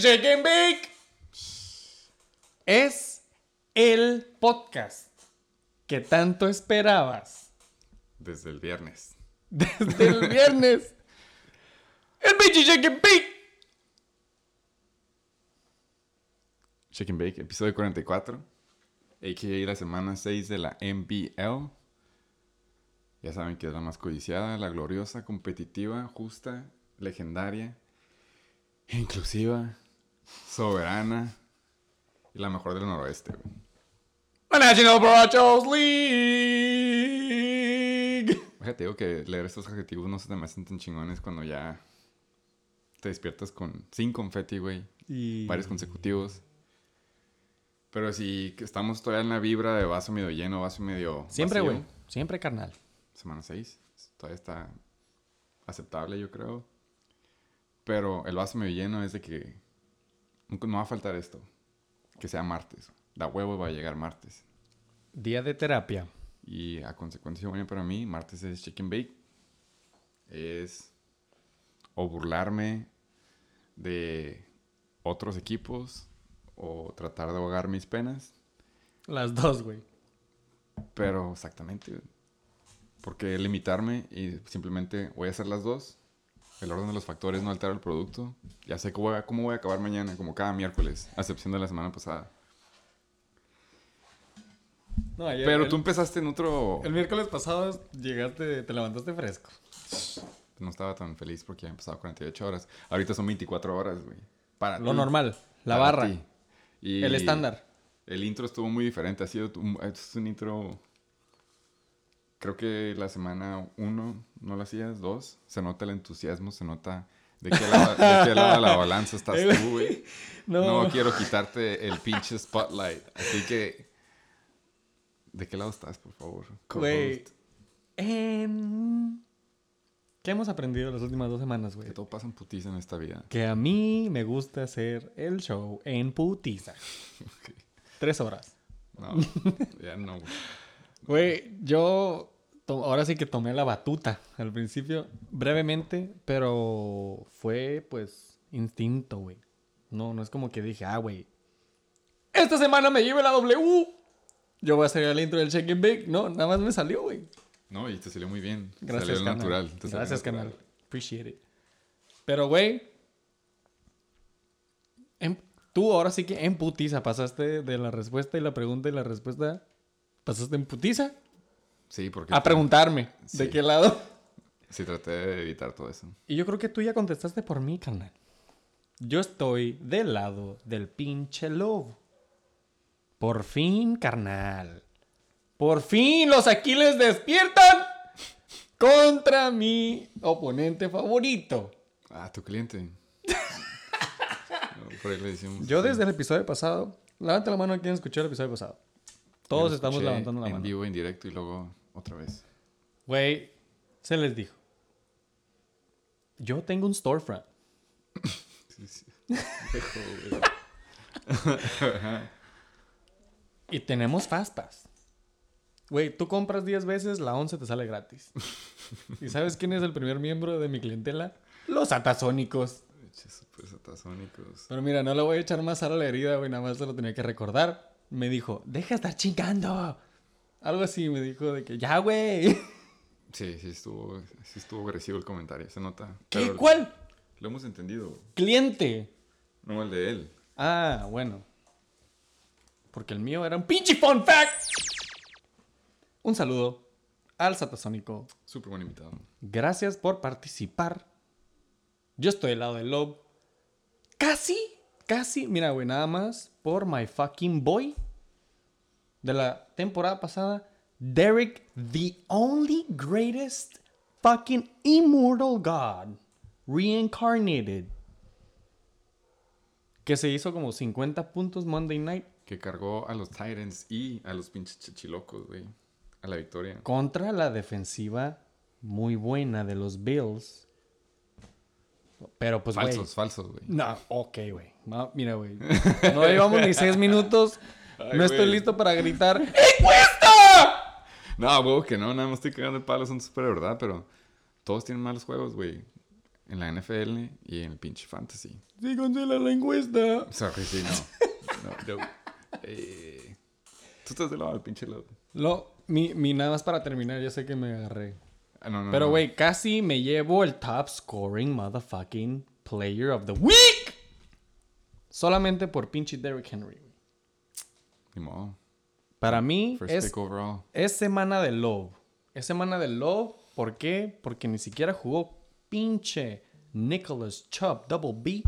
Shake and Bake es el podcast que tanto esperabas Desde el viernes. desde el viernes. El Pichi Shake and Bake. Shake and Bake, episodio 44. A.K.A. la semana 6 de la NBL. Ya saben que es la más codiciada, la gloriosa, competitiva, justa, legendaria, inclusiva, soberana y la mejor del noroeste. güey. La National League. Fíjate, digo que leer estos adjetivos no se te me hacen tan chingones cuando ya te despiertas con sin confeti, güey. Y... Varios consecutivos. Pero si estamos todavía en la vibra de vaso medio lleno, vaso medio. Siempre, güey. Siempre, carnal. Semana 6. Todavía está aceptable, yo creo. Pero el vaso medio lleno es de que no va a faltar esto. Que sea martes. Da huevo va a llegar martes. Día de terapia. Y a consecuencia, bueno, para mí, martes es chicken bake. Es o burlarme de otros equipos o tratar de ahogar mis penas. Las dos, güey. Pero exactamente. Porque limitarme y simplemente voy a hacer las dos. El orden de los factores no altera el producto. Ya sé cómo voy a, cómo voy a acabar mañana, como cada miércoles, a excepción de la semana pasada. No, ayer- Pero el- tú empezaste en otro... El miércoles pasado llegaste, te levantaste fresco. No estaba tan feliz porque ya empezaba 48 horas. Ahorita son 24 horas, güey. Para Lo ti, normal, la barra. Y el estándar. El intro estuvo muy diferente. Ha sido un, es un intro. Creo que la semana uno no lo hacías, dos. Se nota el entusiasmo, se nota de qué lado, de qué lado de la balanza estás tú, güey. No. No. quiero quitarte el pinche spotlight. Así que. ¿De qué lado estás, por favor? Güey. Em, ¿Qué hemos aprendido las últimas dos semanas, güey? Que todo pasa en putiza en esta vida. Que a mí me gusta hacer el show en putiza. Tres horas. No, ya no, güey. Güey, yo ahora sí que tomé la batuta al principio, brevemente, pero fue pues instinto, güey. No, no es como que dije, ah, güey, esta semana me lleve la W. Yo voy a hacer el intro del Check and Bake. No, nada más me salió, güey. No, y te salió muy bien. Gracias, salió canal. natural. te salió Gracias, natural. canal. Appreciate it. Pero, güey, en- tú ahora sí que en putiza pasaste de la respuesta y la pregunta y la respuesta. Pasaste en putiza Sí, porque. a preguntarme de qué lado. Sí, traté de evitar todo eso. Y yo creo que tú ya contestaste por mí, carnal. Yo estoy del lado del pinche lobo. Por fin, carnal. Por fin los Aquiles despiertan contra mi oponente favorito. Ah, tu cliente. Por ahí le decimos. Yo desde el episodio pasado, levanta la mano a quien escuchó el episodio pasado. Todos estamos levantando la En mano. vivo, en directo y luego otra vez. Güey, se les dijo. Yo tengo un storefront. Sí, sí. Dejo, güey. Y tenemos Fastpass. Güey, tú compras 10 veces, la 11 te sale gratis. ¿Y sabes quién es el primer miembro de mi clientela? Los atasónicos. Super satasónicos. Pero mira, no le voy a echar más sal a la herida, güey, nada más se lo tenía que recordar. Me dijo, deja de estar chingando. Algo así me dijo de que, ya, güey. Sí, sí estuvo, sí estuvo agresivo el comentario, se nota. ¿Qué? Pero ¿Cuál? Lo hemos entendido. Cliente. No el de él. Ah, bueno. Porque el mío era un pinche fun fact. Un saludo al satasónico Súper buen invitado. Gracias por participar. Yo estoy del lado del Lob. Casi, casi, mira, güey, nada más por my fucking boy de la temporada pasada, Derek, the only greatest fucking immortal God, reincarnated, que se hizo como 50 puntos Monday Night Que cargó a los Titans y a los pinches chichilocos, güey. A la victoria. contra la defensiva muy buena de los Bills. Pero pues, falsos, falsos, güey. No, ok, güey. No, mira, güey. No llevamos ni seis minutos. Ay, no estoy listo para gritar. ¡Encuesta! No, huevo que no, nada más estoy cagando el palo, son súper verdad, pero todos tienen malos juegos, güey. en la NFL y en el pinche fantasy. Sí, cancela la encuesta. Sorry, sí, no. Eh, tú estás del lado del pinche lado. Lo, mi, mi nada más para terminar, ya sé que me agarré. Ah, no, no, Pero, no. güey, casi me llevo el top scoring motherfucking player of the week. Solamente por pinche Derrick Henry. Ni modo. Para mí First es, es semana de love. Es semana de love. ¿Por qué? Porque ni siquiera jugó pinche Nicholas Chubb Double B.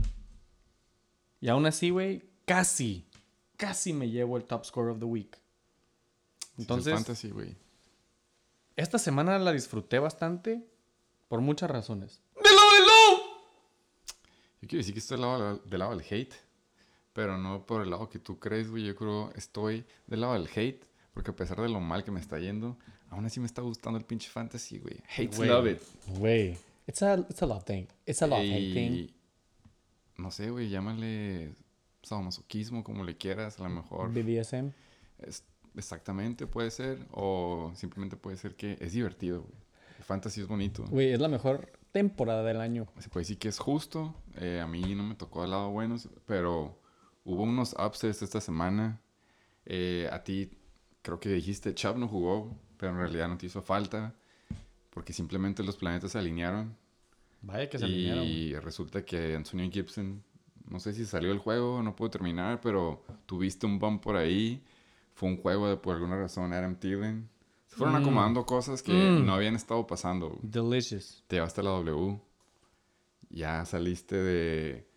Y aún así, güey, casi, casi me llevo el top score of the week. Entonces, Entonces, fantasy, güey. Esta semana la disfruté bastante por muchas razones. ¡De lado de love! Yo quiero decir que estoy del lado, del lado del hate, pero no por el lado que tú crees, güey. Yo creo estoy del lado del hate, porque a pesar de lo mal que me está yendo, aún así me está gustando el pinche fantasy, güey. Hates Güey, love it. Güey. It's a, it's a love thing. It's a love hate thing. Y no sé, güey, llámale sadomasoquismo, como le quieras, a lo mejor. BDSM. Es- exactamente puede ser, o simplemente puede ser que es divertido, güey. El fantasy es bonito. Güey, es la mejor temporada del año. Se puede decir que es justo. eh, a mí no me tocó al lado bueno, pero hubo unos upsets esta semana. Eh, a ti creo que dijiste, Chubb no jugó, pero en realidad no te hizo falta, porque simplemente los planetas se alinearon. Vaya que se alinearon. Y resulta que Antonio Gibson, no sé si salió del juego, no pudo terminar, pero tuviste un bump por ahí. Fue un juego de por alguna razón Adam Thielen. Se fueron Mm. acomodando cosas que Mm. no habían estado pasando. Delicious. Te llevaste la W. Ya saliste de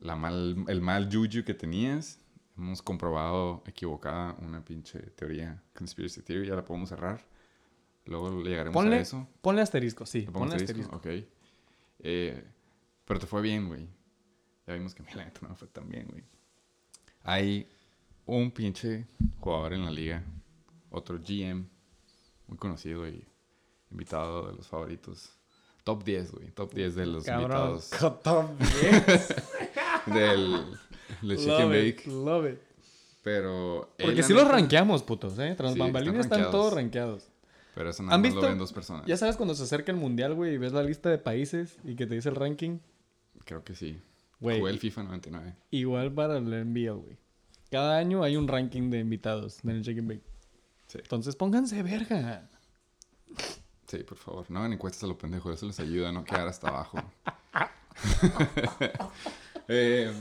la mal, el mal juju que tenías. Hemos comprobado equivocada una pinche teoría, conspiracy theory, ya la podemos cerrar. Luego llegaremos Ponle, a eso. ponle asterisco, sí. ¿Le pongo Ponle asterisco? asterisco. Ok. Eh, pero te fue bien, güey. Ya vimos que mí la neta no me fue tan bien, güey. Hay un pinche jugador en la liga, otro GM, muy conocido y invitado de los favoritos. Top 10, güey. Top 10 de los Cabrón. invitados Top 10. del, Chicken love it, Bake. love it. Pero. Porque sí los rankeamos, putos, ¿eh? Tras Sí, bambalinas están están todos rankeados. Pero eso nada ¿Han más visto? lo ven dos personas. Ya sabes cuando se acerca el mundial, güey, y ves la lista de países y que te dice el ranking. Creo que sí. Güey, Jugué el FIFA 99. igual para el NBL, güey. Cada año hay un ranking de invitados en el Chicken Bake. Sí. Entonces pónganse verga. Sí, por favor. No hagan encuestas a lo pendejo. Eso les ayuda a no quedar hasta abajo. Eh,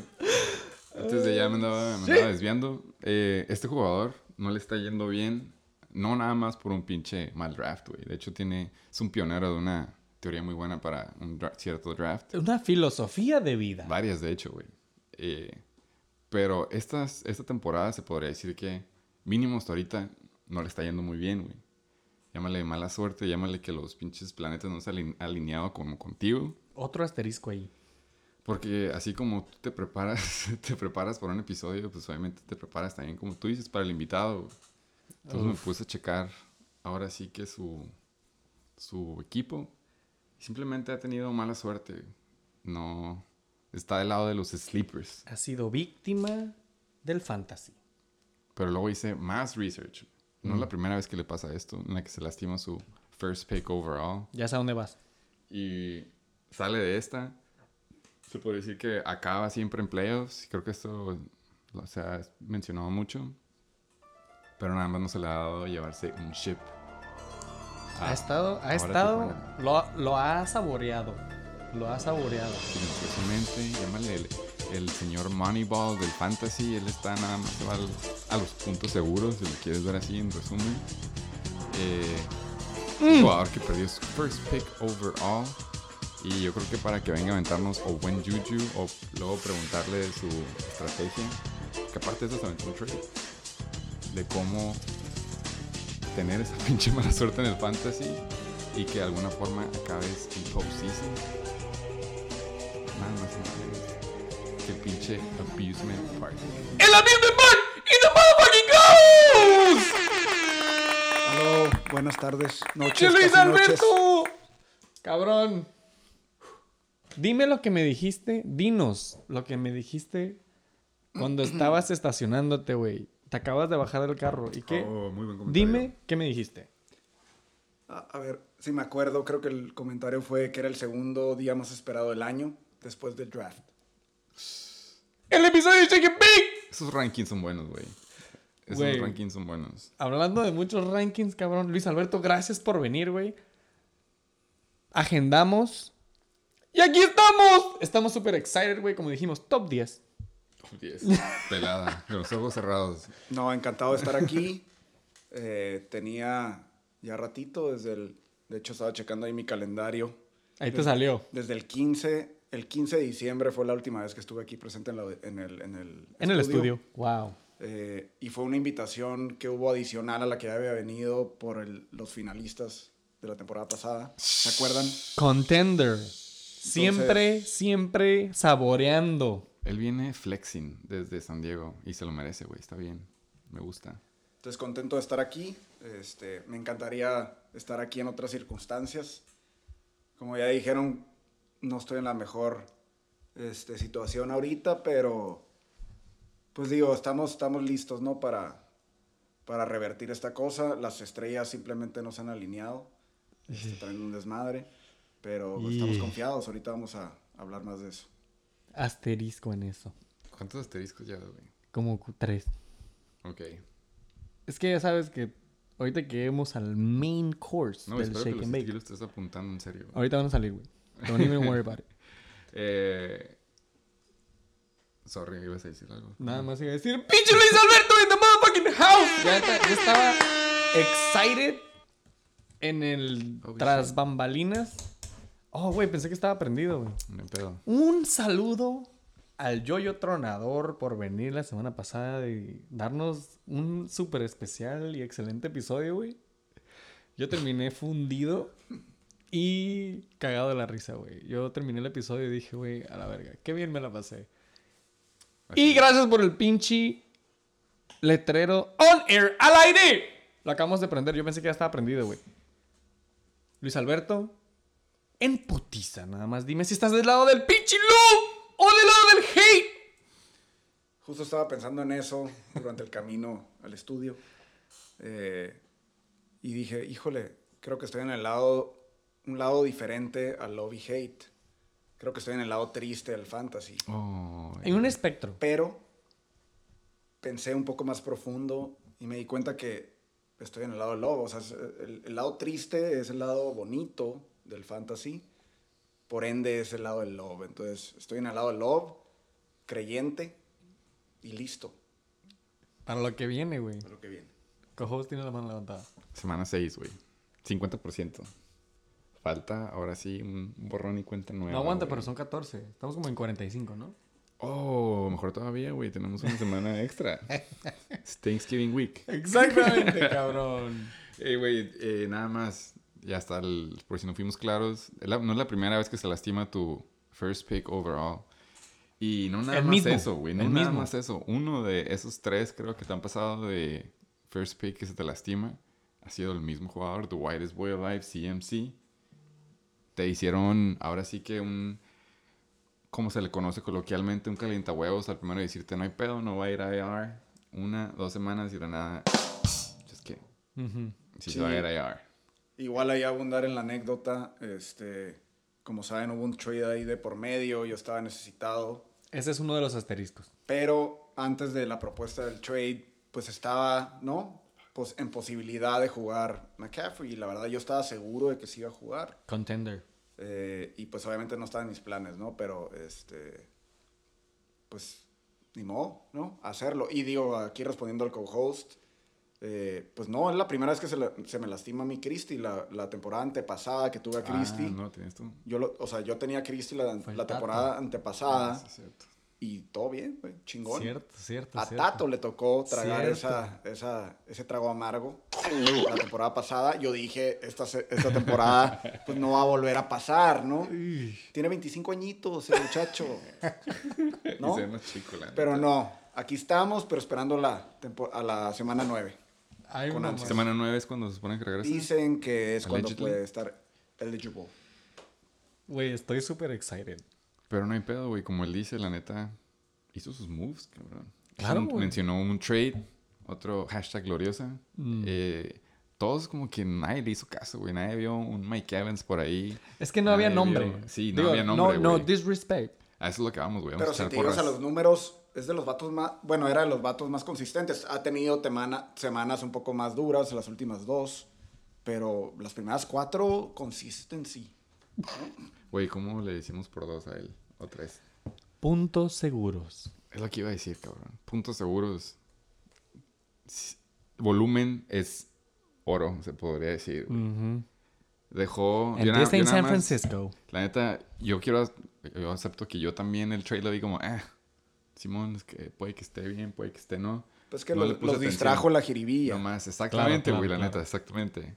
antes de ya me andaba, me andaba desviando. Eh, este jugador no le está yendo bien. No nada más por un pinche mal draft, güey. De hecho, tiene, es un pionero de una teoría muy buena para un dra- cierto draft. Una filosofía de vida. Varias, de hecho, güey. Eh, pero estas, esta temporada se podría decir que mínimo hasta ahorita no le está yendo muy bien, güey. Llámale mala suerte, llámale que los pinches planetas no se han alineado como contigo. Otro asterisco ahí. Porque así como tú te preparas, te preparas para un episodio, pues obviamente te preparas también, como tú dices, para el invitado. güey. Entonces me puse a checar ahora sí que su, su equipo simplemente ha tenido mala suerte. No está del lado de los sleepers. Ha sido víctima del fantasy. Pero luego hice más research. No es la primera vez que le pasa esto, en la que se lastima su first pick overall. Ya sé a dónde vas. Y sale de esta. Se puede decir que acaba siempre en playoffs. Creo que esto lo- se ha mencionado mucho. Pero nada más no se le ha dado llevarse un ship. ha estado, ha estado, lo, lo ha saboreado. Lo ha saboreado. Silenciosamente, llámale el, el señor Moneyball del fantasy. Él está nada más se va al- a los puntos seguros, si lo quieres ver así en resumen. Eh, un jugador que perdió su first pick overall. Y yo creo que para que venga a aventarnos o buen juju o luego preguntarle de su estrategia, que aparte de eso se aventó un trade, de cómo tener esa pinche mala suerte en el fantasy y que de alguna forma acabes en postseason. Nada más que el pinche abusement park. ¡El Amusement Park y the motherfucking Ghost! Aló, buenas tardes, noches, ¡Che, Luis noches. Alberto! Cabrón. Dime lo que me dijiste. Dinos lo que me dijiste cuando estabas estacionándote, güey. Te acabas de bajar del carro. ¿Y qué? Oh, muy buen comentario. Dime qué me dijiste. A, a ver, si me acuerdo, creo que el comentario fue que era el segundo día más esperado del año después del draft. ¡El episodio de Shake and Bake! Esos rankings son buenos, güey. Esos rankings son buenos. Hablando de muchos rankings, cabrón. Luis Alberto, gracias por venir, güey. Agendamos. ¡Y aquí estamos! Estamos súper excited, güey. Como dijimos, top 10. Oh, yes. Pelada, con los ojos cerrados. No, encantado de estar aquí. Eh, tenía ya ratito desde el... De hecho, estaba checando ahí mi calendario. Ahí te salió. Desde el 15, el 15 de diciembre fue la última vez que estuve aquí presente en, la- en el, en el En el estudio. Wow. Eh, y fue una invitación que hubo adicional a la que ya había venido por el- los finalistas de la temporada pasada. ¿Se acuerdan? Contender. Siempre, siempre saboreando. Él viene flexing desde San Diego y se lo merece, güey. Está bien. Me gusta. Entonces, contento de estar aquí. Este, me encantaría estar aquí en otras circunstancias. Como ya dijeron, no estoy en la mejor este, situación ahorita, pero pues digo, estamos, estamos listos, ¿no? Para, para revertir esta cosa. Las estrellas simplemente no se han alineado. Este, traen un desmadre. Pero pues, estamos confiados. Ahorita vamos a hablar más de eso. Asterisco en eso. ¿Cuántos asteriscos ya, güey? Como tres. Ok. Es que ya sabes que ahorita que lleguemos al main course No, del que Shake los and Bake. estés apuntando en serio. güey. Ahorita van a salir, güey. Don't even worry about it. Eh... Sorry, ibas a decir algo. Nada más iba a decir, ¡Pinche Luis Alberto in the motherfucking house! Ya, está- ya estaba excited en el Oh, tras bambalinas. Oh, güey, pensé que estaba prendido, güey. No pedo. Un saludo al Yoyo Tronador por venir la semana pasada y darnos un súper especial y excelente episodio, güey. Yo terminé fundido y cagado de la risa, güey. Yo terminé el episodio y dije, güey, a la verga, qué bien me la pasé. Y gracias por el pinche letrero on air al aire. Lo acabamos de prender. Yo pensé que ya estaba prendido, güey. Luis Alberto, en putiza, nada más. Dime si estás del lado del pinche love o del lado del hate. Justo estaba pensando en eso durante el camino al estudio. Eh, y dije, híjole, creo que estoy en el lado, un lado diferente al love y hate. Creo que estoy en el lado triste del fantasy. Oh, En un espectro. Pero pensé un poco más profundo y me di cuenta que estoy en el lado del love. O sea, el lado triste es el lado bonito del fantasy. Por ende es el lado del love. Entonces estoy en el lado del love, creyente y listo Para lo que viene, güey. para lo que viene. Cojos tiene la mano levantada. Semana 6, güey. 50%. Falta ahora sí un borrón y cuenta nueva. No aguanta, güey. pero son 14. Estamos como en 45, ¿no? Oh, mejor todavía, güey. Tenemos una semana extra. Es Thanksgiving Week. Exactamente, cabrón. Eh, güey, eh, nada más. Ya está, el- por si no fuimos claros. la- no es la primera vez que se lastima tu first pick overall. Y no nada El más mismo, eso, güey. No el nada mismo. más eso. Uno de esos tres, creo que te han pasado de first pick que se te lastima. Ha sido el mismo jugador, The Whitest Boy Alive, CMC. Te hicieron, ahora sí que un. como se le conoce coloquialmente, un calientahuevos al primero de decirte no hay pedo, no va a ir a IR. Una, dos semanas y de nada. Just kidding. Ujú. Sí, Sí. se va a ir a IR. Igual ahí abundar en la anécdota, este, como saben hubo un trade ahí de por medio, yo estaba necesitado, Ese es uno de los asteriscos. pero antes de la propuesta del trade, pues estaba, ¿no? Pues en posibilidad de jugar McCaffrey y la verdad yo estaba seguro de que sí iba a jugar. Contender. Eh, y pues obviamente no estaba en mis planes, ¿no? Pero este, pues ni modo, ¿no? Hacerlo. Y digo, aquí respondiendo al co-host, eh, pues no, es la primera vez que se, la- se me lastima a mi Christy, la, la temporada antepasada que tuve a Christy. Ah, no, tienes tú. Yo lo, o sea, yo tenía a Christy la, temporada antepasada Ah, sí, es cierto. Y todo bien, güey, chingón. Cierto, cierto. A cierto. Tato le tocó tragar esa, esa, ese trago amargo la temporada pasada. Yo dije, esta, esta temporada pues no va a volver a pasar, ¿no? Tiene 25 añitos el muchacho. ¿No? Chico, la Pero neta. no, aquí estamos, pero esperando la, a la semana 9. Ay, Con. Semana 9 es cuando se supone que regresa. Dicen que es cuando puede estar eligible. Güey, estoy súper excited. Pero no hay pedo, güey. Como él dice, la neta, hizo sus moves, cabrón. Claro, Un-. Mencionó un trade, otro hashtag gloriosa. Mm. Eh, todos como que nadie le hizo caso, güey. Nadie vio un Mike Evans por ahí. Es que no había Nadie nombre. vio- Sí, no Digo, había nombre, No, no güey. disrespect. A eso es lo que vamos, güey. Pero si a te digas a los números, es de los vatos más, bueno, era de los vatos más consistentes. Ha tenido temana- semanas un poco más duras, las últimas dos, pero las primeras cuatro, consistency. Güey, ¿cómo le decimos por dos a él? O tres. Puntos seguros. Es lo que iba a decir, cabrón. Puntos seguros. Volumen es oro, se podría decir. Dejó... Yo na- this yo nada San más- Francisco. La neta, yo quiero... Yo acepto que yo también el lo vi como... Eh, Simón, es que puede que esté bien, puede que esté no. Pues que No los atención. distrajo la jiribilla. No más, exactamente, claro, güey, la claro. neta, exactamente.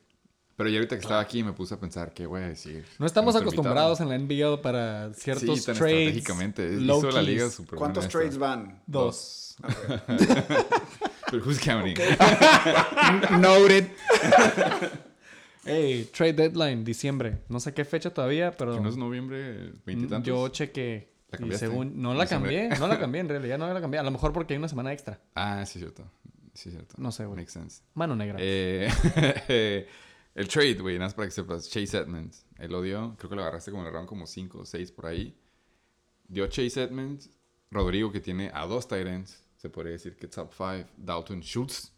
Pero ya ahorita que estaba aquí me puse a pensar, ¿qué voy a decir? No estamos acostumbrados invitado. en la NBA para ciertos sí, tan trades. estratégicamente. la keys. liga super ¿Cuántos trades van? Dos. Pero who's counting? Noted. Hey, trade deadline, diciembre. No sé qué fecha todavía, pero ¿Que no es noviembre veintitantos? yo chequé. ¿La Y cambiaste? según... No la cambié, no la cambié en realidad, no la cambié. A lo mejor porque hay una semana extra. Ah, sí, cierto. Sí, cierto. No sé, güey. Makes sense. Mano negra. Eh, el trade, güey, nada más para que sepas. Chase Edmonds. Él lo dio. Creo que lo agarraste como en el round como 5 o 6 por ahí. Dio Chase Edmonds. Rodrigo, que tiene a dos ends. Se podría decir que top 5. Dalton Schultz.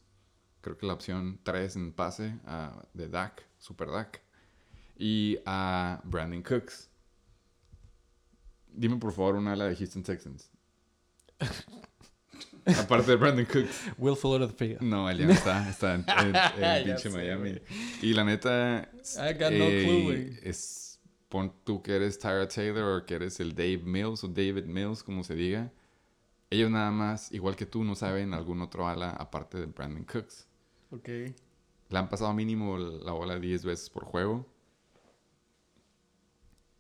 Creo que la opción 3 en pase a- de Dak. Super Dak. Y a Brandon Cooks. Dime por favor una ala de Houston Texans. Aparte de Brandon Cooks. Will Fuller the Field. No, él ya no está. Está en, en- pinche Miami. Y la neta. I got no clue, güey. Es. Pon tú que eres Tyra Taylor o que eres el Dave Mills o David Mills, como se diga. Ellos nada más, igual que tú, no saben algún otro ala aparte de Brandon Cooks. Ok. Le han pasado mínimo la bola 10 veces por juego.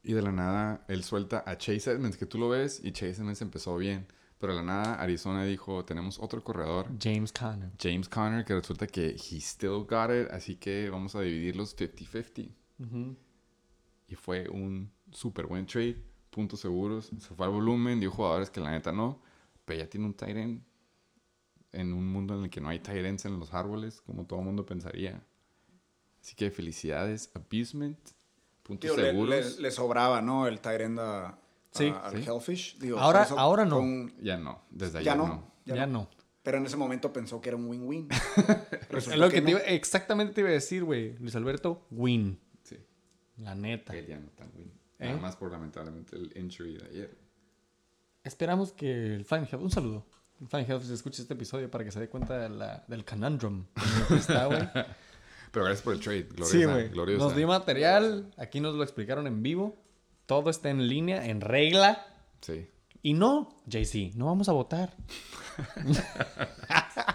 Y de la nada, él suelta a Chase Edmonds, que tú lo ves, y Chase Edmonds empezó bien. Pero de la nada, Arizona dijo, tenemos otro corredor. James Conner. James Conner, que resulta que he still got it, así que vamos a dividirlos 50-50. Ujú. Y fue un súper buen trade, puntos seguros, se fue al volumen, dio jugadores que la neta no, pero ya tiene un tight end en un mundo en el que no hay tight ends en los árboles, como todo el mundo pensaría. Así que felicidades, Abusement, puntos Tío, seguros. le- le sobraba, ¿no? El Tyrend a, a- Sí. al Sí. Hellfish. Digo, Ahora- eso ahora no. un- Ya no, desde ya ayer no. no. Ya, no. Pero en ese momento pensó que era un win-win. Es lo que no. te iba- exactamente te iba a decir, güey. Luis Alberto, win. Sí, La neta. él ya no tan win. ¿Eh? Nada más por lamentablemente el injury de ayer. Esperamos que el Flying Health, un saludo. El Flying Health se escuche este episodio para que se dé cuenta de la- del conundrum en el que está, güey. Pero gracias por el trade, gloriosa, Sí, güey. Nos dio material, aquí nos lo explicaron en vivo. Todo está en línea, en regla. Sí. Y no, JC, no vamos a votar.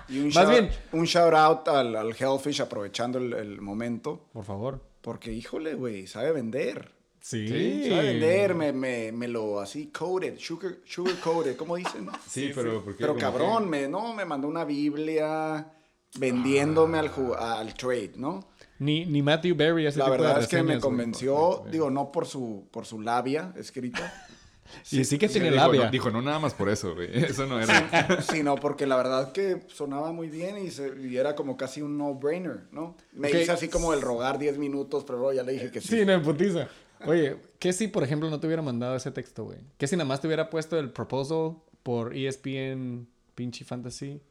Y un, Más shout, bien- un shout out al, al Hellfish aprovechando el, el momento. Por favor. Porque, híjole, güey, sabe vender. Sí. Sí, Sabe vender, me, me, me lo así coated, sugar, sugar coated, ¿cómo dicen? Sí, pero ¿por qué? Pero ¿Cómo cabrón, me, no, me mandó una Biblia vendiéndome al, ju- al trade, ¿no? Ni, ni Matthew Berry ese La tipo de verdad es que me convenció, digo, no por su, por su labia escrita, Y sí que tiene dijo, labia. No, dijo, no nada más por eso, güey. Eso no era. sino porque la verdad que sonaba muy bien y, se- y era como casi un no-brainer, ¿no? Me Ok. hice así como el rogar 10 minutos, pero luego ya le dije que sí. Sí, no, en putiza. Oye, ¿qué si, por ejemplo, no te hubiera mandado ese texto, güey? ¿Qué si nada más te hubiera puesto el proposal por ESPN pinche fantasy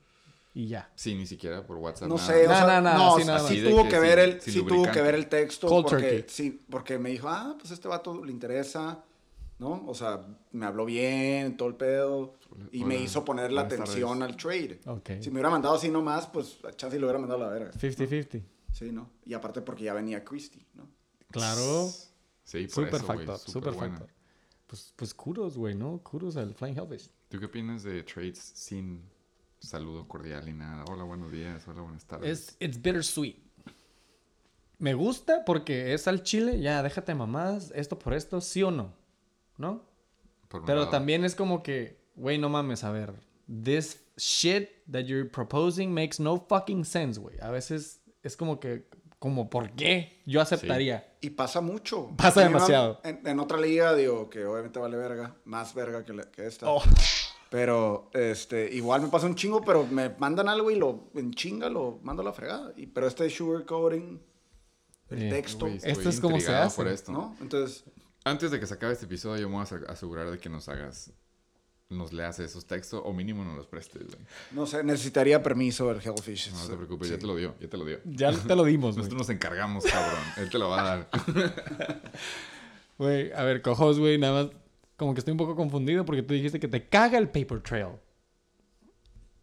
y ya? Sí, ni siquiera por WhatsApp. No nada. sé, o No, sea, no, no, no, así nada sí tuvo que que sin- ver el, sin sí tuvo que ver el texto Cold porque, turkey. sí, porque me dijo, ah, pues este vato le interesa, ¿no? O sea, me habló bien, todo el pedo, y me hizo poner la atención al trade. Ok. Si me hubiera mandado así nomás, pues a chance lo hubiera mandado a la verga. 50-50. Sí, ¿no? Y aparte porque ya venía Christie, ¿no? Claro. Sí, por Super eso, factor, Súper super factor. Pues, pues kudos, güey, ¿no? Kudos al Flying Hellfish. ¿Tú qué opinas de trades sin saludo cordial y nada? Hola, buenos días. Hola, buenas tardes. Es, it's bittersweet. Me gusta porque es al chile, ya, déjate mamadas, esto por esto, sí o no, ¿no? Pero lado. también es como que, güey, no mames, a ver, this shit that you're proposing makes no fucking sense, güey. A veces es como que, como, ¿por qué? Yo aceptaría. Y pasa mucho. Pasa demasiado. En, en otra liga, digo, que obviamente vale verga, más verga que, la- que esta. Oh. Pero, este, igual me pasa un chingo, pero me mandan algo y lo, en chinga, lo mando a la fregada. Y, pero este sugarcoating, el Eh, texto, Esto es como se hace, por esto. ¿no? Entonces, Antes de que se acabe este episodio, yo me voy a asegurar de que nos hagas, nos leas esos textos o mínimo nos los prestes, güey. no sé, necesitaría permiso el Hellfish. No te preocupes, ya te lo dio, ya te lo dio. Ya te lo dimos, güey. Nosotros nos encargamos, cabrón. Él te lo va a dar. Güey, a ver, cojos, güey, nada más. Como que estoy un poco confundido porque tú dijiste que te caga el paper trail.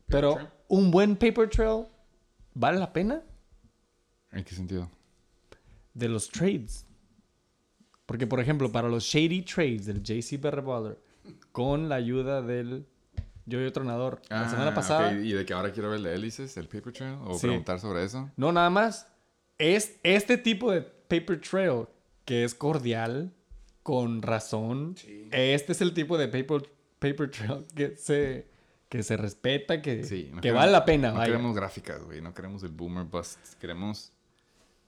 Pero, trail? ¿un buen paper trail vale la pena? ¿En qué sentido? De los trades. Porque, por ejemplo, para los shady trades del JC Baller, con la ayuda del Yo Tronador, la semana Ah, pasada. ok. ¿Y de que ahora quiero ver el de hélices, el paper trail? ¿O Sí. preguntar sobre eso? No, nada más. Es este tipo de paper trail que es cordial, con razón. Sí. Este es el tipo de paper, paper trail que se, que se respeta, que, Sí. no que queremos- vale la pena. No vaya. queremos gráficas, güey. No queremos el boomer bust. Queremos...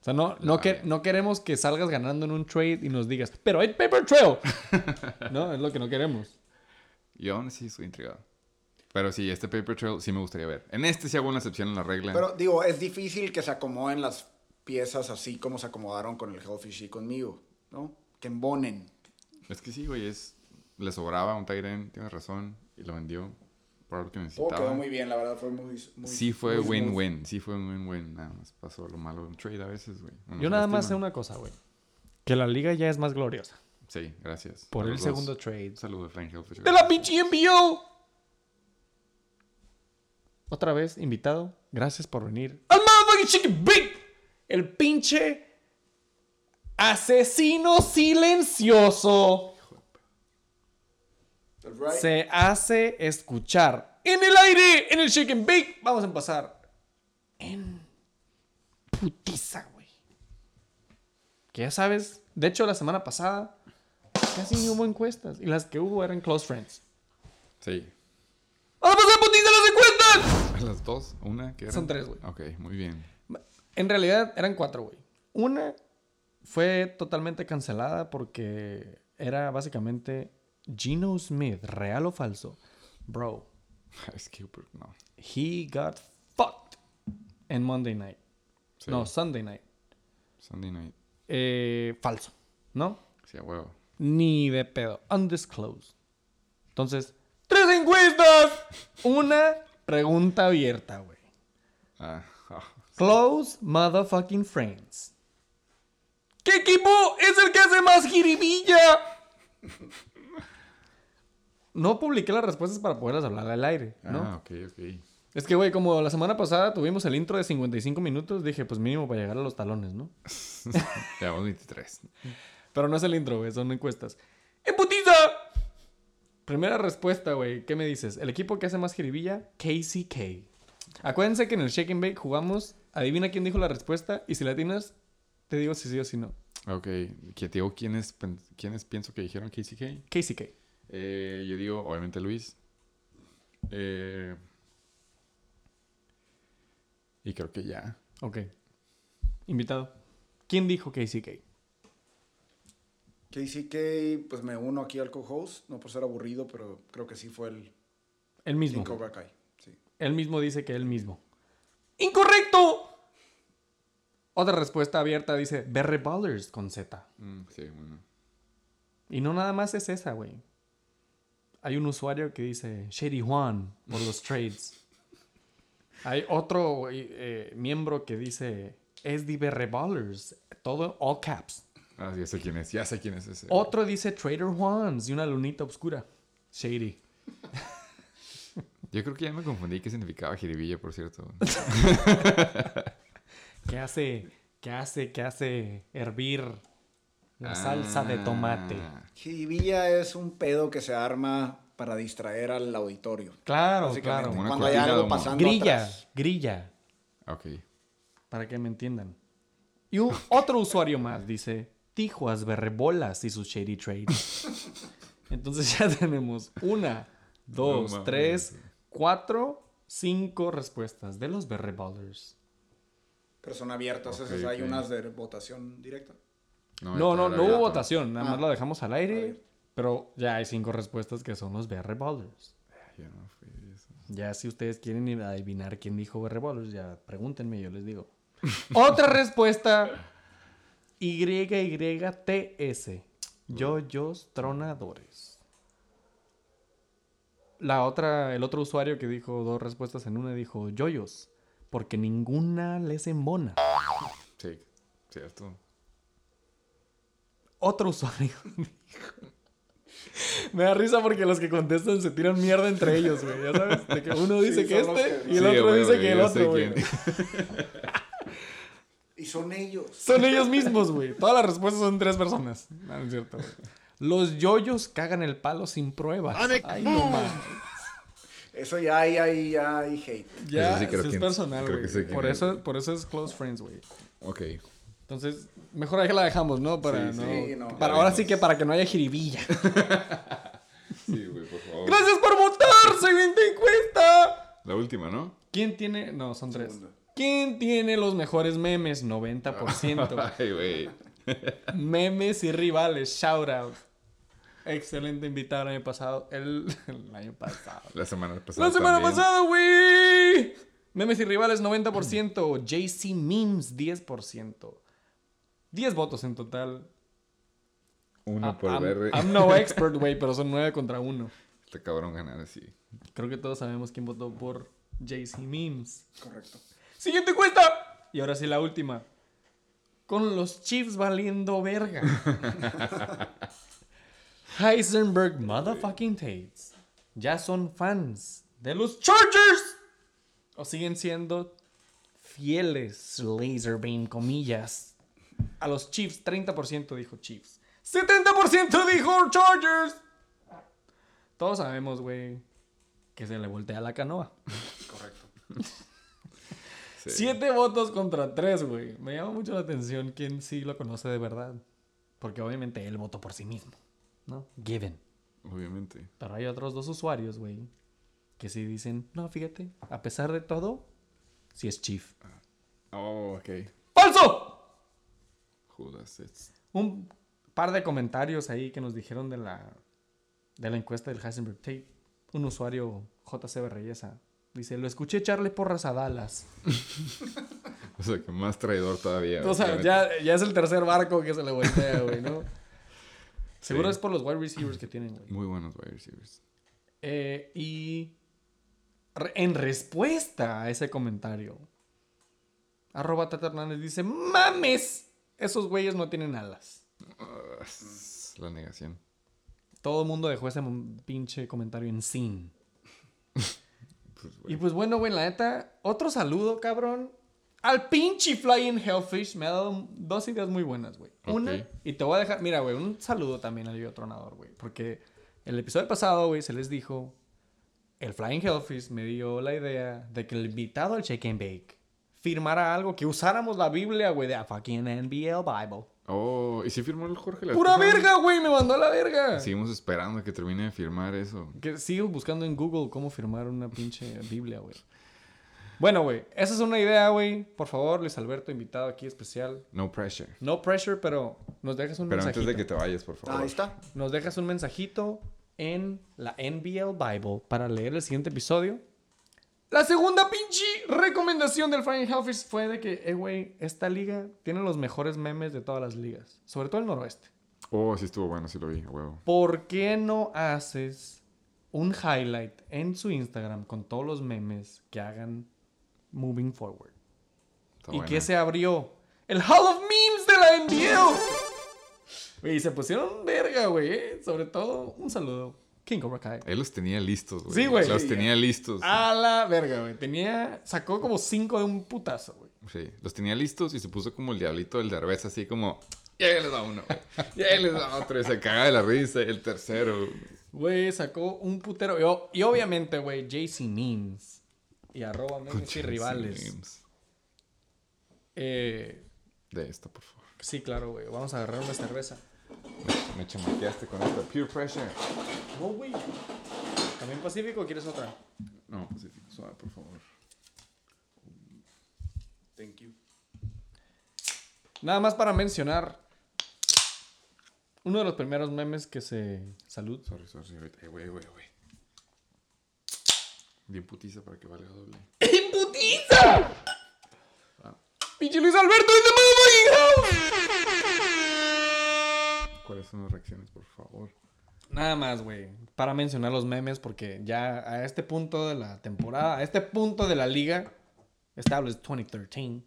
O sea, no, no, que, no queremos que salgas ganando en un trade y nos digas, pero hay paper trail. no, es lo que no queremos. Yo aún sí estoy intrigado. Pero sí, este paper trail sí me gustaría ver. En este sí hago una excepción en la regla. Pero digo, es difícil que se acomoden las piezas así como se acomodaron con el Hellfish y conmigo, ¿no? Que embonen. Es que sí, güey, es... Le sobraba un Tyren, tienes razón, y lo vendió por algo que Todo necesitaba. quedó muy bien, la verdad, fue muy... muy sí fue win-win, sí fue un win-win. Nada más pasó lo malo de un trade a veces, güey. Uno Yo nada más sé una cosa, güey. Que la liga ya es más gloriosa. Sí, gracias. Por A el segundo dos. trade. Un saludo de Frank Hellfish. ¡De la pinche NBO! Otra vez, invitado. Gracias por venir. ¡Al motherfucking chicken big! El pinche asesino silencioso right- se hace escuchar en el aire, en el chicken big. Vamos a empezar en putiza, güey. Que ya sabes, de hecho la semana pasada casi no hubo encuestas y las que hubo eran close friends. Sí. ¡Vamos a pasar putiza las encuestas! ¿A las dos? ¿Una? ¿Qué? Son tres, güey. Ok, muy bien. En realidad eran cuatro, güey. Una fue totalmente cancelada porque era básicamente Geno Smith, real o falso. Bro, Es que, pero no. he got fucked en Monday night. Sí. No, Sunday night. Sunday night. Eh, falso, ¿no? Sí, a huevo. Ni de pedo. Undisclosed. Entonces, tres encuestas. Una pregunta abierta, güey. Ah, ah, Close motherfucking friends. ¿Qué equipo es el que hace más jiribilla? No publiqué las respuestas para poderlas hablar al aire, ¿no? Ah, ok, ok. Es que, güey, como la semana pasada tuvimos el intro de 55 minutos, dije, pues mínimo para llegar a los talones, ¿no? Llevamos 23. Pero no es el intro, güey, son encuestas. ¡En putiza! Primera respuesta, güey. ¿Qué me dices? ¿El equipo que hace más jiribilla? KCK. Acuérdense que en el Shake and Bake jugamos, adivina quién dijo la respuesta, y si la tienes, te digo si sí o si no. Ok, que te digo quiénes, quiénes pienso que dijeron KCK. KCK. Eh, yo digo, obviamente Luis. Eh, y creo que ya. Ok. Invitado. ¿Quién dijo KCK? KCK, pues me uno aquí al co-host, no por ser aburrido, pero creo que sí fue el El mismo. Team Cobra Kai. Sí. Él mismo dice que él mismo. ¡Incorrecto! Otra respuesta abierta dice Berry Ballers con Z. Mm, sí, bueno. Y no nada más es esa, güey. Hay un usuario que dice Shady Juan por los trades. Hay otro eh, miembro que dice SD Berry Ballers. Todo all caps. Ah, ya sé quién es, ya sé quién es ese. Otro dice Trader Juans y una lunita oscura. Shady. Yo creo que ya me confundí qué significaba jiribilla, por cierto. ¿Qué hace? ¿Qué hace? ¿Qué hace hervir la salsa de tomate? Ah, Jiribilla es un pedo que se arma para distraer al auditorio. Claro, claro. Una Cuando hay algo pasando Grilla, atrás. grilla. Ok. Para que me entiendan. Y un- otro usuario más dice Tijuas, berrebolas y sus shady trades. Entonces ya tenemos una, dos, tres, cuatro, cinco respuestas de los berreballers. Pero son abiertas, Ok, esas hay unas de votación directa. No, no, no, hubo votación, nada más Ah. lo dejamos al aire, pero ya hay cinco respuestas que son los yo no fui eso. Ya si ustedes quieren adivinar quién dijo Revolvers, ya pregúntenme, yo les digo. Otra respuesta. YYTS. Yoyos tronadores. La otra, el otro usuario que dijo dos respuestas en una dijo yoyos. Porque ninguna les embona. Sí, cierto. Otro usuario dijo. Me da risa porque los que contestan se tiran mierda entre ellos, güey. Ya sabes, de que uno dice Sí, que este que- y el Sí, otro dice que el otro, güey. Y son ellos. Son ellos mismos, güey. Todas las respuestas son tres personas. No, no es cierto, güey. Los yoyos cagan el palo sin pruebas. Ay, no mames. Eso ya hay, ahí, ya hay hate. Ya, Eso sí creo eso es personal, güey. Por es. eso, por eso es close friends, güey. Ok. Entonces, mejor ahí la dejamos, ¿no? Para, Sí, no, sí, no. para Ya ahora sí que para que no haya jiribilla. Sí, güey, por favor. Gracias por votar, siguiente encuesta. La última, ¿no? ¿Quién tiene? No, son tres. Segunda. ¿Quién tiene los mejores memes? 90%. Ay, güey. memes y rivales, shout out. Excelente invitado el año pasado. El, el año pasado. La semana pasada. La semana también. pasada, güey. Memes y rivales 90%. JC Memes 10%. 10 votos en total. Uno Ah, por I'm, ver. I'm no expert, güey, pero son 9 contra 1. Este cabrón ganar así. Creo que todos sabemos quién votó por JC Memes. Correcto. Siguiente encuesta. Y ahora sí la última. Con los Chiefs valiendo verga. Heisenberg motherfucking Tates. Ya son fans de los Chargers. O siguen siendo fieles, Laserbeam, comillas. A los Chiefs, 30% dijo Chiefs. 70% dijo Chargers. Todos sabemos, güey, que se le voltea la canoa. Correcto. Sí. Siete votos contra tres, güey. Me llama mucho la atención quién sí lo conoce de verdad. Porque obviamente él votó por sí mismo, ¿no? Given. Obviamente. Pero hay otros dos usuarios, güey, que sí dicen, no, fíjate, a pesar de todo, sí es Chief. Oh, ok. ¡Falso! Judas. it's- Un par de comentarios ahí que nos dijeron de la, de la encuesta del Heisenberg Tape. Un usuario, JCB Reyesa, dice, lo escuché echarle porras a Dallas. O sea, que más traidor todavía. O sea, ya, ya es el tercer barco que se le voltea, güey, ¿no? Seguro es por los wide receivers que tienen, güey. Muy buenos wide receivers. Eh, y en respuesta a ese comentario, arroba Tata Hernández dice, mames, esos güeyes no tienen alas. La negación. Todo el mundo dejó ese pinche comentario en sin. Pues. Y pues bueno, güey, la neta, otro saludo, cabrón. Al pinche Flying Hellfish me ha dado dos ideas muy buenas, güey. Una, y te voy a dejar, mira, güey, un saludo también al Yo Tronador, güey. Porque el episodio pasado, güey, se les dijo, el Flying Hellfish me dio la idea de que el invitado al Shake and Bake firmara algo, que usáramos la Biblia, güey, de a fucking NBL Bible. Oh, ¿y si firmó el Jorge? la ¡Pura verga, güey! Me mandó a la verga. Seguimos esperando a que termine de firmar eso. Que sigo buscando en Google cómo firmar una pinche Biblia, güey. Bueno, güey, esa es una idea, güey. Por favor, Luis Alberto, invitado aquí especial. No pressure. No pressure, pero nos dejas un Pero antes mensajito. de que te vayas, por favor. Ahí está. Nos dejas un mensajito en la NBL Bible para leer el siguiente episodio. La segunda pinche recomendación del Flying Hellfish fue de que, eh, güey, esta liga tiene los mejores memes de todas las ligas. Sobre todo el noroeste. Oh, sí estuvo bueno, sí lo vi, huevo. ¿Por qué no haces un highlight en su Instagram con todos los memes que hagan moving forward? Está ¿Y buena. qué se abrió? El Hall of Memes de la NBL. Y se pusieron verga, güey. ¿eh? Sobre todo, un saludo. King Cobra Kai. Él los tenía listos, güey. Sí, güey. Los Sí, tenía listos. A la verga, güey. Tenía... Sacó como cinco de un putazo, güey. Sí, los tenía listos y se puso como el diablito del derbez, así como... Y ahí les da uno, güey. Y ahí les da otro. Y se caga de la risa. El tercero. Güey, sacó un putero. Y, y obviamente, güey, JC Memes. Y arroba memes y rivales. Memes. Eh, De esto, por favor. sí, claro, güey. Vamos a agarrar una cerveza. Me, me chamaqueaste con esta Pure Pressure. No, güey. ¿También Pacífico o quieres otra? No, Pacífico, suave, por favor. Thank you. Nada más para mencionar. Uno de los primeros memes que se. Salud. Sorry, sorry, ahorita. Eh, güey, güey, güey. Bien putiza para que valga doble. ¡En putiza! Pinche Luis Alberto the motherfucking. ¿Cuáles son las reacciones, por favor? Nada más, güey. Para mencionar los memes, porque ya a este punto de la temporada, a este punto de la liga, established 2013,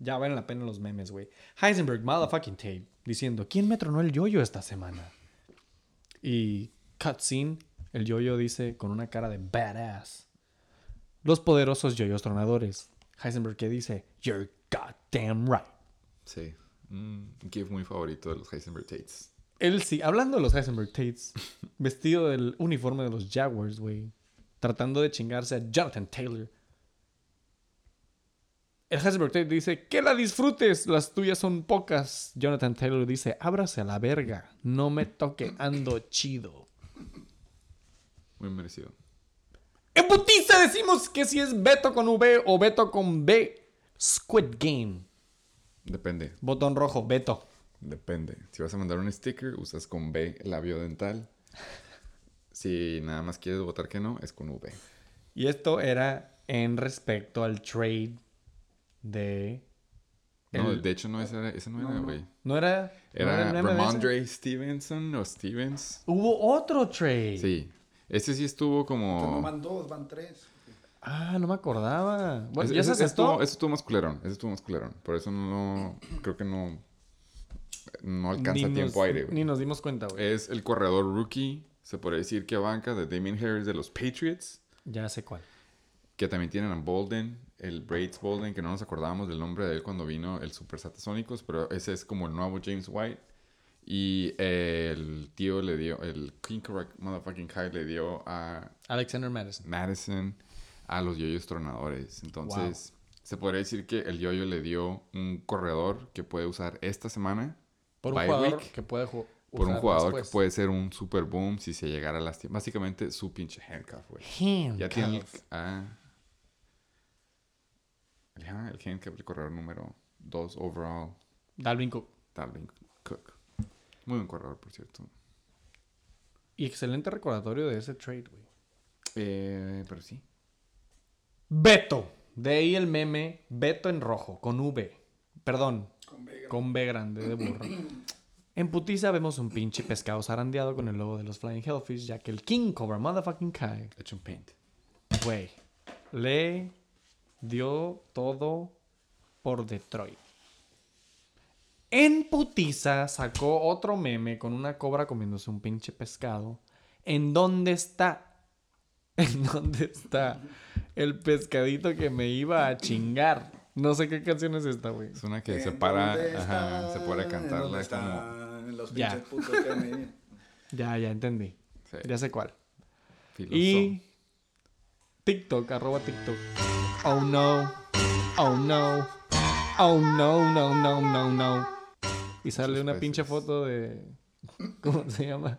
ya valen la pena los memes, güey. Heisenberg, motherfucking Tate, diciendo, ¿quién me tronó el yoyo esta semana? Y cutscene, el yoyo dice con una cara de badass. Los poderosos yoyos tronadores. Heisenberg que dice, you're goddamn right. Sí. Un GIF muy favorito de los Heisenberg Tates. Él sí, hablando de los Heisenberg Tates, vestido del uniforme de los Jaguars, güey, tratando de chingarse a Jonathan Taylor. El Heisenberg Tate dice, que la disfrutes, las tuyas son pocas. Jonathan Taylor dice, ábrase a la verga, no me toque, ando chido. Muy merecido. En putiza decimos que si es Beto con V o Beto con B, Squid Game. Depende. Botón rojo, Beto. Depende. Si vas a mandar un sticker, usas con B labio dental. Si nada más quieres votar que no, es con V. Y esto era en respecto al trade de... No, el- de hecho no, ese, era- ese no era, güey. ¿No era... no Era ese? Ramondre Stevenson o Stevens. Hubo otro trade. Sí. Ese sí estuvo No como... van dos, van tres. Ah, no me acordaba. Bueno, ¿ya ese- se aceptó? estuvo, ese estuvo más culerón. Ese estuvo más culerón. Por eso no... Creo que no... No alcanza Ni tiempo nos- aire, güey. Ni nos dimos cuenta, güey. Es el corredor rookie, se podría decir que banca de Damien Harris de los Patriots. Ya sé cuál. Que también tienen a Bolden, el Braids Bolden, que no nos acordábamos del nombre de él cuando vino el Super Satasónicos, pero ese es como el nuevo James White. Y eh, el tío le dio, el King Correct Motherfucking High le dio a Alexander Madison. Madison a los yoyos tronadores. Entonces, se podría decir que el yoyo le dio un corredor que puede usar esta semana Por un jugador week, que puede por un jugador después. que puede ser un super boom si se llegara a lastimar. Básicamente su pinche handcuff, güey. Ya tiene el, ah, el handcuff, el corredor número 2 overall, Dalvin Cook. Dalvin Cook. Muy buen corredor, por cierto. Y excelente recordatorio de ese trade, güey. Eh, pero sí. Beto. De ahí el meme Beto en rojo, con V. Perdón, Con B. con B grande de burro. En putiza vemos un pinche pescado zarandeado con el logo de los Flying Hellfish, ya que el King Cobra Motherfucking Kai, Hecho un paint. güey, le dio todo por Detroit. En putiza sacó otro meme con una cobra comiéndose un pinche pescado. ¿En dónde está? ¿En dónde está el pescadito que me iba a chingar? No sé qué canción es esta, güey. Es una que ¿En se para, ajá, se puede ¿En cantarla dónde como... está? En los Ya. pinches putos que me... Ya, ya entendí. Sí, Ya sé cuál. filoso. Y TikTok, arroba TikTok. Oh no. Oh no. Oh no, no, no, no, no. Y sale una pinche foto de. ¿Cómo se llama?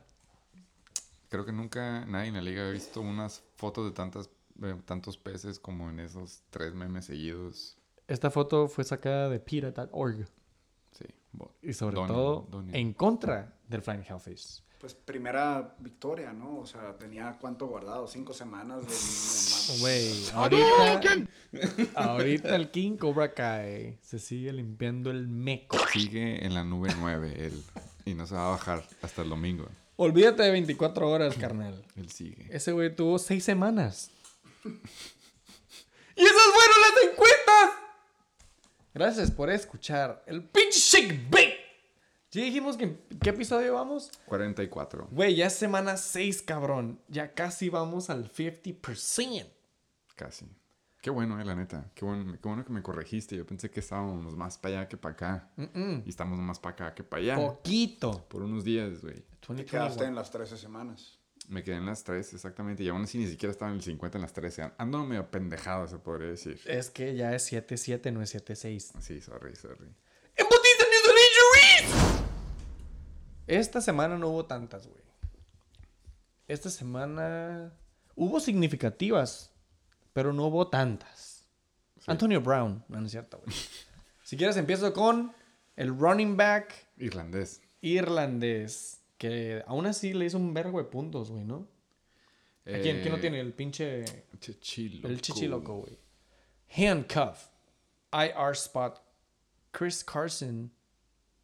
Creo que nunca nadie en la liga ha visto unas fotos de tantas, de tantos peces como en esos tres memes seguidos. Esta foto fue sacada de PETA.org. Sí. Y sobre todo en contra del Flying Hellfish. Pues primera victoria, ¿no? O sea, tenía cuánto guardado, cinco semanas de, de Güey, ahorita, ahorita el King Cobra Kai se sigue limpiando el meco. Sigue en la nube 9 él. Y no se va a bajar hasta el domingo. Olvídate de 24 horas, carnal. Él sigue. Ese güey tuvo seis semanas. ¡Y esas fueron las encuestas! Gracias por escuchar el pinche Shake Bake. ¿Ya dijimos que qué episodio vamos? 44. Güey, ya es semana 6, cabrón. Ya casi vamos al 50%. Casi. Qué bueno, eh, la neta. Qué bueno, qué bueno que me corregiste. Yo pensé que estábamos más para allá que para acá. Mm-mm. Y estamos más para acá que para allá. Poquito. Por unos días, güey. Te quedaste 2021. en las 13 semanas. Me quedé en las 3, exactamente. Y aún así ni siquiera estaba en el 50 en las 13. Ando medio pendejado, se podría decir. Es que ya es 7-7, no es 7-6. Sí, sorry, sorry. ¡Embutiste and Injuries! Esta semana no hubo tantas, güey. Esta semana hubo significativas, pero no hubo tantas. Antonio Brown, no, no es cierto, güey. si quieres empiezo con el running back Irlandés. irlandés, que aún así le hizo un vergo de puntos, güey, ¿no? ¿A quién, quién no tiene? El pinche... Chichiloco. El chichiloco, güey. Handcuff. IR spot. Chris Carson.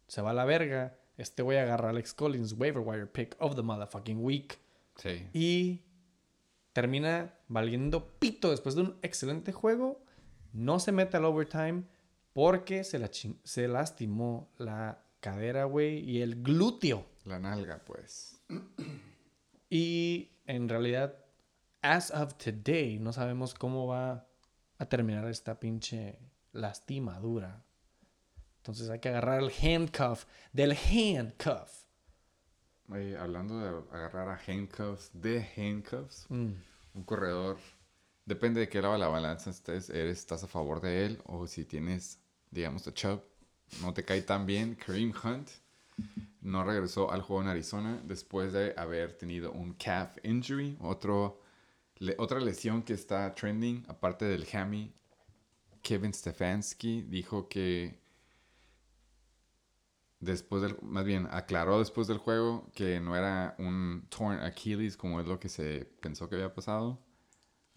Se va a la verga. Este agarra a Alex Collins, waiver wire pick of the motherfucking week. Sí. Y termina valiendo pito después de un excelente juego. No se mete al overtime porque se, la se lastimó la cadera, güey, y el glúteo. La nalga, pues. Y en realidad, as of today, no sabemos cómo va a terminar esta pinche lastimadura. Entonces hay que agarrar el handcuff del handcuff. Oye, hablando de agarrar a handcuffs, de handcuffs, Mm. un corredor, depende de qué lado de la balanza estés, eres, estás a favor de él o si tienes, digamos, a Chubb, no te cae tan bien. Kareem Hunt no regresó al juego en Arizona después de haber tenido un calf injury, otro, le- otra lesión que está trending, aparte del hammy. Kevin Stefanski dijo que después del, más bien aclaró después del juego que no era un torn Achilles como es lo que se pensó que había pasado.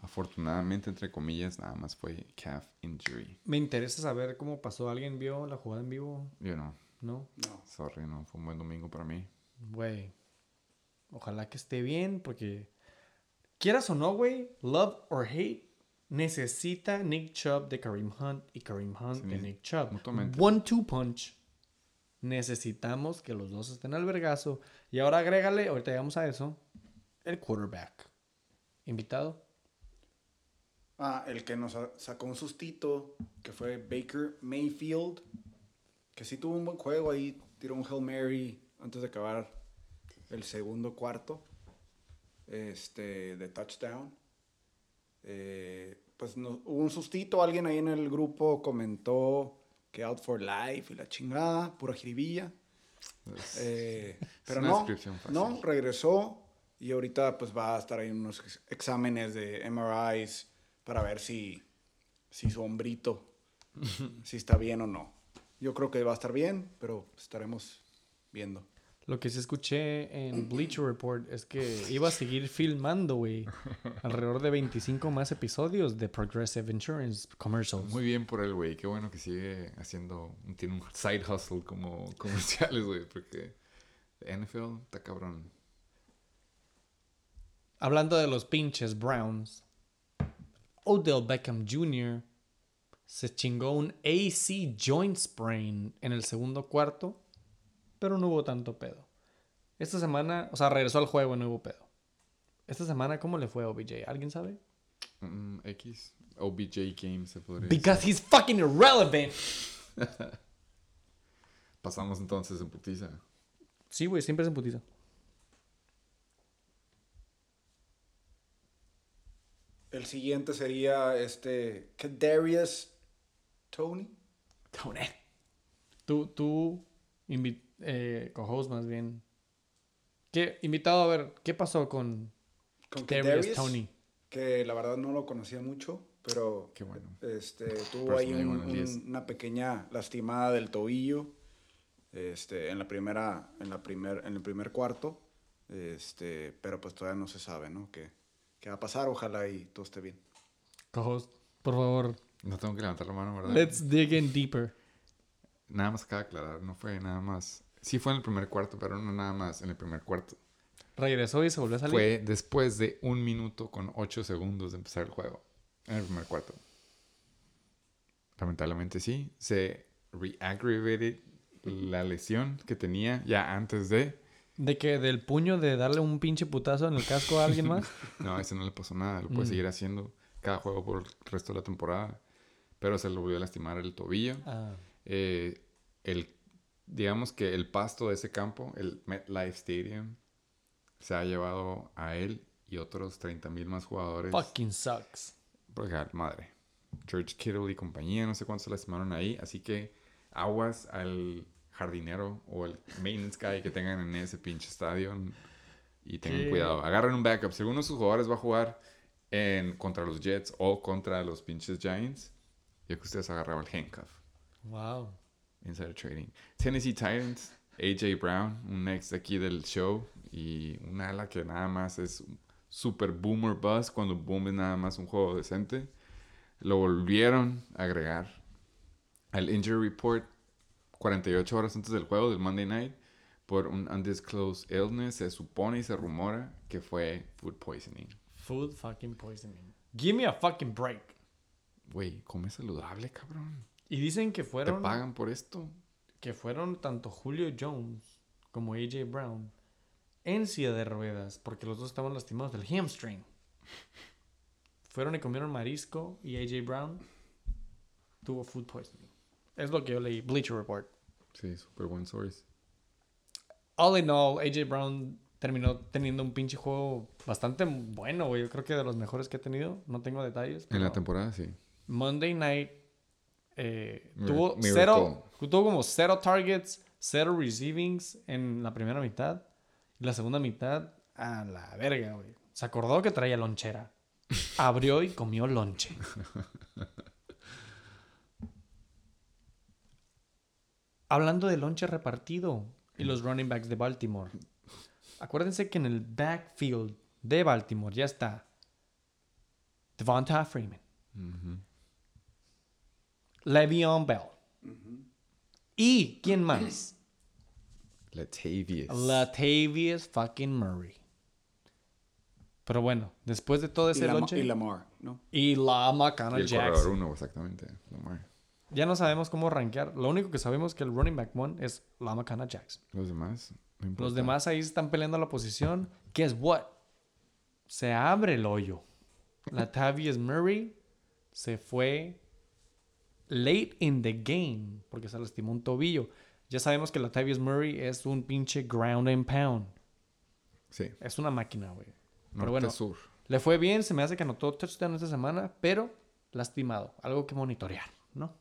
Afortunadamente, entre comillas, nada más fue calf injury. Me interesa saber cómo pasó. ¿Alguien vio la jugada en vivo? Yo no, ¿No? No. sorry, no, fue un buen domingo para mí. Güey. Ojalá que esté bien porque... Quieras o no, güey. Love or hate. Necesita Nick Chubb de Kareem Hunt y Kareem Hunt Sí, de Nick Chubb. mutuamente. One-two punch. Necesitamos que los dos estén al vergazo. Y ahora agrégale, ahorita llegamos a eso, el quarterback. ¿Invitado? Ah, el que nos sa- sacó un sustito, que fue Baker Mayfield, que sí tuvo un buen juego ahí, tiró un Hail Mary antes de acabar el segundo cuarto, este, de touchdown. Eh, pues no- hubo un sustito, alguien ahí en el grupo comentó que out for life y la chingada, pura jiribilla. Es- Eh, Es pero no, no, regresó y ahorita pues va a estar ahí en unos ex- exámenes de MRIs para ver si, si su hombrito, si está bien o no. Yo creo que va a estar bien, pero estaremos viendo. Lo que sí escuché en Bleacher Report es que iba a seguir filmando, güey. Alrededor de 25 más episodios de Progressive Insurance Commercials. Muy bien por él, güey. Qué bueno que sigue haciendo, tiene un side hustle como comerciales, güey, porque NFL está cabrón. Hablando de los pinches Browns, Odell Beckham Jr. se chingó un AC joint sprain en el segundo cuarto, pero no hubo tanto pedo. Esta semana, o sea, regresó al juego y no hubo pedo. Esta semana, ¿cómo le fue a OBJ? ¿Alguien sabe? Mm, X, OBJ game se podría decir. Because he's fucking irrelevant. Pasamos entonces en putiza. Sí, güey, siempre es en putiza. El siguiente sería este Kadarius Tony. Tony. Tú, tú, invi- eh, co-host más bien. ¿Qué, invitado a ver, ¿qué pasó con Con Darius Tony? que la verdad no lo conocía mucho, pero Qué bueno. este, tuvo ahí un- un- una pequeña lastimada del tobillo este, en, la primera, en, la primer, en el primer cuarto, este, pero pues todavía no se sabe ¿no? ¿Qué, qué va a pasar, ojalá y todo esté bien. Co-host, por favor, No tengo que levantar la mano, ¿verdad? let's dig in deeper. Nada más de aclarar, no fue nada más. Sí fue en el primer cuarto, pero no nada más en el primer cuarto. Regresó y se volvió a salir. Fue después de un minuto con ocho segundos de empezar el juego. En el primer cuarto. Lamentablemente sí. Se reaggravated la lesión que tenía ya antes de. De que del puño de darle un pinche putazo en el casco a alguien más. No, a ese no le pasó nada. Lo puede Mm. seguir haciendo cada juego por el resto de la temporada. Pero se le volvió a lastimar el tobillo. Ah, Eh, el, digamos que el pasto de ese campo, el MetLife Stadium, se ha llevado a él y otros 30 mil más jugadores. fucking sucks. Porque, ah, madre. George Kittle y compañía, no sé cuántos se lastimaron ahí. Así que aguas al jardinero o el maintenance guy que tengan en ese pinche estadio. Y tengan ¿Qué? cuidado. Agarren un backup. Si alguno de sus jugadores va a jugar en, contra los Jets o contra los pinches Giants, yo que ustedes agarraban el handcuff. Wow. Insider Trading. Tennessee Titans, AJ Brown, un ex de aquí del show y un ala que nada más es super boomer buzz cuando boom es nada más un juego decente. Lo volvieron a agregar al injury report 48 horas antes del juego del Monday night por un undisclosed illness. Se supone y se rumora que fue food poisoning. Food fucking poisoning. Give me a fucking break. Güey, come saludable, cabrón. Y dicen que ¿Te fueron pagan por esto? que fueron tanto Julio Jones como AJ Brown en silla de ruedas porque los dos estaban lastimados del hamstring. Fueron y comieron marisco y AJ Brown tuvo food poisoning. Es lo que yo leí, Bleacher Report. Sí, super buen source. All in all, AJ Brown terminó teniendo un pinche juego bastante bueno, güey. Yo creo que de los mejores que ha tenido. No tengo detalles. En la pero temporada, sí. Monday Night eh, tuvo, cero, tuvo como cero targets, cero receivings en la primera mitad. Y la segunda mitad, a la verga, güey. Se acordó que traía lonchera. Abrió y comió lonche. Hablando de lonche repartido y los running backs de Baltimore. Acuérdense que en el backfield de Baltimore ya está Devonta Freeman. Le'Veon Bell. ¿Y quién más? Latavius. Latavius fucking Murray. Pero bueno, después de todo ese Lama- lonche y Lamar, ¿no? y la y Macana el Jackson, uno, exactamente. Lamar. ya no sabemos cómo rankear. Lo único que sabemos es que el running back one es la Macana Jackson. Los demás, no importa. Los demás ahí están peleando la posición. Guess what? Se abre el hoyo. Latavius Murray se fue late in the game porque se lastimó un tobillo. Ya sabemos que Latavius Murray es un pinche ground and pound. Sí, Es una máquina, güey. norte bueno. sur. Le fue bien, se me hace que anotó touchdown esta semana, pero lastimado. Algo que monitorear, ¿no?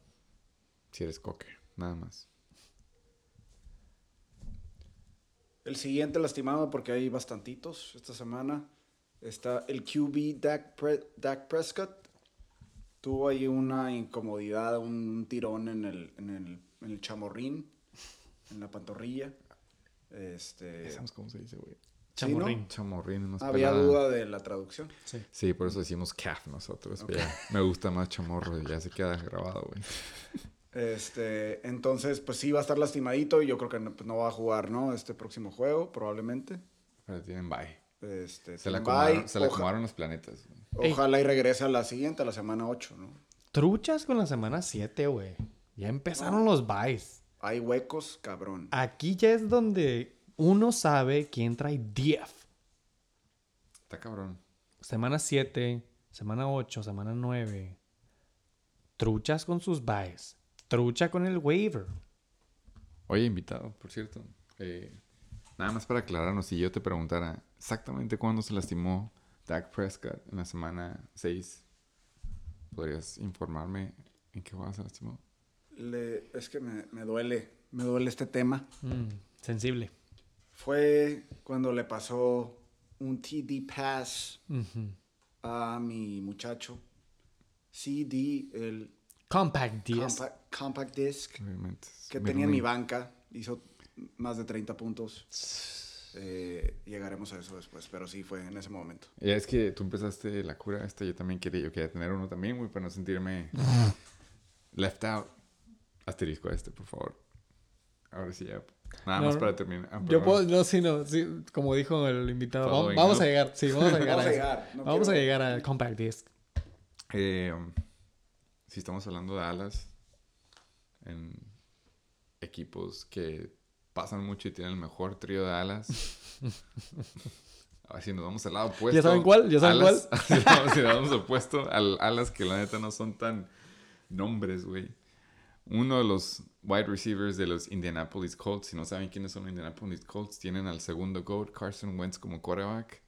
Si eres cocker, nada más. El siguiente lastimado, porque hay bastantitos esta semana, está el QB Dak, Pre- Dak Prescott. Tuvo ahí una incomodidad, un tirón en el, en el, en el chamorrín, en la pantorrilla. Este, ¿Sabes cómo se dice, güey? Sí, ¿no? Chamorrín. Unos había pelada. duda de la traducción. Sí. Sí, por eso decimos calf nosotros. ya me gusta más chamorro y ya se queda grabado, güey. Este, entonces, pues sí va a estar lastimadito y yo creo que no, pues, no va a jugar, ¿no? Este próximo juego, probablemente. Pero tienen bye. Este, Se le bye. acomodaron, se los planetas. güey. Ey. Ojalá y regrese a la siguiente, a la semana 8, ¿no? Truchas con la semana 7, güey. Ya empezaron los buys. Hay huecos, cabrón. Aquí ya es donde uno sabe quién trae 10. Está cabrón. Semana 7, semana 8, semana 9. Truchas con sus buys. Trucha con el waiver. Oye, invitado, por cierto. eh, nada más para aclararnos, si yo te preguntara exactamente cuándo se lastimó Dak Prescott en la semana 6, ¿podrías informarme en qué juego se lastimó? Le- es que me, me duele, me duele este tema. Mm, sensible. Fue cuando le pasó un TD pass a mi muchacho. CD, el Compact 10. compact, compact disc, Obviamente. que tenía en mi banca. Hizo más de 30 puntos. Eh, llegaremos a eso después, pero sí fue en ese momento. Ya es que tú empezaste la cura esta, yo también quería, yo quería tener uno también, güey, para no sentirme left out. Asterisco a este, por favor. Ahora sí ya. Nada No, más para terminar. Ah, Yo puedo, no, sí, no, sí, como dijo el invitado, vamos, vamos a llegar, sí, vamos a llegar Vamos a a eso. llegar. no Vamos a llegar al Compact Disc. Eh, si estamos hablando de alas en equipos que pasan mucho y tienen el mejor trío de alas. Así nos vamos al lado opuesto. ¿Ya saben cuál? ¿Ya saben alas, Si vamos, si nos vamos opuesto al alas que la neta no son tan nombres, güey. Uno de los wide receivers de los Indianapolis Colts, si no saben quiénes son los Indianapolis Colts, tienen al segundo GOAT, Carson Wentz, como quarterback.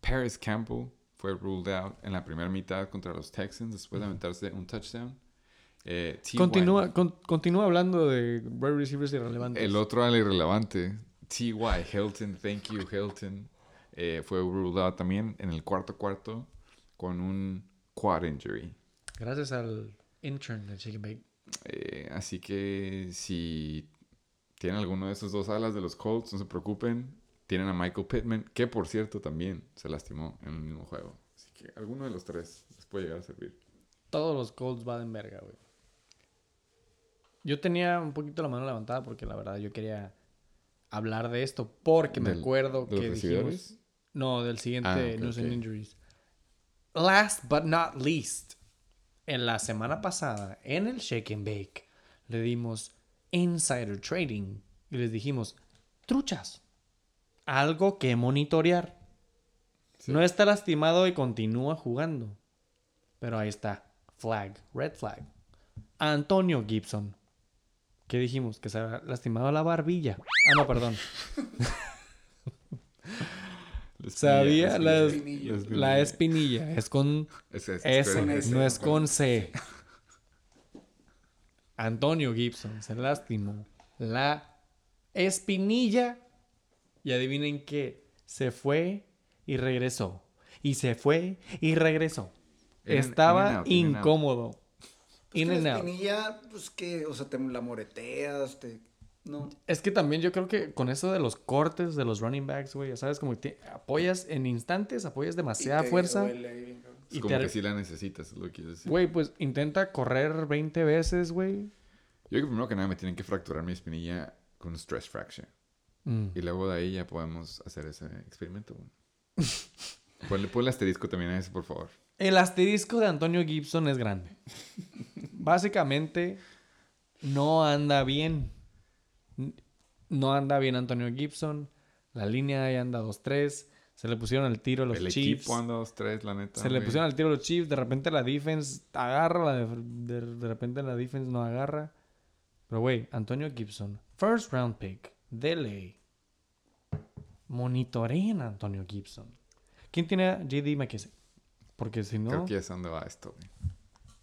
Paris Campbell fue ruled out en la primera mitad contra los Texans después de aventarse un touchdown. Eh, T.Y. Continúa, con- continúa hablando de wide receivers irrelevantes. El otro al irrelevante, T.Y. Hilton, thank you Hilton, eh, fue ruled out también en el cuarto cuarto con un quad injury. Gracias al intern de Chicken Bake. Eh, así que si tienen alguno de esos dos alas de los Colts, no se preocupen. Tienen a Michael Pittman, que por cierto también se lastimó en el mismo juego. Así que alguno de los tres les puede llegar a servir. Todos los Colts van en verga, güey. Yo tenía un poquito la mano levantada porque la verdad yo quería hablar de esto porque me acuerdo ¿de los que dijimos... No, del siguiente Ah, News and. Injuries. Last but not least, en la semana pasada, en el Shake and Bake, le dimos insider trading y les dijimos, truchas, algo que monitorear. Sí. No está lastimado y continúa jugando. Pero ahí está, flag, red flag. Antonio Gibson. ¿Qué dijimos? Que se había lastimado la barbilla. Ah, no, perdón. Sabía la la, espinilla, la espinilla. la espinilla. Es con Es- es- S, con S, no es con C. Antonio Gibson se lastimó la espinilla. Y adivinen qué. Se fue y regresó. Y se fue y regresó. In in Estaba out, in incómodo. Pues In que and la out. espinilla, pues que, o sea, te la moreteas, te... No. Es que también yo creo que con eso de los cortes de los running backs, güey, ya sabes, como que te apoyas en instantes, apoyas demasiada Y te fuerza. duele y como te- que sí la necesitas, es lo que quiero decir. Güey, pues intenta correr 20 veces, güey. Yo creo que primero que nada me tienen que fracturar mi espinilla con un stress fracture. Mm. Y luego de ahí ya podemos hacer ese experimento. güey. ponle, ponle asterisco también a eso, por favor. El asterisco de Antonio Gibson es grande. Básicamente, no anda bien. No anda bien Antonio Gibson. La línea ahí anda 2-3. Se le pusieron el tiro a los el Chiefs. equipo anda dos, tres, la neta. Se le pusieron el tiro a los Chiefs. De repente la defense agarra. la de, de- de repente la defense no agarra. Pero, güey, Antonio Gibson. First round pick. De ley. Monitoreen a Antonio Gibson. ¿Quién tiene a JD McKissick? Porque si no, Creo que ya sé dónde va esto, güey.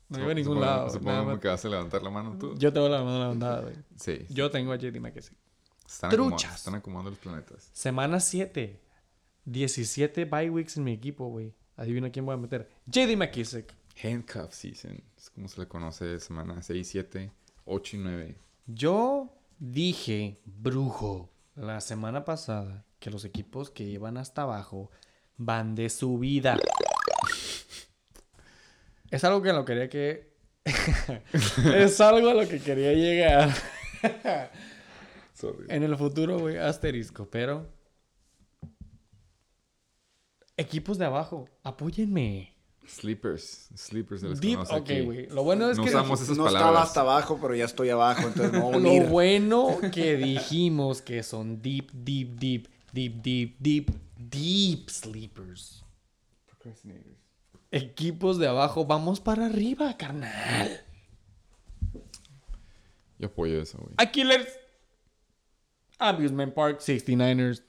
no iba a ningún Supongo- lado. Supongo nada que vas a levantar la mano tú. Yo tengo la mano levantada, güey. Sí. Yo tengo a JD McKissick. Están Truchas. están acomodando los planetas. Semana 7. 17 bye weeks en mi equipo, güey. Adivina quién voy a meter. JD McKissick. Handcuff season. Es como se le conoce semana 6, 7, 8 y 9. Yo dije, brujo, la semana pasada que los equipos que iban hasta abajo van de subida. Es algo que lo quería que... es algo a lo que quería llegar Sorry. en el futuro, güey, asterisco. Pero... Equipos de abajo, apóyenme. Sleepers. Sleepers se les Deep, conoce ok, aquí. güey. Lo bueno es No que... usamos esas no estaba palabras. hasta abajo, pero ya estoy abajo, entonces me voy a unir. Lo bueno que dijimos que son deep, deep, deep, deep, deep, deep, deep sleepers. Procrastinators. Equipos de abajo, vamos para arriba, carnal. Yo apoyo eso, güey. Aquiles. Amusement Park 69ers.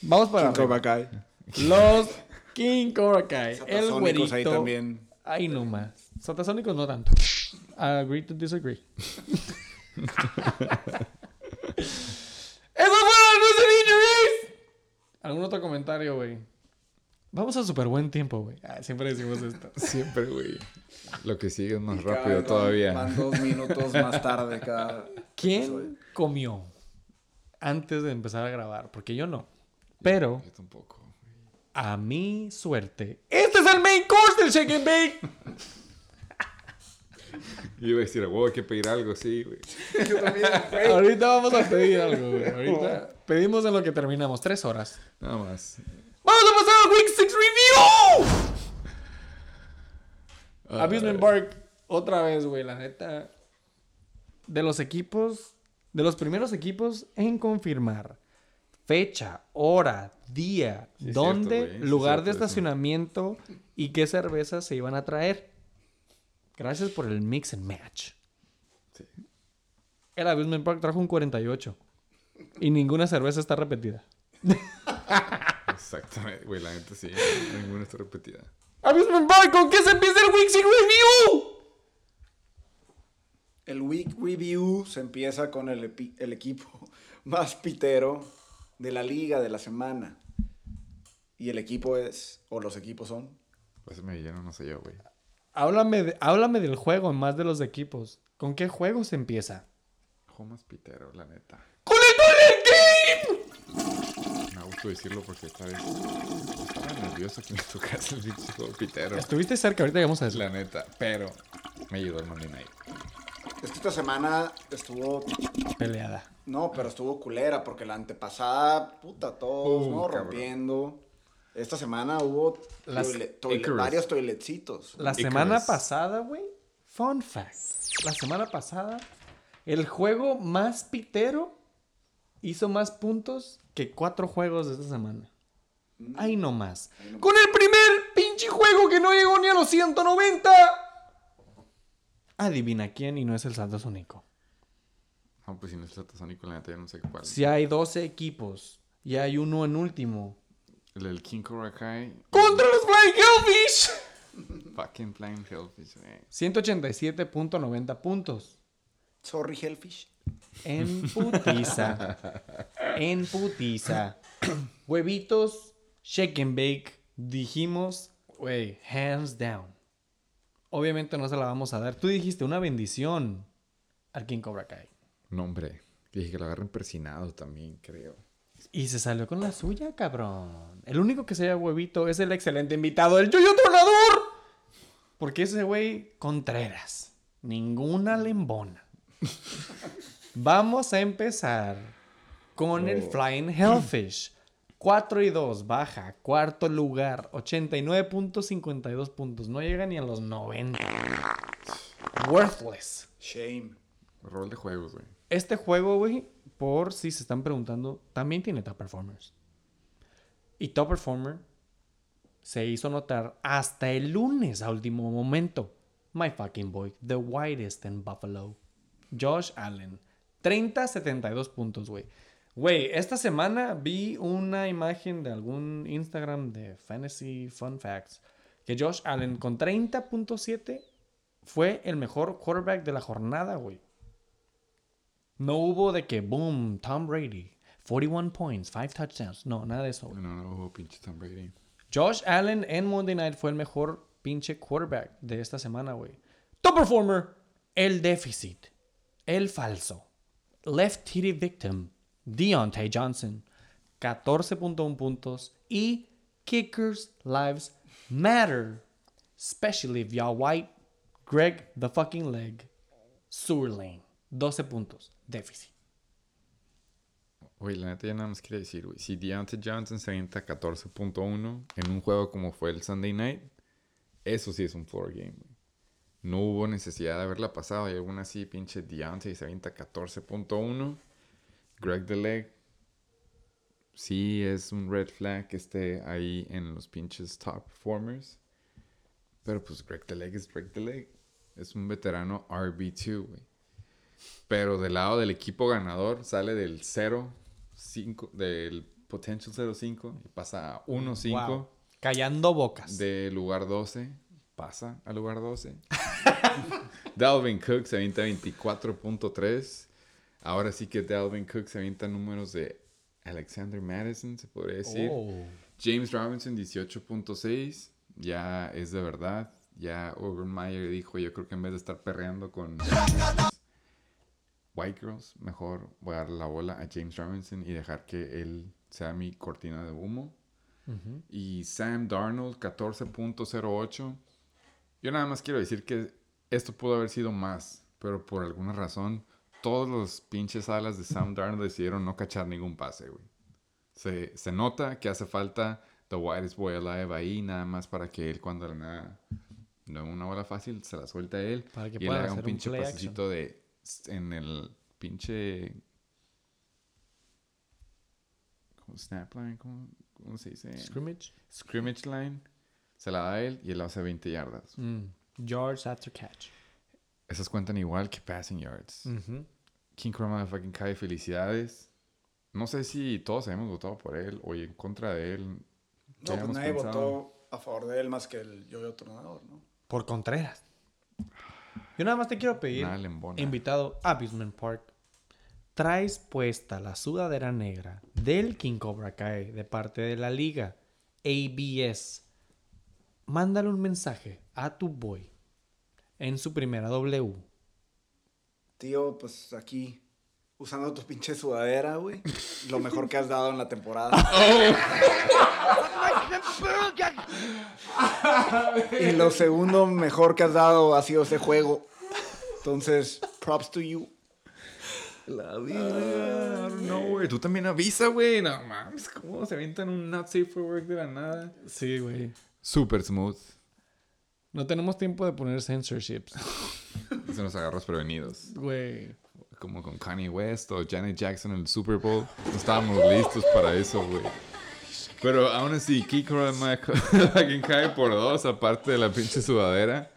Vamos para King arriba. Kai. Los King Cobra Kai. El güerito. ahí también. Ahí nomás. Satasónicos no tanto. Agree to disagree. ¡Eso fueron los Injuries! ¿Algún otro comentario, güey? Vamos a súper buen tiempo, güey. Ah, siempre decimos esto. Siempre, güey. Lo que sigue es más Y rápido todavía. Van dos minutos más tarde cada... ¿Quién comió antes de empezar a grabar? Porque yo no. Pero, Yo tampoco. a mi suerte, este es el main course del Shake and Bake. Yo iba a decir, wow, hay que pedir algo, sí, güey. Yo también, güey. Ahorita vamos a pedir algo, güey. Ahorita pedimos en lo que terminamos. Tres horas. Nada más. ¡Vamos a pasar al Week 6 Review! Ah, Amusement Park, otra vez, güey, la neta. De los equipos, de los primeros equipos en confirmar fecha, hora, día, Sí, dónde, cierto, sí, lugar de cierto eso. estacionamiento y qué cervezas se iban a traer. Gracias por el mix and match. Sí. El Amusement Park trajo un 48 y ninguna cerveza está repetida. Exactamente, güey, la neta sí. Ninguna está repetida. Amusement Park, ¿con qué se empieza el Week 6 Review? El Week Review se empieza con el, el equipo más pitero de la liga de la semana. Y el equipo es, o los equipos son, Pues me lleno, no sé yo, güey. Háblame, de- háblame del juego, más de los equipos. ¿Con qué juego se empieza? Juego más pitero, la neta. ¡Con el Toilet Game! Gusto decirlo porque esta vez estaba nervioso que me tocase el pinche pitero. Estuviste cerca, ahorita llegamos a eso. La neta, pero me ayudó el Monday Night. Es que esta semana estuvo. Peleada. No, pero estuvo culera porque la antepasada, puta, todos, Uh, ¿no? cabrón. Rompiendo. Esta semana hubo Las- toile- toile- Icarus. varios toiletcitos. La Icarus. semana pasada, güey. Fun fact. La semana pasada, el juego más pitero hizo más puntos que cuatro juegos de esta semana. Ahí no más. Con el primer pinche juego que no llegó ni a los 190. Adivina quién y no es el salto sónico. No, pues si no es Satasónico, la neta, ya no sé cuál. Si hay 12 equipos y hay uno en último. El del King Cobra Kai. ¡Contra los Flying Hellfish! Fucking Flying Hellfish, güey. 187.90 puntos. Sorry, Hellfish. En putiza. en putiza. Huevitos, shake and bake. Dijimos, güey, hands down. Obviamente no se la vamos a dar. Tú dijiste una bendición al King Cobra Kai. No, hombre. Dije que lo agarren persinado también, creo. Y se salió con la suya, cabrón. El único que se llama huevito es el excelente invitado, el Yoyo Tronador. Porque ese güey, Contreras. Ninguna lembona. Vamos a empezar con el Flying Hellfish. 4 y 2, baja. Cuarto lugar, 89.52 puntos. No llega ni a los 90. Worthless. Shame. Rol de juegos, güey. Este juego, güey, por si se están preguntando, también tiene top performers. Y top performer se hizo notar hasta el lunes a último momento. My fucking boy, the whitest in Buffalo. Josh Allen. 30-72 puntos, güey. Güey, esta semana vi una imagen de algún Instagram de Fantasy Fun Facts que Josh Allen con 30.7 fue el mejor quarterback de la jornada, güey. No hubo de que, boom, Tom Brady, 41 points, 5 touchdowns. No, nada de eso. güey. No, no, hubo pinche Tom Brady. Josh Allen en Monday Night fue el mejor pinche quarterback de esta semana, güey. Top performer, el déficit, el falso, left titty victim, Deontay Johnson, 14.1 puntos y Kickers Lives Matter, especially if y'all white, Greg the fucking leg, Sewer Lane, 12 puntos, déficit. Oye, la neta ya nada más quiere decir, güey. Si Deontay Johnson se avienta 14.1 en un juego como fue el Sunday Night, eso sí es un floor game, güey. No hubo necesidad de haberla pasado y aún así, pinche Deontay se avienta 14.1. Greg Deleg, sí es un red flag que esté ahí en los pinches top performers. Pero pues Greg Deleg es Greg Deleg. Es un veterano RB2, güey. Pero del lado del equipo ganador sale del 0, 5, del potential 0-5 y pasa a 1-5. Wow. Callando bocas. De lugar 12 pasa al lugar 12. Dalvin Cook se avienta 24.3. Ahora sí que Dalvin Cook se avienta números de Alexander Madison, se podría decir. Oh. James Robinson 18.6. Ya es de verdad. Ya Urban Meyer dijo, yo creo que en vez de estar perreando con White Girls, mejor voy a dar la bola a James Robinson y dejar que él sea mi cortina de humo. Y Sam Darnold, 14.08. Yo nada más quiero decir que esto pudo haber sido más, pero por alguna razón, todos los pinches alas de Sam Darnold decidieron no cachar ningún pase, güey. Se, se nota que hace falta The Whitest Boy Alive ahí, nada más para que él, cuando la nada, no una bola fácil, se la suelta a él. Para que y él haga un pinche pasecito de. En el pinche. ¿Cómo? Snap line, ¿cómo, cómo se dice? Scrimmage. scrimmage line, se la da a él y él hace 20 yardas. Mm. Yards after catch. Esas cuentan igual que passing yards. King Chroma fucking Kai, felicidades. No sé si todos habíamos votado por él o en contra de él. ¿Qué No, pues nadie pensado? votó a favor de él más que el yo-yo tronador, ¿no? Por Contreras. Yo nada más te quiero pedir, invitado a Abusement Park, traes puesta la sudadera negra del King Cobra Kai de parte de la liga ABS. Mándale un mensaje a tu boy en su primera W. Tío, pues aquí usando tu pinche sudadera, güey. Lo mejor que has dado en la temporada. y lo segundo mejor que has dado ha sido ese juego. Entonces, props to you. La vida. No, güey. Tú también avisa, güey. No mames. ¿Cómo se avientan un not safe for work de la nada? Sí, güey. Super smooth. No tenemos tiempo de poner censorships. Se nos agarros prevenidos. Güey. Como con Kanye West o Janet Jackson en el Super Bowl. No estábamos listos para eso, güey. Pero aún así, Kiko cae por dos, aparte de la pinche sudadera.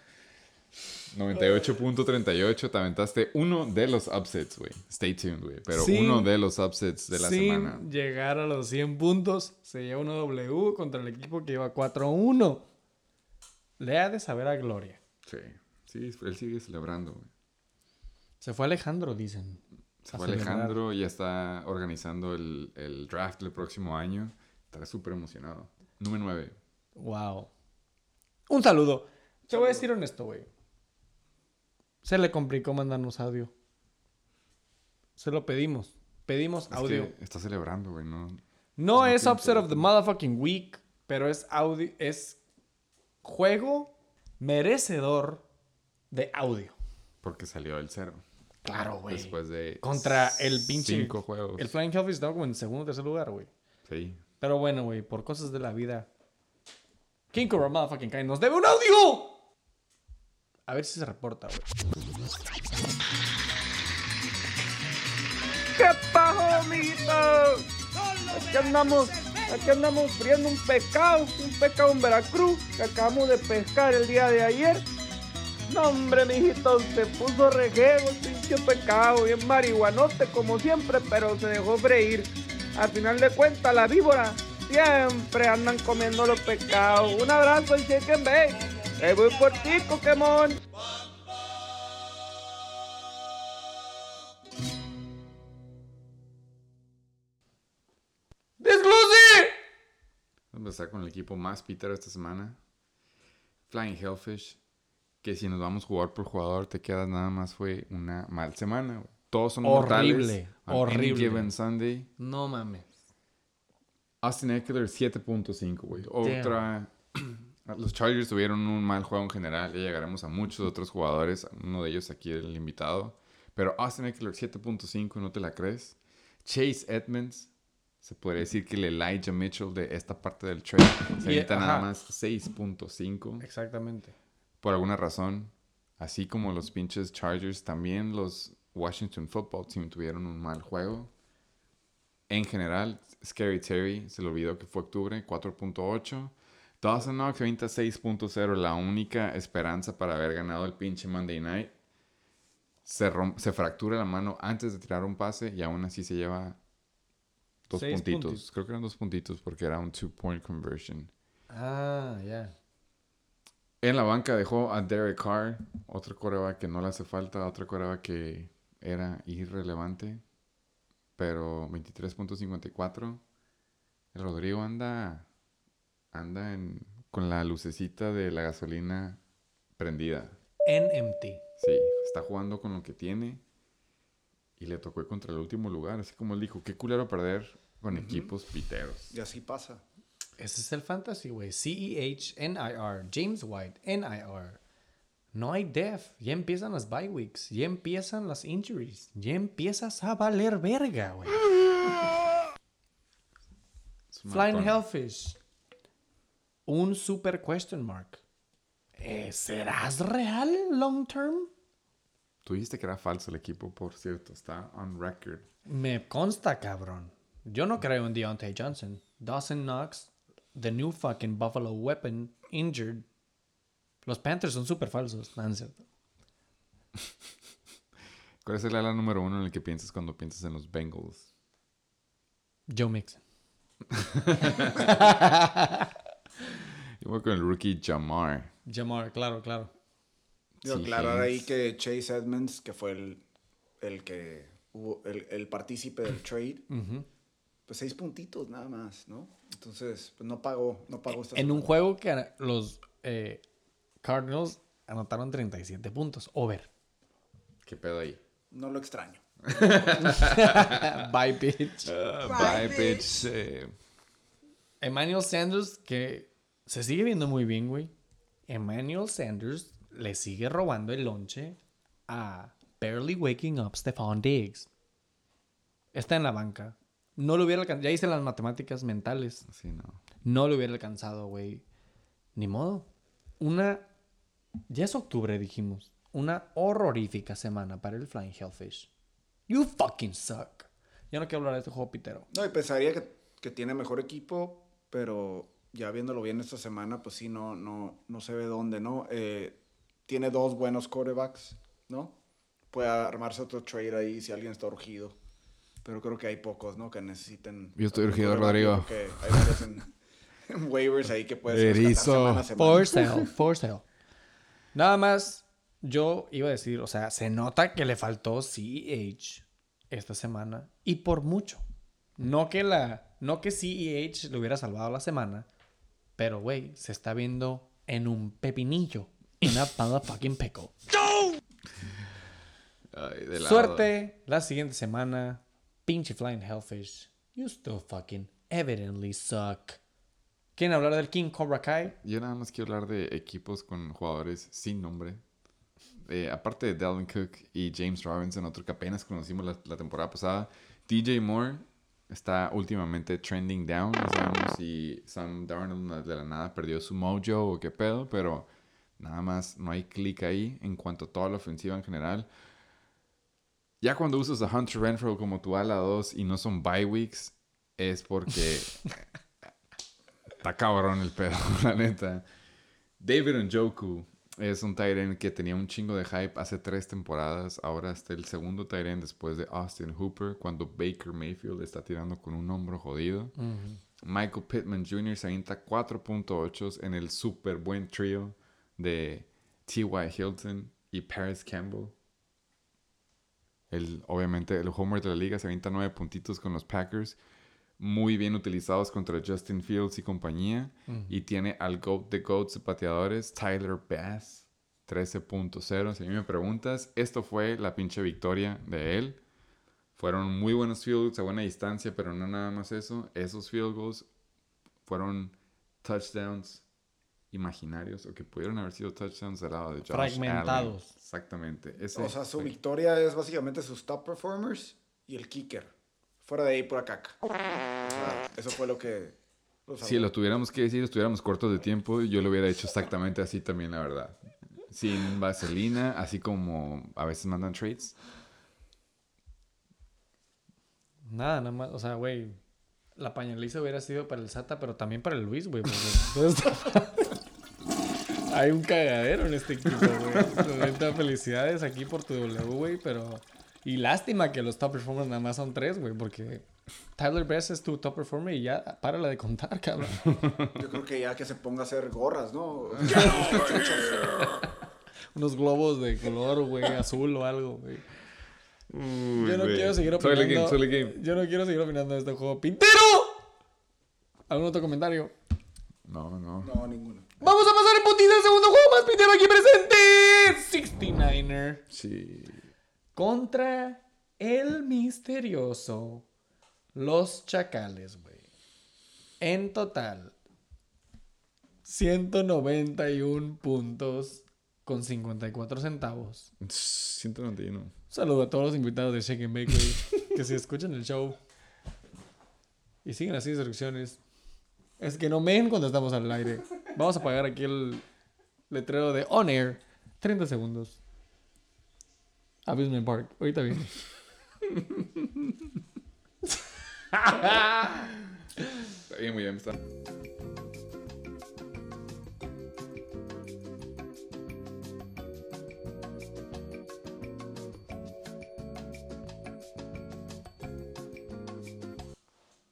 98.38, te aventaste uno de los upsets, güey. Stay tuned, güey. Pero Sin- uno de los upsets de la Sin semana. llegar a los 100 puntos, se lleva una W contra el equipo que lleva 4-1. Le ha de saber a Gloria. Sí, sí, él sigue celebrando, güey. Se fue Alejandro, dicen. Se fue. Alejandro y ya está organizando el, el draft del próximo año. Estará súper emocionado. Número 9. Wow. Un saludo. Te voy a decir honesto, güey. Se le complicó mandarnos audio. Se lo pedimos. Pedimos Es audio. que está celebrando, güey. No, No no es upset of the motherfucking week, pero es audio, es juego merecedor de audio. porque salió el cero. Claro, güey. Después de Contra el pinche. cinco juegos. El Flying Hellfish estaba como en segundo o tercer lugar, güey. Sí. Pero bueno, güey, por cosas de la vida. King Cobra Motherfucking Kai nos debe un audio. A ver si se reporta, güey. ¿Qué pasó, mijitos? Aquí andamos, aquí andamos friendo un pescado, un pescado en Veracruz que acabamos de pescar el día de ayer. No, hombre, mijitos, se puso rejego pinche pescado, bien marihuanote como siempre, pero se dejó freír. Al final de cuentas, la víbora siempre andan comiendo los pescados. Un abrazo y chicken bake. Ahí voy por ti, Pokémon. ¡Disclose! Vamos a empezar con el equipo más pitero esta semana. Flying Hellfish. Que si nos vamos jugador por jugador, te quedas nada más fue una mal semana. Todos son Horrible, mortales. horrible. given Sunday. No mames. Austin Eckler 7.5, güey. Otra. Los Chargers tuvieron un mal juego en general. Ya llegaremos a muchos otros jugadores. Uno de ellos aquí, el invitado. Pero Austin Eckler 7.5, ¿no te la crees? Chase Edmonds. Se podría decir que el Elijah Mitchell de esta parte del trade. Se avienta nada más 6.5. Exactamente. Por alguna razón. Así como los pinches Chargers, también los Washington Football Team tuvieron un mal juego. En general, Scary Terry se le olvidó que fue octubre, 4.8. Dawson Knox 26.0, la única esperanza para haber ganado el pinche Monday Night. Se, se fractura la mano antes de tirar un pase y aún así se lleva dos Seis puntitos. Creo que eran dos puntitos porque era un two-point conversion. Ah, ya. En la banca dejó a Derek Carr, otro coreback que no le hace falta, otro coreback que era irrelevante, pero 23.54. El Rodrigo anda, anda en- con la lucecita de la gasolina prendida. NMT. Sí, está jugando con lo que tiene y le tocó ir contra el último lugar, así como él dijo, qué culero perder con equipos piteros. Y así pasa. Ese es el fantasy, güey. C-E-H-N-I-R. James White. N-I-R. No hay def. Ya empiezan las bye weeks. Ya empiezan las injuries. Ya empiezas a valer verga, güey. Flying. Hellfish. Un super question mark. Eh, ¿Serás real long term? Tú dijiste que era falso el equipo, por cierto, está on record. Me consta, cabrón. Yo no creo en Deontay Johnson. Dawson Knox, the new fucking Buffalo weapon, injured. Los Panthers son súper falsos. No, cierto. ¿Cuál es el ala número uno en el que piensas cuando piensas en los Bengals? Joe Mixon. Yo voy con el rookie Jamar. Jamar, claro, claro. Quiero Sí, aclarar ahí que Chase Edmonds, que fue el, el que hubo, el, el partícipe del trade, pues seis puntitos nada más, ¿no? Entonces, pues no pagó, no pagó esta En un juego que los eh, Cardinals anotaron 37 puntos. Over. ¿Qué pedo ahí? No lo extraño. Bye, bitch. bye, bitch. Eh, Emmanuel Sanders, que se sigue viendo muy bien, güey. Emmanuel Sanders le sigue robando el lonche a Barely Waking Up Stephon Diggs. Está en la banca. No lo hubiera alcanzado. Ya hice las matemáticas mentales. sí, no. No lo hubiera alcanzado, güey. Ni modo. Una. Ya es octubre, dijimos. Una horrorífica semana para el Flying Hellfish. You fucking suck. Ya no quiero hablar de este juego pitero. No, y pensaría que, que tiene mejor equipo, pero ya viéndolo bien esta semana, pues sí, no, no, no se ve dónde, ¿no? Eh, tiene dos buenos quarterbacks, ¿no? Puede armarse otro trade ahí si alguien está urgido. Pero creo que hay pocos, ¿no? Que necesiten... Yo estoy urgido. Rodrigo. Que hay varios en, en waivers ahí que puedes Erizo. semana a semana. For sale, for sale. Nada más, yo iba a decir, o sea, se nota que le faltó CEH esta semana. Y por mucho. No que la. No que CEH le hubiera salvado la semana. Pero, güey, se está viendo en un pepinillo. In a motherfucking pickle. Ay, de. Suerte la siguiente semana. Pinche Flying Hellfish. You still fucking evidently suck. ¿Quieren hablar del King Cobra Kai? Yo nada más quiero hablar de equipos con jugadores sin nombre. Eh, aparte de Dalvin Cook y James Robinson, otro que apenas conocimos la, la temporada pasada, DJ Moore está últimamente trending down. No sabemos si Sam Darnold de la nada perdió su mojo o qué pedo, pero nada más no hay clic ahí en cuanto a toda la ofensiva en general. Ya cuando usas a Hunter Renfro como tu ala 2 y no son bye weeks, es porque está cabrón el pedo, la neta. David Njoku es un Tyrant que tenía un chingo de hype hace tres temporadas. Ahora está el segundo Tyrant después de Austin Hooper, cuando Baker Mayfield está tirando con un hombro jodido. Michael Pittman Jr. se avienta 4.8 en el super buen trío de T.Y. Hilton y Paris Campbell. El, obviamente, el homer de la liga se avienta 9 puntitos con los Packers. Muy bien utilizados contra Justin Fields y compañía. Y tiene al GOAT de GOATs de pateadores, Tyler Bass, 13.0. Si a mí me preguntas, esto fue la pinche victoria de él. Fueron muy buenos field goals a buena distancia, pero no nada más eso. Esos field goals fueron touchdowns imaginarios o que pudieron haber sido touchdowns del lado de Josh Fragmentados. Allen. Exactamente. Ese O sea, su fue- victoria es básicamente sus top performers y el kicker. Fuera de ahí, pura caca. O sea, eso fue lo que... lo Si lo tuviéramos que decir, estuviéramos cortos de tiempo, yo lo hubiera hecho exactamente así también, la verdad. Sin vaselina, así como a veces mandan trades. Nada, nada más. O sea, güey. La pañaliza hubiera sido para el Sata, pero también para el Luis, güey. porque entonces- Hay un cagadero en este equipo, güey. Felicidades aquí por tu W, güey, pero... Y lástima que los top performers nada más son tres, güey, porque Tyler Best es tu top performer y ya párala de contar, cabrón. Yo creo que ya que se ponga a hacer gorras, ¿no? Unos globos de color, güey, azul o algo, güey. Yo no güey. quiero seguir opinando. game, soy game. Yo no quiero seguir opinando de este juego. ¡Pintero! ¿Algún otro comentario? No, no. No, ninguno. Vamos a pasar en putiza al segundo juego más pintero aquí presente. 69er Sí. Contra el misterioso Los Chacales, güey. En total, 191 puntos con 54 centavos. 191. Saludo a todos los invitados de Shake and Bake, güey, que se escuchan el show y siguen las instrucciones. Es que no ven cuando estamos al aire. Vamos a apagar aquí el letrero de On Air. 30 segundos. Abusement Park. Ahorita viene. Está bien, muy bien, está.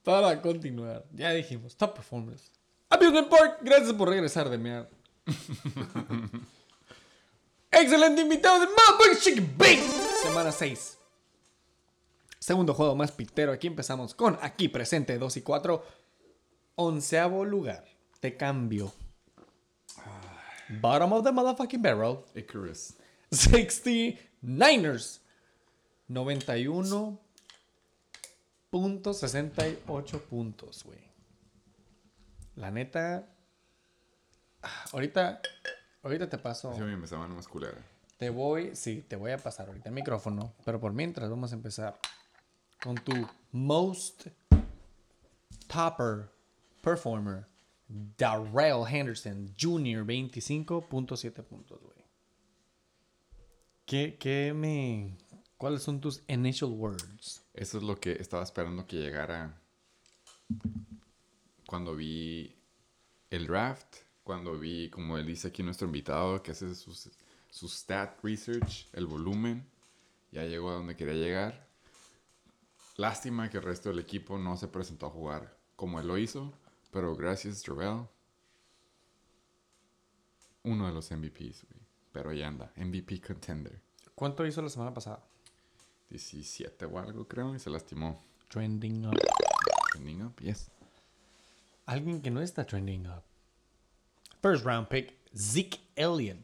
Para continuar, ya dijimos, top performance. Abusement Park, gracias por regresar de mear. Excelente invitado de Motherfucking Chicken Bake. Semana 6. Segundo juego más pitero. Aquí empezamos con aquí presente 2 y 4. Onceavo lugar. Te cambio. Bottom of the motherfucking barrel. Icarus. 69ers 91.68 puntos, güey. La neta. ah, Ahorita. Ahorita te paso. Sí, me empezaba más culera. Te voy. Sí, te voy a pasar ahorita el micrófono. Pero por mientras vamos a empezar con tu most topper performer. Darrell Henderson Jr. 25.7 puntos, güey. ¿Qué, ¿Qué me. ¿Cuáles son tus initial words? Eso es lo que estaba esperando que llegara cuando vi el draft, cuando vi, como él dice aquí nuestro invitado, que hace sus, su stat research, el volumen, ya llegó a donde quería llegar. Lástima que el resto del equipo no se presentó a jugar como él lo hizo, pero gracias, Joel. Uno de los MVPs, güey. Pero ahí anda, MVP contender. ¿Cuánto hizo la semana pasada? 17 o algo, creo, y se lastimó. Trending up. Trending up, yes. Alguien que no está trending up. First round pick, Zeke Elliott.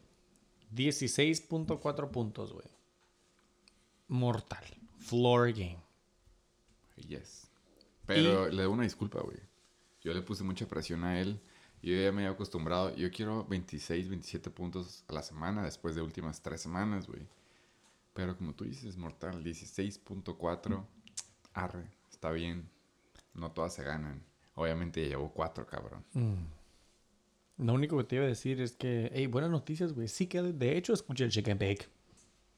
16.4 puntos, güey. Mortal. Floor game. Yes. Pero le doy una disculpa, güey. Yo le puse mucha presión a él. Yo ya me había acostumbrado. Yo quiero 26, 27 puntos a la semana después de últimas tres semanas, güey. Pero como tú dices, mortal. 16.4. Arre. Está bien. No todas se ganan. Obviamente llevó cuatro, cabrón. Lo único que te iba a decir es que, hey, buenas noticias, güey. Sí que de hecho escuché el chicken bake.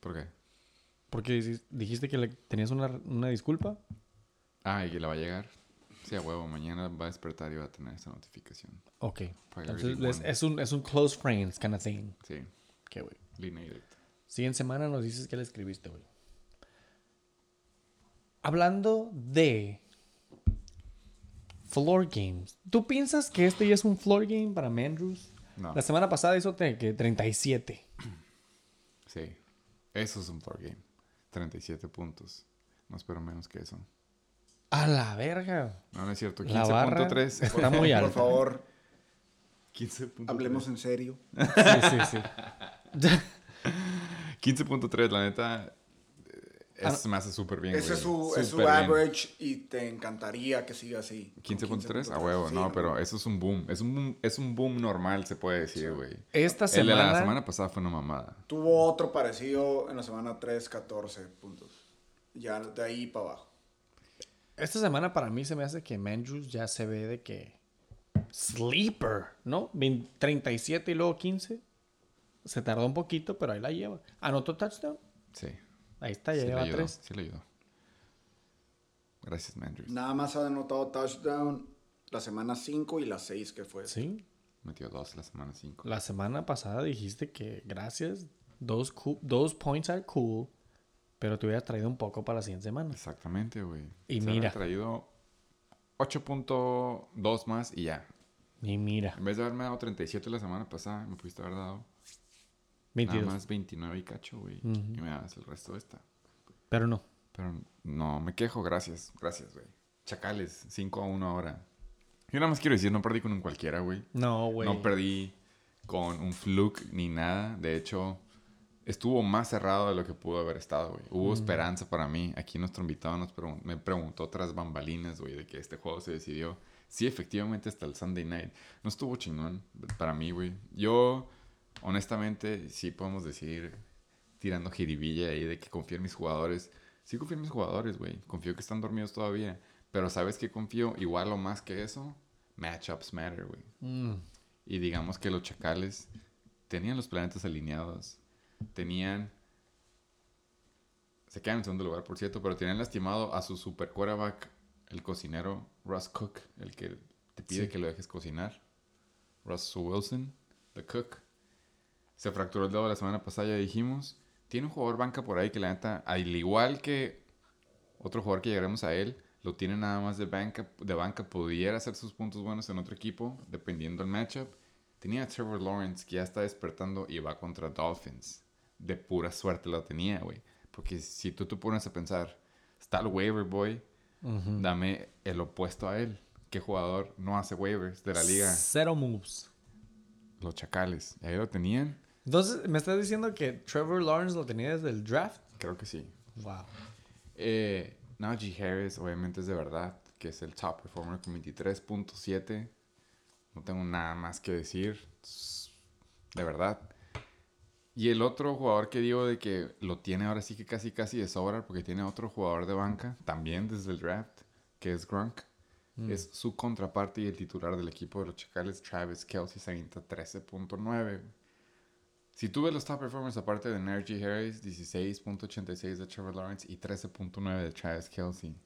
¿Por qué? Porque dijiste que le tenías una, una disculpa. Ah, y que le va a llegar. Sí, a huevo. Mañana va a despertar y va a tener esa notificación. Ok. Entonces es, un, es un close friends kind of thing. Sí. Ok, güey. Línea directa. Siguiente semana nos dices que le escribiste, güey. Hablando de floor games. ¿Tú piensas que este ya es un floor game para Mandrews? No. La semana pasada hizo que 37. Sí. Eso es un floor game. 37 puntos. No espero menos que eso. A la verga. No, no es cierto. La barra 15.3. está muy alta. Por favor, 15.3. hablemos en serio. Sí, sí, sí. 15.3, la neta. Eh, Ah, Es, me hace súper bien. Ese güey. es su, es average y te encantaría que siga así. con 15.3 a 15.3. huevo, Sí, no, pero eso es un boom. Es un boom, es un boom normal, se puede decir, güey. Esta El de la semana, semana pasada fue una mamada. Tuvo otro parecido en la semana 3, 14 puntos. Ya de ahí para abajo. esta semana para mí se me hace que Mandrews ya se ve de que sleeper, ¿no? Vein- 37 y luego 15. Se tardó un poquito, pero ahí la lleva. Anotó touchdown. Sí. Ahí está, ya sí le lleva ayudó, 3. Sí le ayudó. Gracias, Mandrews. Nada más ha anotado touchdown la semana 5 y la 6 que fue. Sí. Metió dos la semana 5. La semana pasada dijiste que gracias, dos, points are cool, pero te hubiera traído un poco para la siguiente semana. Exactamente, güey. Y Se mira. traído 8.2 más y ya. Y mira, En vez de haberme dado 37 la semana pasada, me pudiste haber dado 22. nada más 29 y cacho, güey. Y me das el resto de esta. Pero no. Pero no, me quejo, gracias. Gracias, güey. Chacales, 5 a 1 ahora. Yo nada más quiero decir, no perdí con un cualquiera, güey. No, güey. No perdí con un fluke ni nada. De hecho, estuvo más cerrado de lo que pudo haber estado, güey. Hubo esperanza para mí. Aquí nuestro invitado nos pregun- me preguntó tras bambalinas, güey, de que este juego se decidió. Sí, efectivamente, hasta el Sunday night. No estuvo chingón para mí, güey. Yo, honestamente, sí podemos decir, tirando jiribilla ahí de que confío en mis jugadores. Sí confío en mis jugadores, güey. Confío que están dormidos todavía. Pero ¿sabes qué confío? Igual o más que eso, matchups matter, güey. Mm. Y digamos que los chacales tenían los planetas alineados. Tenían. Se quedan en segundo lugar, por cierto, pero tenían lastimado a su super quarterback, el cocinero Russ Cook, el que te pide Sí. que lo dejes cocinar. Russell Wilson, the cook. Se fracturó el dedo la semana pasada, ya dijimos. Tiene un jugador banca por ahí que la neta, al igual que otro jugador que llegaremos a él, lo tiene nada más de banca, de banca, pudiera hacer sus puntos buenos en otro equipo, dependiendo del matchup. Tenía a Trevor Lawrence, que ya está despertando y va contra Dolphins. De pura suerte lo tenía, güey. Porque si tú te pones a pensar, está el waiver boy, dame el opuesto a él. ¿Qué jugador no hace waivers de la liga? Cero moves. Los chacales. Ahí lo tenían. Entonces, ¿me estás diciendo que Trevor Lawrence lo tenía desde el draft? Creo que sí. Wow. Eh, Najee Harris, obviamente es de verdad, que es el top performer con 23.7. No tengo nada más que decir. De verdad. Y el otro jugador que digo de que lo tiene ahora sí que casi casi de sobra, porque tiene otro jugador de banca, también desde el draft, que es Gronk. Es su contraparte y el titular del equipo de los Chacales, Travis Kelsey, se avienta 13.9. Si tú ves los top performers aparte de Najee Harris, 16.86 de Trevor Lawrence y 13.9 de Travis Kelsey.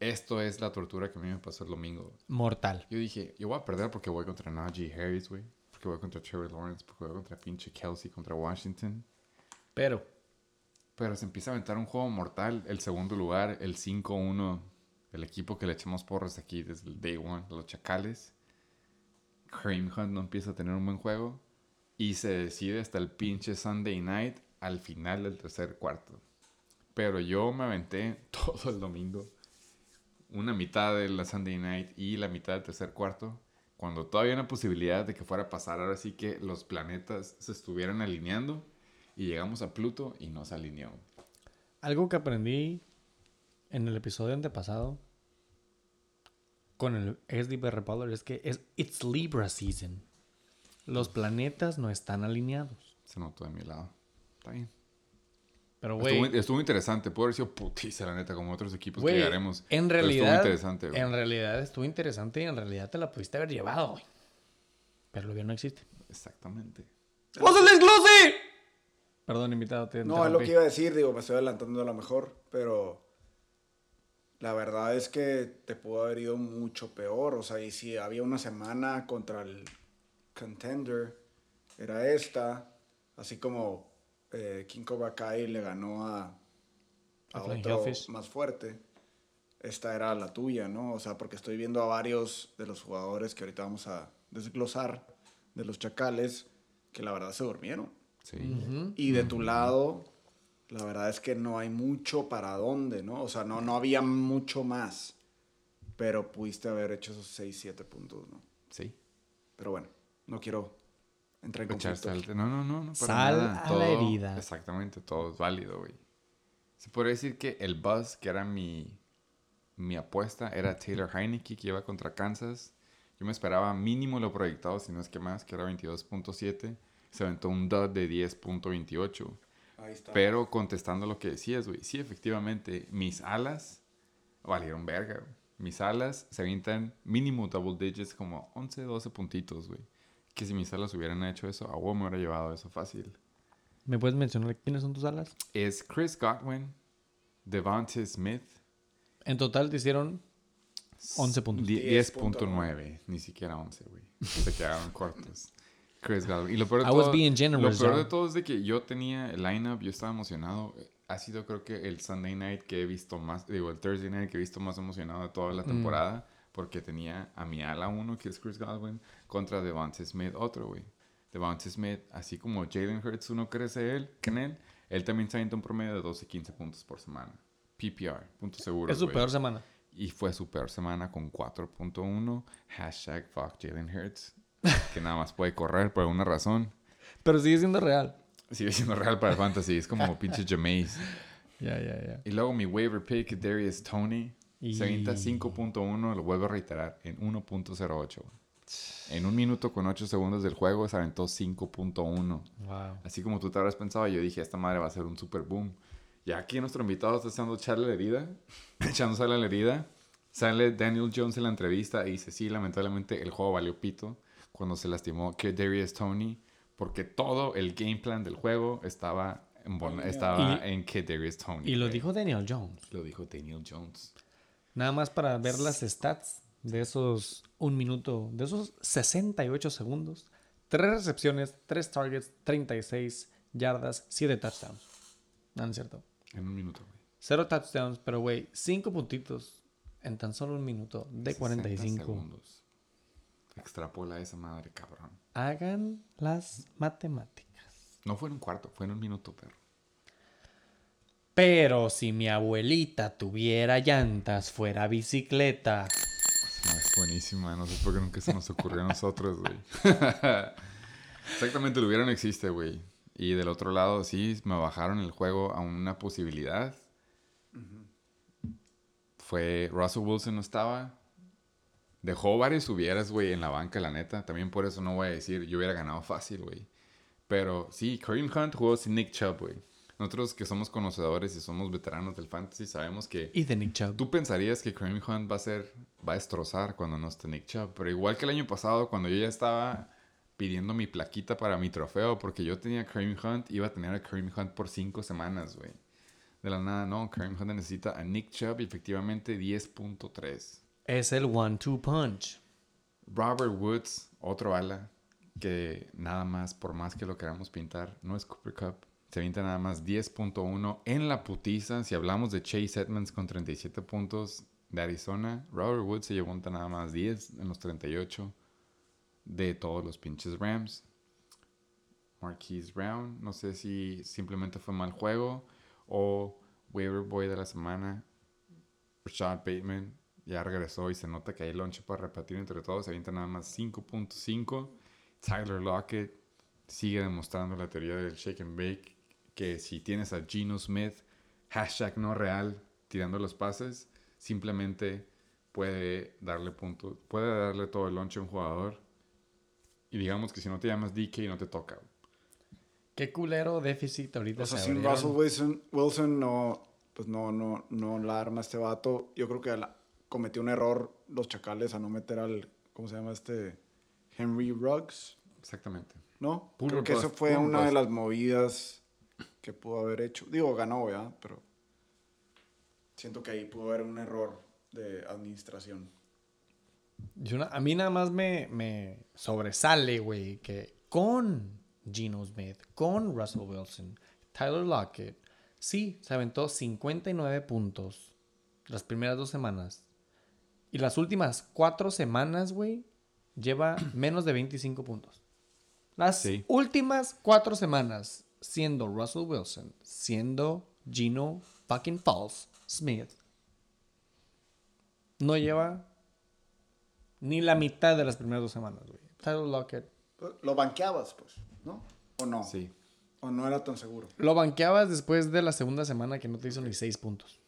Esto es la tortura que a mí me pasó el domingo. Mortal. Yo dije, yo voy a perder porque voy contra Najee Harris, güey. Porque voy contra Trevor Lawrence, porque voy contra pinche Kelsey, contra Washington. Pero, Pero se empieza a aventar un juego mortal. El segundo lugar, el 5-1, el equipo que le echamos porras aquí desde el day one, los Chacales. Kareem Hunt no empieza a tener un buen juego. Y se decide hasta el pinche Sunday night al final del tercer cuarto. Pero yo me aventé todo el domingo. Una mitad de la Sunday night y la mitad del tercer cuarto. Cuando todavía había una posibilidad de que fuera a pasar. Ahora sí que los planetas se estuvieran alineando. Y llegamos a Pluto y no se alineó. algo que aprendí en el episodio antepasado con el SDP Republic es que es It's Libra season. Los planetas no están alineados. Se notó de mi lado. Está bien. Pero, Estuvo, güey, estuvo interesante. Pudo haber sido putiza, la neta, como otros equipos que llegaremos. en Pero realidad, estuvo interesante, güey. en realidad estuvo interesante y en realidad te la pudiste haber llevado, güey. Pero lo bien no existe. Exactamente. ¡Vos el desglose! Perdón, invitado, te No, es lo que iba a decir, digo, me estoy adelantando a lo mejor, pero la verdad es que te pudo haber ido mucho peor. O sea, y si había una semana contra el contender, era esta, así como eh, King Cobra Kai le ganó a, a otro Hellfish. más fuerte. Esta era la tuya, ¿no? O sea, porque estoy viendo a varios de los jugadores que ahorita vamos a desglosar, de los chacales, que la verdad se durmieron. Sí. Y de tu lado, la verdad es que no hay mucho para dónde, ¿no? O sea, no, no había mucho más. Pero pudiste haber hecho esos 6, 7 puntos, ¿no? Sí. Pero bueno, no quiero entrar en conflicto. No, no, no. no para Sal nada. a la herida. Exactamente, todo es válido, güey. Se podría decir que el buzz, que era mi, mi apuesta, era Taylor Heineke, que iba contra Kansas. Yo me esperaba mínimo lo proyectado, si no es que más, que era 22.7. Se aventó un dud de 10.28. Ahí está. Pero contestando lo que decías, güey, sí, efectivamente, mis alas valieron verga, güey. Mis alas se avientan mínimo double digits, como 11, 12 puntitos, güey. Que si mis alas hubieran hecho eso, a huevo me hubiera llevado eso fácil. ¿Me puedes mencionar quiénes son tus alas? Es Chris Godwin, Devontae Smith, En total te hicieron 11 puntos. die- 10.9. 10.9, ni siquiera 11, güey. Se quedaron cortos. Chris Godwin. Y lo peor de I was todo, being lo generous, peor de todo es de que yo tenía el lineup, yo estaba emocionado. Ha sido creo que el Sunday night que he visto más, digo, el Thursday night que he visto más emocionado de toda la Mm. Porque tenía a mi ala uno, que es Chris Godwin, contra Devontae Smith, otro, güey. Devontae Smith, así como Jalen Hurts, uno crece él, en él, él también se avienta un promedio de 12, 15 puntos por semana. PPR, punto seguro. Es su güey. peor semana. Y fue su peor semana con 4.1. Hashtag fuck Jalen Hurts. Que nada más puede correr por alguna razón. Pero sigue siendo real. Sigue siendo real para el fantasy. Es como pinche Jameis. Ya, ya, ya. Y luego mi waiver pick, Darius Tony. Y- Se avienta 5.1. Lo vuelvo a reiterar. En 1.08. En un minuto con 8 segundos del juego se aventó 5.1. Wow. Así como tú te habrás pensado, yo dije, esta madre va a ser un super boom. Ya aquí nuestro invitado está echando echarle la herida, echándose la herida. Sale Daniel Jones en la entrevista y dice, sí, lamentablemente el juego valió pito cuando se lastimó que Darius Tony, porque todo el game plan del juego estaba en, bon- estaba Y- en que Darius Tony. Y lo dijo Daniel Jones. Lo dijo Daniel Jones. Nada más para ver las stats de esos un minuto, de esos 68 segundos. Tres recepciones, tres targets, 36 yardas, 7 touchdowns. No, no es cierto. En un minuto, güey. Cero touchdowns, pero güey, 5 puntitos en tan solo un minuto de 60 45. segundos. Extrapola esa madre, cabrón. Hagan las matemáticas. No fue en un cuarto, fue en un minuto, perro. Pero si mi abuelita tuviera llantas, fuera bicicleta. No, es buenísima, no sé por qué nunca se nos ocurrió a nosotros, güey. Exactamente, lo hubiera no existe, güey. Y del otro lado, sí, me bajaron el juego a una posibilidad. fue Russell Wilson no estaba. Dejó varios hubieras, güey, en la banca, la neta. También por eso no voy a decir yo hubiera ganado fácil, güey. Pero sí, Kareem Hunt jugó sin Nick Chubb, güey. Nosotros que somos conocedores y somos veteranos del fantasy sabemos que Y de Nick Chubb. tú pensarías que Kareem Hunt va a ser, va a destrozar cuando no esté Nick Chubb. Pero igual que el año pasado, cuando yo ya estaba pidiendo mi plaquita para mi trofeo, porque yo tenía Kareem Hunt, iba a tener a Kareem Hunt por cinco semanas, güey. De la nada, no, Kareem Hunt necesita a Nick Chubb y efectivamente 10.3. Es el one-two punch. Robert Woods, otro ala, que nada más, por más que lo queramos pintar, no es Cooper Cup. Se avienta nada más 10.1 en la putiza. Si hablamos de Chase Edmonds con 37 puntos de Arizona, Robert Woods se llevó nada más 10 en los 38 de todos los pinches Rams. Marquise Brown, no sé si simplemente fue mal juego o waiver boy de la semana. Rashad Bateman ya regresó y se nota que hay lonche para repartir entre todos. Se avienta nada más 5.5. Tyler Lockett sigue demostrando la teoría del shake and bake. Que si tienes a Geno Smith, hashtag no real, tirando los pases, simplemente puede darle puntos, puede darle todo el lonche a un jugador. Y digamos que si no te llamas DK no te toca. Qué culero déficit ahorita O sea, se sin. Russell Wilson, Wilson no, pues no, no, no la arma este vato. Yo creo que la- cometió un error los chacales a no meter al, ¿cómo se llama este? Henry Ruggs, Exactamente. ¿no? Puro creo que eso fue una de las movidas que pudo haber hecho. Digo, ganó, ¿verdad? Pero siento que ahí pudo haber un error de administración. Yo na- a mí nada más me, me sobresale, güey, que con Geno Smith, con Russell Wilson, Tyler Lockett, sí, se aventó 59 puntos las primeras dos semanas. Y las últimas cuatro semanas, güey, lleva menos de 25 puntos. Las Sí. últimas cuatro semanas, siendo Russell Wilson, siendo Gino fucking Falls Smith, no lleva ni la mitad de las primeras dos semanas, güey. Tyler Lockett. Lo banqueabas, pues, ¿no? ¿O no? Sí. ¿O no era tan seguro? Lo banqueabas después de la segunda semana que no te hizo ni seis puntos.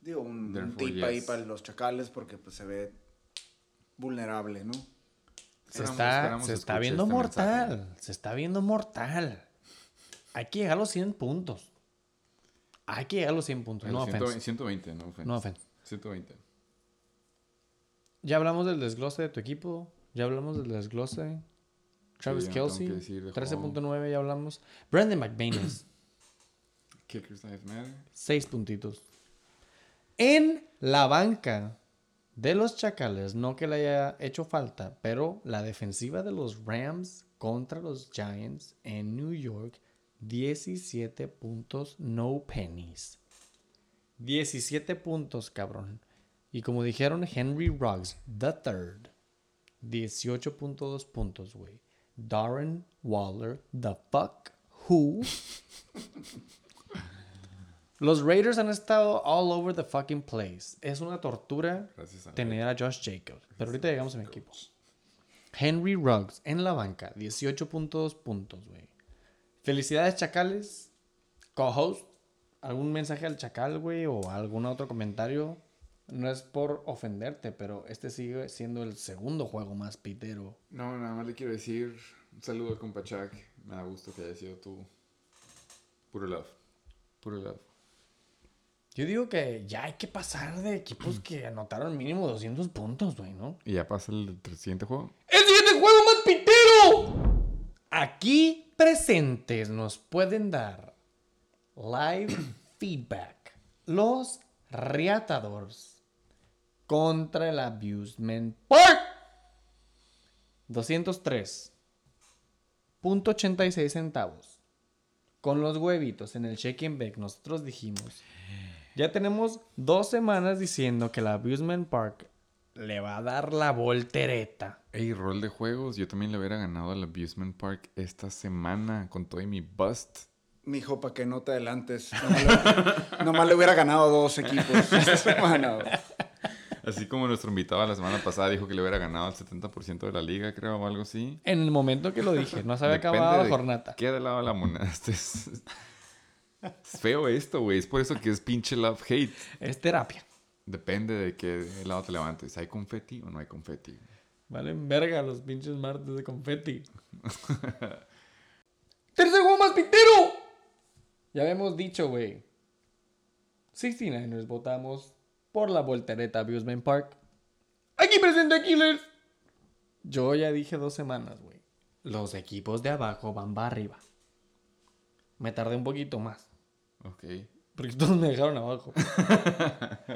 Digo, un, un tip ahí para los chacales porque pues se ve vulnerable, ¿no? Se está, esperamos se está viendo este mortal. mensaje. Se está viendo mortal. Hay que llegar a los 100 puntos. Hay que llegar a los 100 puntos. No El 120, offense. 120, no offense. No offense. 120. Ya hablamos del desglose de tu equipo. Ya hablamos del desglose. Travis Sí, Kelsey. que decir de 13.9 ya hablamos. Brandon McManus. Kickers Matter. 6 puntitos. En la banca de los Chacales, no que le haya hecho falta, pero la defensiva de los Rams contra los Giants en New York, 17 puntos, no pennies. 17 puntos, cabrón. Y como dijeron Henry Ruggs, the third, 18.2 puntos, güey. Darren Waller, the fuck who los Raiders han estado all over the fucking place. Es una tortura a tener a Josh Jacobs. Pero ahorita llegamos a mi equipo. Henry Ruggs en la banca, 18.2 puntos, güey. Felicidades, Chacales. Co-host, ¿algún mensaje al Chacal, güey? O algún otro comentario? No es por ofenderte, pero este sigue siendo el segundo juego más pitero. No, nada más le quiero decir un saludo a compa Chuck. Me da gusto que haya sido tú. Puro love. Puro love. Yo digo que ya hay que pasar de equipos que anotaron mínimo 200 puntos, güey, ¿no? Y ya pasa el siguiente juego. ¡El Aquí presentes nos pueden dar live feedback. Los Reatadores contra el Abusement Park. 203.86 centavos. Con los huevitos en el check bake nosotros dijimos, ya tenemos dos semanas diciendo que el Abusement Park le va a dar la voltereta. Ey, rol de juegos. Yo también le hubiera ganado al Abusement Park esta semana con todo y mi bust. Mijo, para que no te adelantes. Nomás le, nomás le hubiera ganado dos equipos esta semana. Así como nuestro invitado la semana pasada dijo que le hubiera ganado al 70% de la liga, creo, o algo así. En el momento que lo dije, no se había acabado la de jornada. ¿Qué de lado la moneda? Este es... es feo esto, güey. Es por eso que es pinche love hate. Es terapia. Depende de qué lado te levantes. ¿Hay confeti o no hay confeti? Valen verga los pinches martes de confeti. ¡Tercer juego más pintero! Ya habíamos dicho, güey. 69ers votamos por la voltereta Abusement Park. Aquí presente Killers. Yo ya dije dos semanas, güey. Los equipos de abajo van para arriba. Me tardé un poquito más. Ok. Porque todos me dejaron abajo.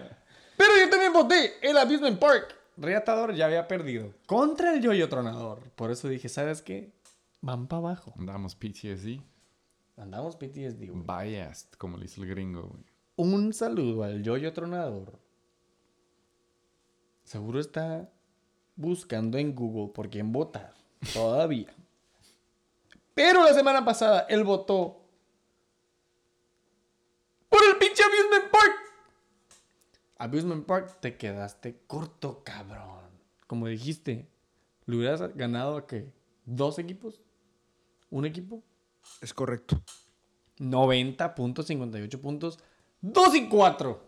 Pero yo también voté el Abusement Park. Reatador ya había perdido. Contra el Yoyo Tronador. Por eso dije, ¿sabes qué? Van para abajo. Andamos PTSD. Andamos PTSD, güey. Biased, como le hizo el gringo, güey. Un saludo al Yoyo Tronador. Seguro está buscando en Google por quién votar. Todavía. Pero la semana pasada él votó por el pinche Abusement Park. Abusement Park te quedaste corto, cabrón. Como dijiste, ¿le hubieras ganado a qué? ¿Dos equipos? ¿Un equipo? Es correcto. 90.58 puntos. 2 y 4.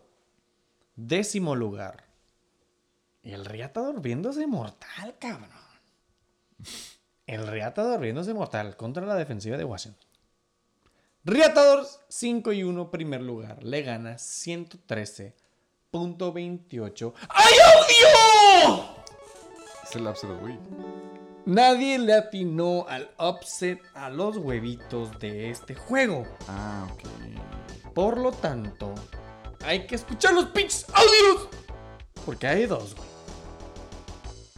Décimo lugar. El Riatador viéndose mortal, cabrón. El Riatador viéndose mortal contra la defensiva de Washington. Riatador 5 y 1, primer lugar. Le gana 113.28. ¡Ay, audio! Es el upset the week. Nadie le atinó al upset a los huevitos de este juego. Ah, ok. Por lo tanto, hay que escuchar los pinches audios. Porque hay dos, güey.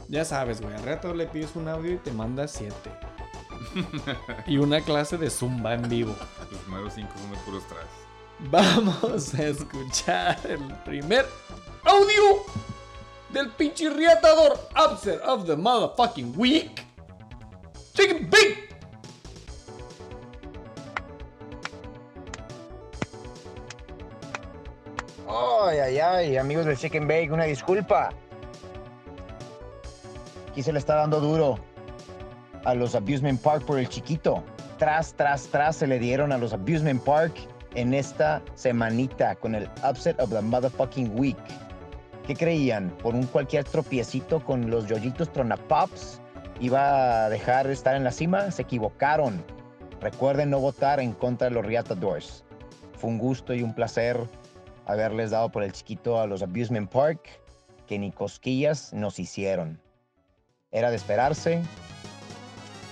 Ya sabes, güey. Al rato le pides un audio y te manda siete. y una clase de zumba en vivo. Los primeros cinco son de puros tras. Vamos a escuchar el primer audio del pinche riatador upset of the motherfucking week. Chicken Big. Ay, ay, ay, amigos del Chicken Bake, una disculpa. Aquí se le está dando duro a los Abusement Park por el chiquito. Tras, tras, tras se le dieron a los Abusement Park en esta semanita con el Upset of the Motherfucking Week. ¿Qué creían? ¿Por un cualquier tropiecito con los yoyitos Tronapops iba a dejar de estar en la cima? Se equivocaron. Recuerden no votar en contra de los Riatadores. Fue un gusto y un placer haberles dado por el chiquito a los Abusement Park, que ni cosquillas nos hicieron. Era de esperarse,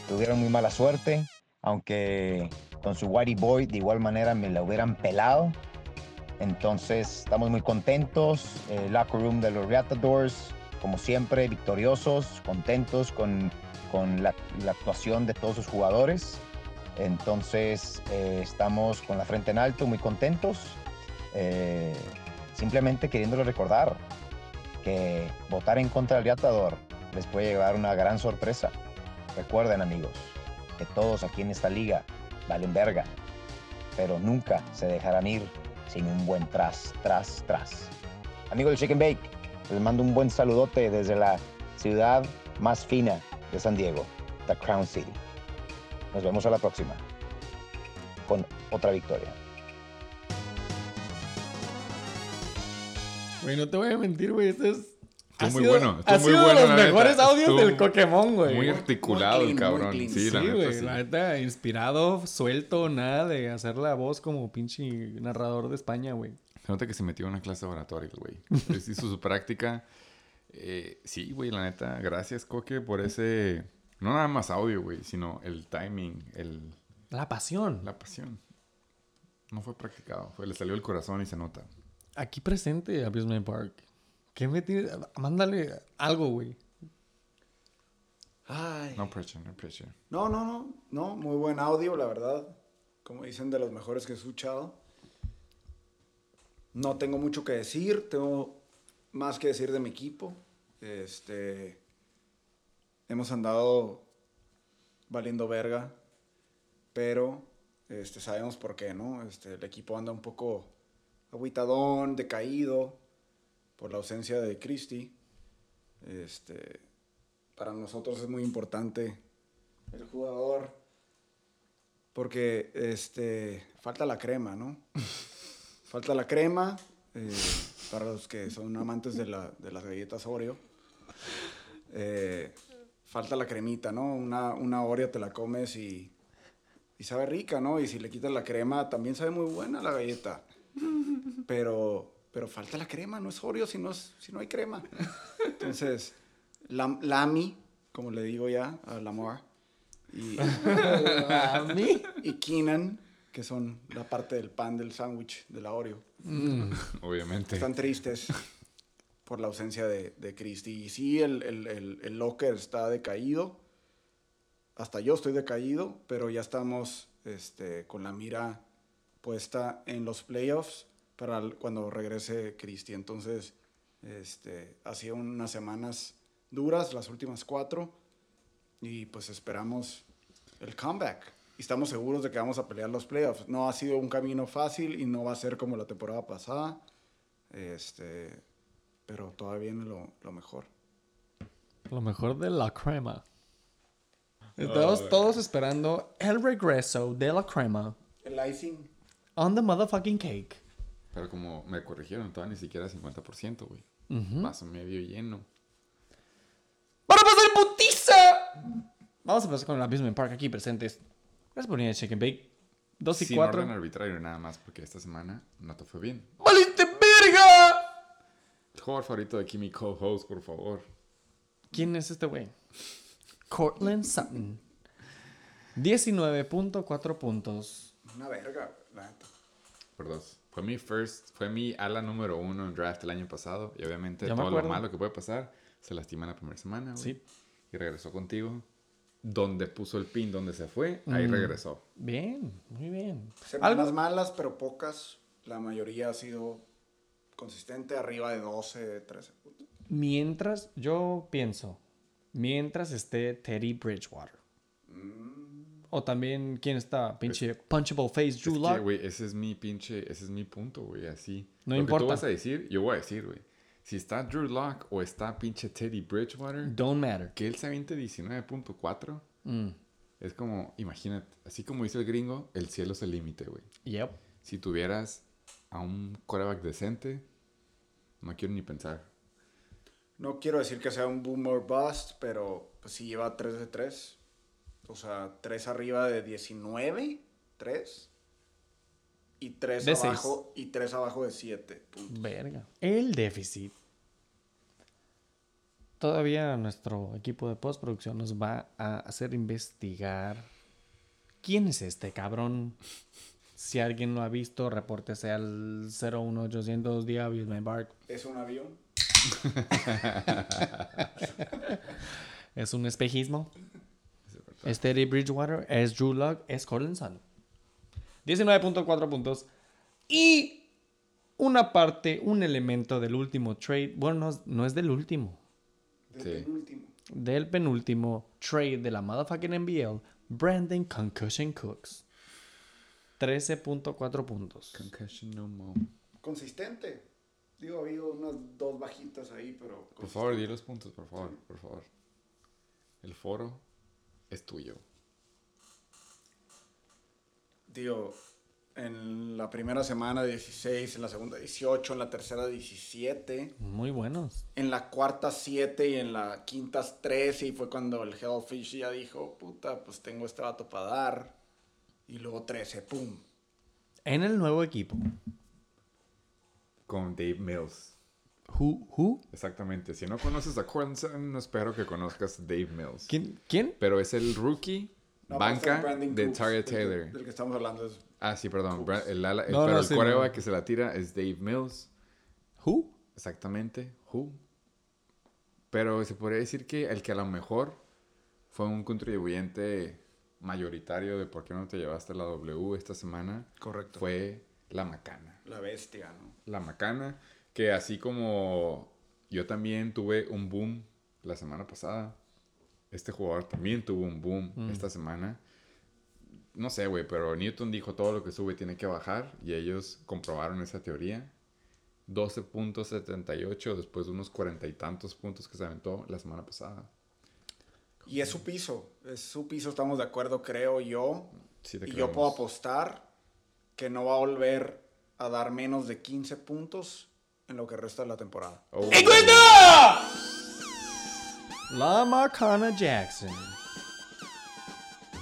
tuvieron muy mala suerte, aunque su Whitey Boy de igual manera me la hubieran pelado. Entonces estamos muy contentos, el locker room de los Reatadores, como siempre, victoriosos, contentos con, con la, actuación de todos sus jugadores. Entonces eh, estamos con la frente en alto, muy contentos. Eh, simplemente queriéndole recordar que votar en contra del Riatador les puede llevar una gran sorpresa. Recuerden amigos, que todos aquí en esta liga valen verga, pero nunca se dejarán ir sin un buen tras, tras, tras. Amigos del Chicken Bake, les mando un buen saludote desde la ciudad más fina de San Diego, The Crown City. Nos vemos a la próxima con otra victoria. Güey, no te voy a mentir, güey. Este es. Estuvo muy sido- bueno, estuvo Ha muy sido bueno, de los neta. mejores audios Estuvo del Pokémon, güey. Muy articulado Muy el clean, cabrón. clean. Sí, la Sí, neta, güey, sí. la neta, inspirado, suelto, nada de hacer la voz como pinche narrador de España, güey. Se nota que se metió en una clase de oratoria, güey. Hizo su práctica. Eh, sí, güey, la neta. Gracias, Coque, por ese... No nada más audio, güey, sino el timing, el, La pasión. la pasión. No fue practicado. Fue, le salió el corazón y se nota. Aquí presente, Abusement Park. ¿Qué me tienes? Mándale algo, güey. Ay. No pressure, no pressure. No, no, no, no, muy buen audio, la verdad. Como dicen, de los mejores que he escuchado. No tengo mucho que decir, tengo más que decir de mi equipo. Este, hemos andado valiendo verga, pero este, sabemos por qué, ¿no? Este, el equipo anda un poco aguitadón, decaído por la ausencia de Christie. Este, para nosotros es muy importante el jugador porque este falta la crema, ¿no? falta la crema. eh, para los que son amantes de, la- de las galletas Oreo. Eh, falta la cremita, ¿no? Una, una Oreo te la comes y, y sabe rica, ¿no? Y si le quitas la crema, también sabe muy buena la galleta. Pero, pero falta la crema, no es Oreo si no, es- si no hay crema. Entonces, Lamy, como le digo ya a Lamar, y, Keenan, que son la parte del pan del sándwich de la Oreo. Obviamente. Están tristes por la ausencia de, de Christy. Y sí, el, el, el, el locker está decaído. Hasta yo estoy decaído, pero ya estamos este, con la mira puesta en los playoffs para cuando regrese Christy. Entonces, este, ha sido unas semanas duras, las últimas cuatro, y pues esperamos el comeback. Y estamos seguros de que vamos a pelear los playoffs. No ha sido un camino fácil y no va a ser como la temporada pasada. Este, pero todavía viene lo, lo mejor. Lo mejor de la crema. Estamos todos esperando el regreso de la crema El icing. on the motherfucking cake. Pero como me corrigieron, todavía ni siquiera 50%, güey. Vaso medio lleno. ¡Para pasar en putiza! Vamos a empezar con el Abusement Park aquí presentes. Gracias por venir a Shake and Bake. 2 y Sin 4. orden arbitrario nada más, porque esta semana no te fue bien. ¡Valiste verga! El jugador favorito de aquí, mi co-host, por favor. ¿Quién es este güey? Cortland Sutton. 19.4 puntos. Una verga, la. Por dos. Fue mi first, fue mi ala número uno en draft el año pasado. Y obviamente todo lo malo que puede pasar, se lastima en la primera semana, güey. Sí. Y regresó contigo. Donde puso el pin, donde se fue, ahí Mm. regresó. Bien, muy bien. Semanas Algo, malas, pero pocas. La mayoría ha sido consistente, arriba de 12, 13 puntos. mientras yo pienso, mientras esté Teddy Bridgewater. O también, ¿quién está? Pinche Punchable Face, Es Drew que, Lock. güey, ese es mi pinche, ese es mi punto, güey, así. No Lo que importa. tú vas a decir, yo voy a decir, güey. Si está Drew Lock o está pinche Teddy Bridgewater, Don't matter. que él se aviente 19.4, Mm, es como, imagínate, así como dice el gringo, el cielo es el límite, güey. Yep. Si tuvieras a un quarterback decente, no quiero ni pensar. No quiero decir que sea un boom or bust, pero pues sí lleva 3 de 3. O sea, 3 arriba de 19, 3. Y 3 De seis. abajo, y 3 abajo de 7 puntos. Verga. El déficit. Todavía nuestro equipo de postproducción nos va a hacer investigar quién es este cabrón. Si alguien lo ha visto, repórtese al 01800 de Abusement Park. ¿Es un avión? Es un espejismo. Es Teddy Bridgewater, es Drew Lock, es Cortland Sutton. 19.4 puntos. Y una parte, un elemento del último trade. Bueno, no, es- no es del último. Del Sí. penúltimo. Del penúltimo trade de la motherfucking NBL. Brandon Concussion Cooks. 13.4 puntos. Concussion no more. Consistente. Digo, ha habido unas dos bajitas ahí, pero... Por favor, di los puntos, por favor, por favor. El foro es tuyo. Digo, en la primera semana 16, en la segunda 18, en la tercera 17, Muy buenos. en la cuarta 7 y en la quinta 13 y fue cuando el Hellfish ya dijo, puta, pues tengo este vato para dar. Y luego 13, pum. En el nuevo equipo. Con Dave Mills. Who? Who? Exactamente. Si no conoces a Cortland Sutton, no espero que conozcas a Dave Mills. ¿Quién? ¿Quién? Pero es el rookie No, banca de del que- Taylor. Del que estamos hablando es... Ah, sí, perdón. Bra- El, ala- el- No, pero no, el sí, quarterback no. que se la tira es Dave Mills. Who? Exactamente. Who? Pero se podría decir que el que a lo mejor fue un contribuyente mayoritario de por qué no te llevaste la W esta semana Correcto. fue la macana. La bestia, ¿no? La macana, que así como yo también tuve un boom la semana pasada, este jugador también tuvo un boom esta semana. No sé, güey, pero Newton dijo todo lo que sube tiene que bajar y ellos comprobaron esa teoría. 12.78 después de unos cuarenta y tantos puntos que se aventó la semana pasada. Y es su piso, es su piso, estamos de acuerdo, creo yo. Sí te y yo puedo apostar que no va a volver a dar menos de 15 puntos en lo que resta de la temporada. Oh, La Macana Jackson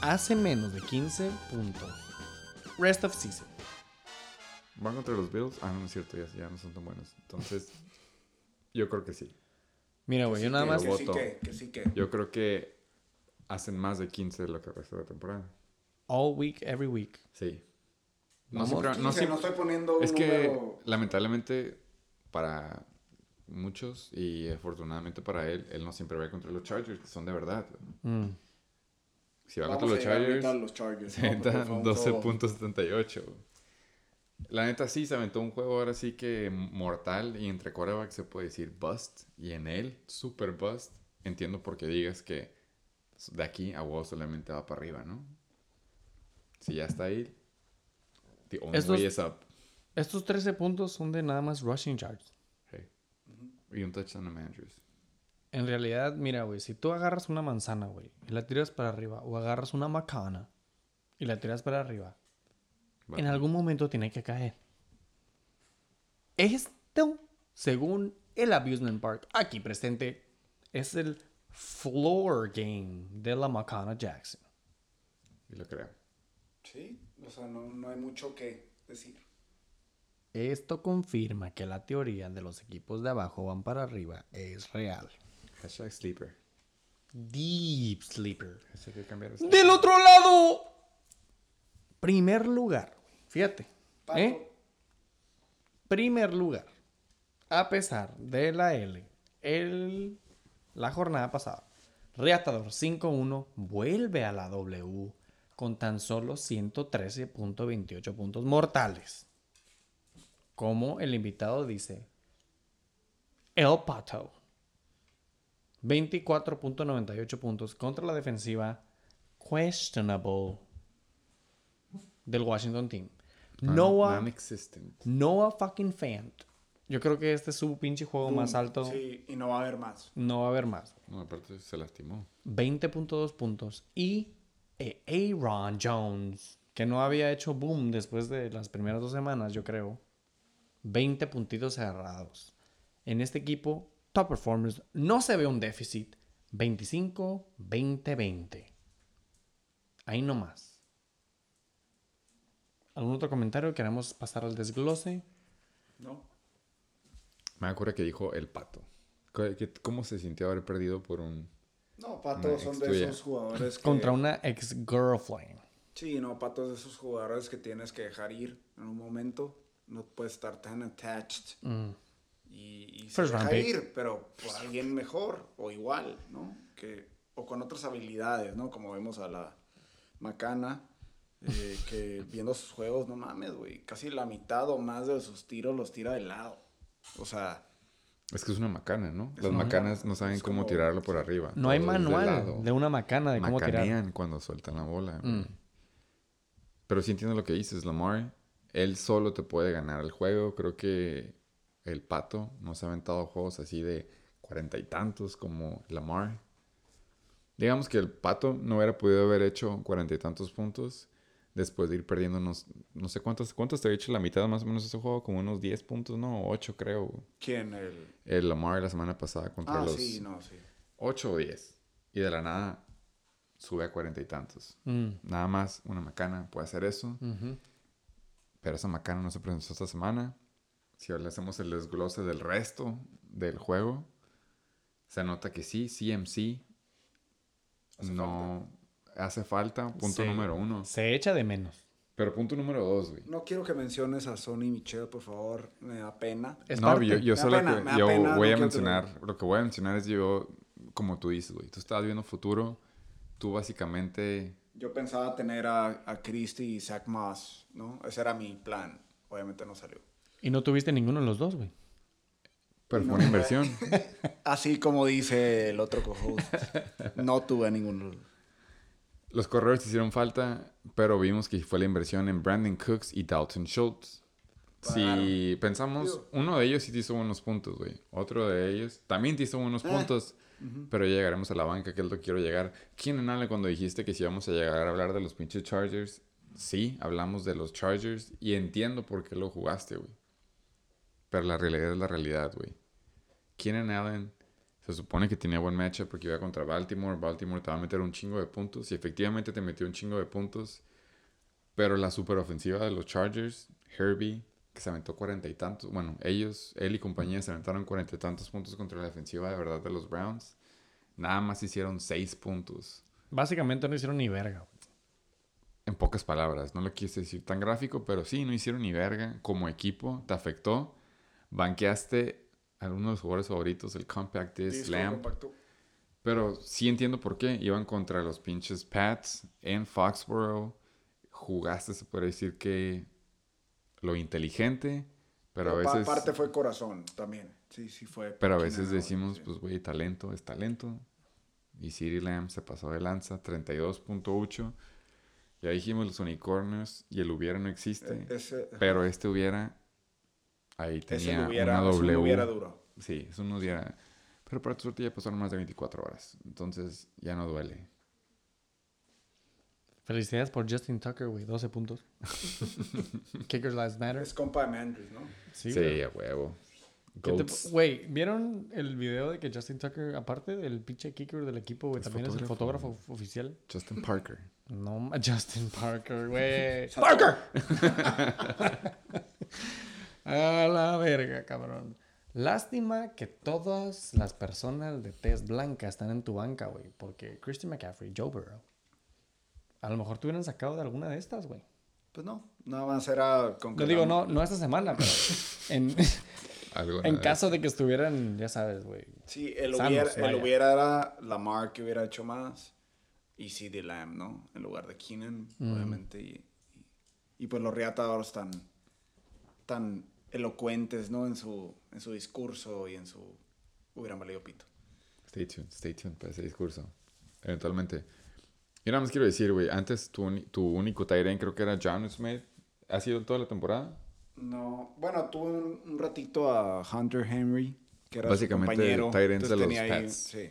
hace menos de 15 puntos. Rest of season. ¿Van contra los Bills? Ah, no es cierto, ya, ya no son tan buenos. Entonces, yo creo que sí. Mira, güey, yo nada que más. Que sí que, que sí que. Yo creo que hacen más de 15 de lo que resta de la temporada. All week, every week. Sí. No siempre, no 15, siempre- no estoy poniendo un es que, número... lamentablemente, para muchos y afortunadamente para él, él no siempre va contra los Chargers, que son de verdad. Mm. Si va Vamos contra los Chargers, los Chargers. se ¿no? Porque aventa fue un 12 juego- puntos 78. La neta sí, se aventó un juego ahora sí que mortal y entre quarterback se puede decir bust. Y en él, super bust. Entiendo por qué digas que de aquí a vos solamente va para arriba, ¿no? Si ya está ahí, the only Estos- way is up. Estos 13 puntos son de nada más rushing yards. Hey. Y un touchdown a Andrews. En realidad, mira, güey, si tú agarras una manzana, güey, y la tiras para arriba, o agarras una macana y la tiras para arriba, en algún momento tiene que caer. Esto, según el Abusement Park aquí presente, es el floor game de la Macana Jackson. Y lo creo. Sí, o sea, no, no hay mucho que decir. Esto confirma que la teoría de los equipos de abajo van para arriba es real. Hashtag sleeper. Deep Sleeper. Que cambiar. Del otro lado, primer lugar. Fíjate. ¿eh? Primer lugar. A pesar de la L, el, la jornada pasada, Reatador 5-1 vuelve a la W con tan solo 113.28 puntos mortales. Como el invitado dice, El Pato. 24.98 puntos contra la defensiva questionable del Washington Team. Noah, Non-existent. Noah fucking Fant. Yo creo que este es su pinche juego boom. más alto. Sí, y no va a haber más. No va a haber más. No, aparte se lastimó. 20.2 puntos. Y eh, Aaron Jones, que no había hecho boom después de las primeras dos semanas, yo creo. 20 puntitos cerrados. En este equipo, top performers, no se ve un déficit. 25, 20, 20. Ahí nomás. ¿Algún otro comentario? ¿Queremos pasar al desglose? ¿No? Me acuerdo que dijo el pato. ¿Qué- qué- ¿Cómo se sintió haber perdido por un... No, Pato Una son ex de esos jugadores que... Contra una ex-girlfriend. Sí, no, Pato es de esos jugadores que tienes que dejar ir en un momento. No puedes estar tan attached. Y, y se deja pick. ir, pero por alguien mejor o igual, ¿no? Que, o con otras habilidades, ¿no? Como vemos a la Macana, eh, que viendo sus juegos, no mames, güey. Casi la mitad o más de sus tiros los tira de lado. O sea, Es que es una macana, ¿no? Las una macanas macana. no saben cómo tirarlo por arriba. No hay de manual de una macana de cómo tirar. Macanean cuando sueltan la bola. Mm. Pero sí entiendo lo que dices, Lamar. Él solo te puede ganar el juego. Creo que el Pato no se ha aventado juegos así de cuarenta y tantos como Lamar. Digamos que el Pato no hubiera podido haber hecho cuarenta y tantos puntos después de ir perdiendo unos... No sé cuántos, cuántos te había hecho la mitad más o menos de ese juego. Como unos 10 puntos, no, 8 creo. ¿quién? El... El Lamar la semana pasada contra Ah, los... sí, no, sí. 8 o 10. Y de la nada sube a cuarenta y tantos. Mm, Nada más una macana puede hacer eso. Pero esa macana no se presentó esta semana. Si ahora le hacemos el desglose del resto del juego, se nota que sí, CMC no hace falta. Punto Sí. número uno. Se echa de menos. Pero punto número dos, güey. No quiero que menciones a Sonny Michel, por favor. Me da pena. Es No, parte. yo, yo solo pena, que yo pena, voy no a mencionar, lo que voy a mencionar es yo, como tú dices, güey, tú estabas viendo futuro, tú básicamente Yo pensaba tener a, a Christie y Zach Moss, ¿no? Ese era mi plan. Obviamente no salió. Y no tuviste ninguno de los dos, güey. Pero fue una inversión. Así como dice el otro co-host. No tuve ninguno. Los corredores te hicieron falta, pero vimos que fue la inversión en Brandon Cooks y Dalton Schultz. Si pensamos, uno de ellos sí te hizo buenos puntos, güey. Otro de ellos también te hizo buenos puntos, pero ya llegaremos a la banca, que es lo quiero llegar. ¿Quién en cuando dijiste que si íbamos a llegar a hablar de los pinches Chargers? Sí, hablamos de los Chargers y entiendo por qué lo jugaste, güey. pero la realidad es la realidad, güey. Keenan Allen se supone que tenía buen matchup porque iba contra Baltimore. Baltimore te va a meter un chingo de puntos y efectivamente te metió un chingo de puntos. Pero la superofensiva de los Chargers, Herbie, que se aventó cuarenta y tantos. Bueno, ellos, él y compañía se aventaron cuarenta y tantos puntos contra la defensiva de verdad de los Browns. Nada más hicieron seis puntos. Básicamente no hicieron ni verga. En pocas palabras, no lo quise decir tan gráfico, pero sí, no hicieron ni verga. Como equipo, te afectó. Banqueaste a uno de los jugadores favoritos, el Compact Disc compacto. Pero sí entiendo por qué. Iban contra los pinches Pats en Foxborough. Jugaste, se puede decir que lo inteligente, pero a Pero veces... Aparte fue corazón también. Sí, sí fue. Pero a veces decimos, sí. pues, güey, talento es talento. Y CeeDee Lamb se pasó de lanza, 32.8. Ya dijimos los unicornios y el hubiera no existe. E- ese, pero este hubiera, ahí tenía hubiera, una W. hubiera duro. Sí, eso no hubiera... Pero para tu suerte ya pasaron más de 24 horas. Entonces ya no duele. Felicidades por Justin Tucker, güey. 12 puntos. Kickers Lives Matter. Es compa de Mandrews, ¿no? Sí, Sí, a huevo. ¿Qué te- Goats. Güey, ¿vieron el video de que Justin Tucker, aparte del pinche kicker del equipo, güey, también es el fotógrafo. oficial? Justin Parker. No, Justin Parker, güey. ¡Parker! A la verga, cabrón. Lástima que todas las personas de tez blanca están en tu banca, güey. Porque Christian McCaffrey, Joe Burrow. A lo mejor te hubieran sacado de alguna de estas, güey. Pues no, nada más era con Yo digo, no, no esta semana, pero en, en caso de que estuvieran, ya sabes, güey. Sí, el Sanos, hubiera, el hubiera era Lamar que hubiera hecho más y CD Lamb, ¿no? En lugar de Keenan, obviamente. Y, y- y pues los reatadores tan, tan elocuentes, ¿no? En su, en su discurso y en su... Hubieran valido pito. Stay tuned, stay tuned para ese discurso. Eventualmente. Yo nada más quiero decir, güey, antes tu, tu único Tyrant creo que era John Smith. ¿Ha sido toda la temporada? No, bueno, tuve un, un ratito a Hunter Henry, que era Básicamente, su compañero. tight ends de los ahí- Pats. sí.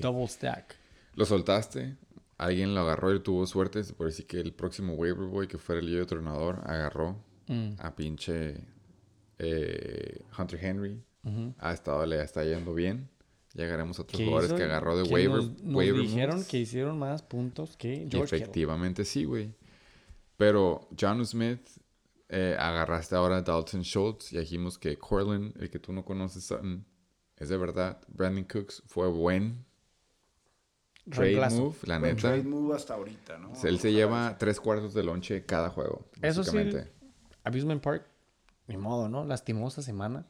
Double stack. Lo soltaste. Alguien lo agarró y tuvo suerte. Puede decir que el próximo waiver boy, que fuera el yo entrenador, agarró Mm. a pinche eh, Hunter Henry. Ha estado, le está yendo bien. Llegaremos a otros ¿Qué jugadores hizo? que agarró de Que waiver. Nos, nos waiver dijeron moves. que hicieron más puntos que Y George Kittle. efectivamente sí, güey. Pero John Smith, eh, agarraste ahora a Dalton Schultz y dijimos que Corlin, el que tú no conoces, Sutton, es de verdad. Brandon Cooks fue buen trade Reemplazo. move, la Buen neta. trade move hasta ahorita, ¿no? Él se lleva tres cuartos de lonche cada juego. Eso sí, básicamente. Abusement Park, ni modo, ¿no? Lastimosa semana.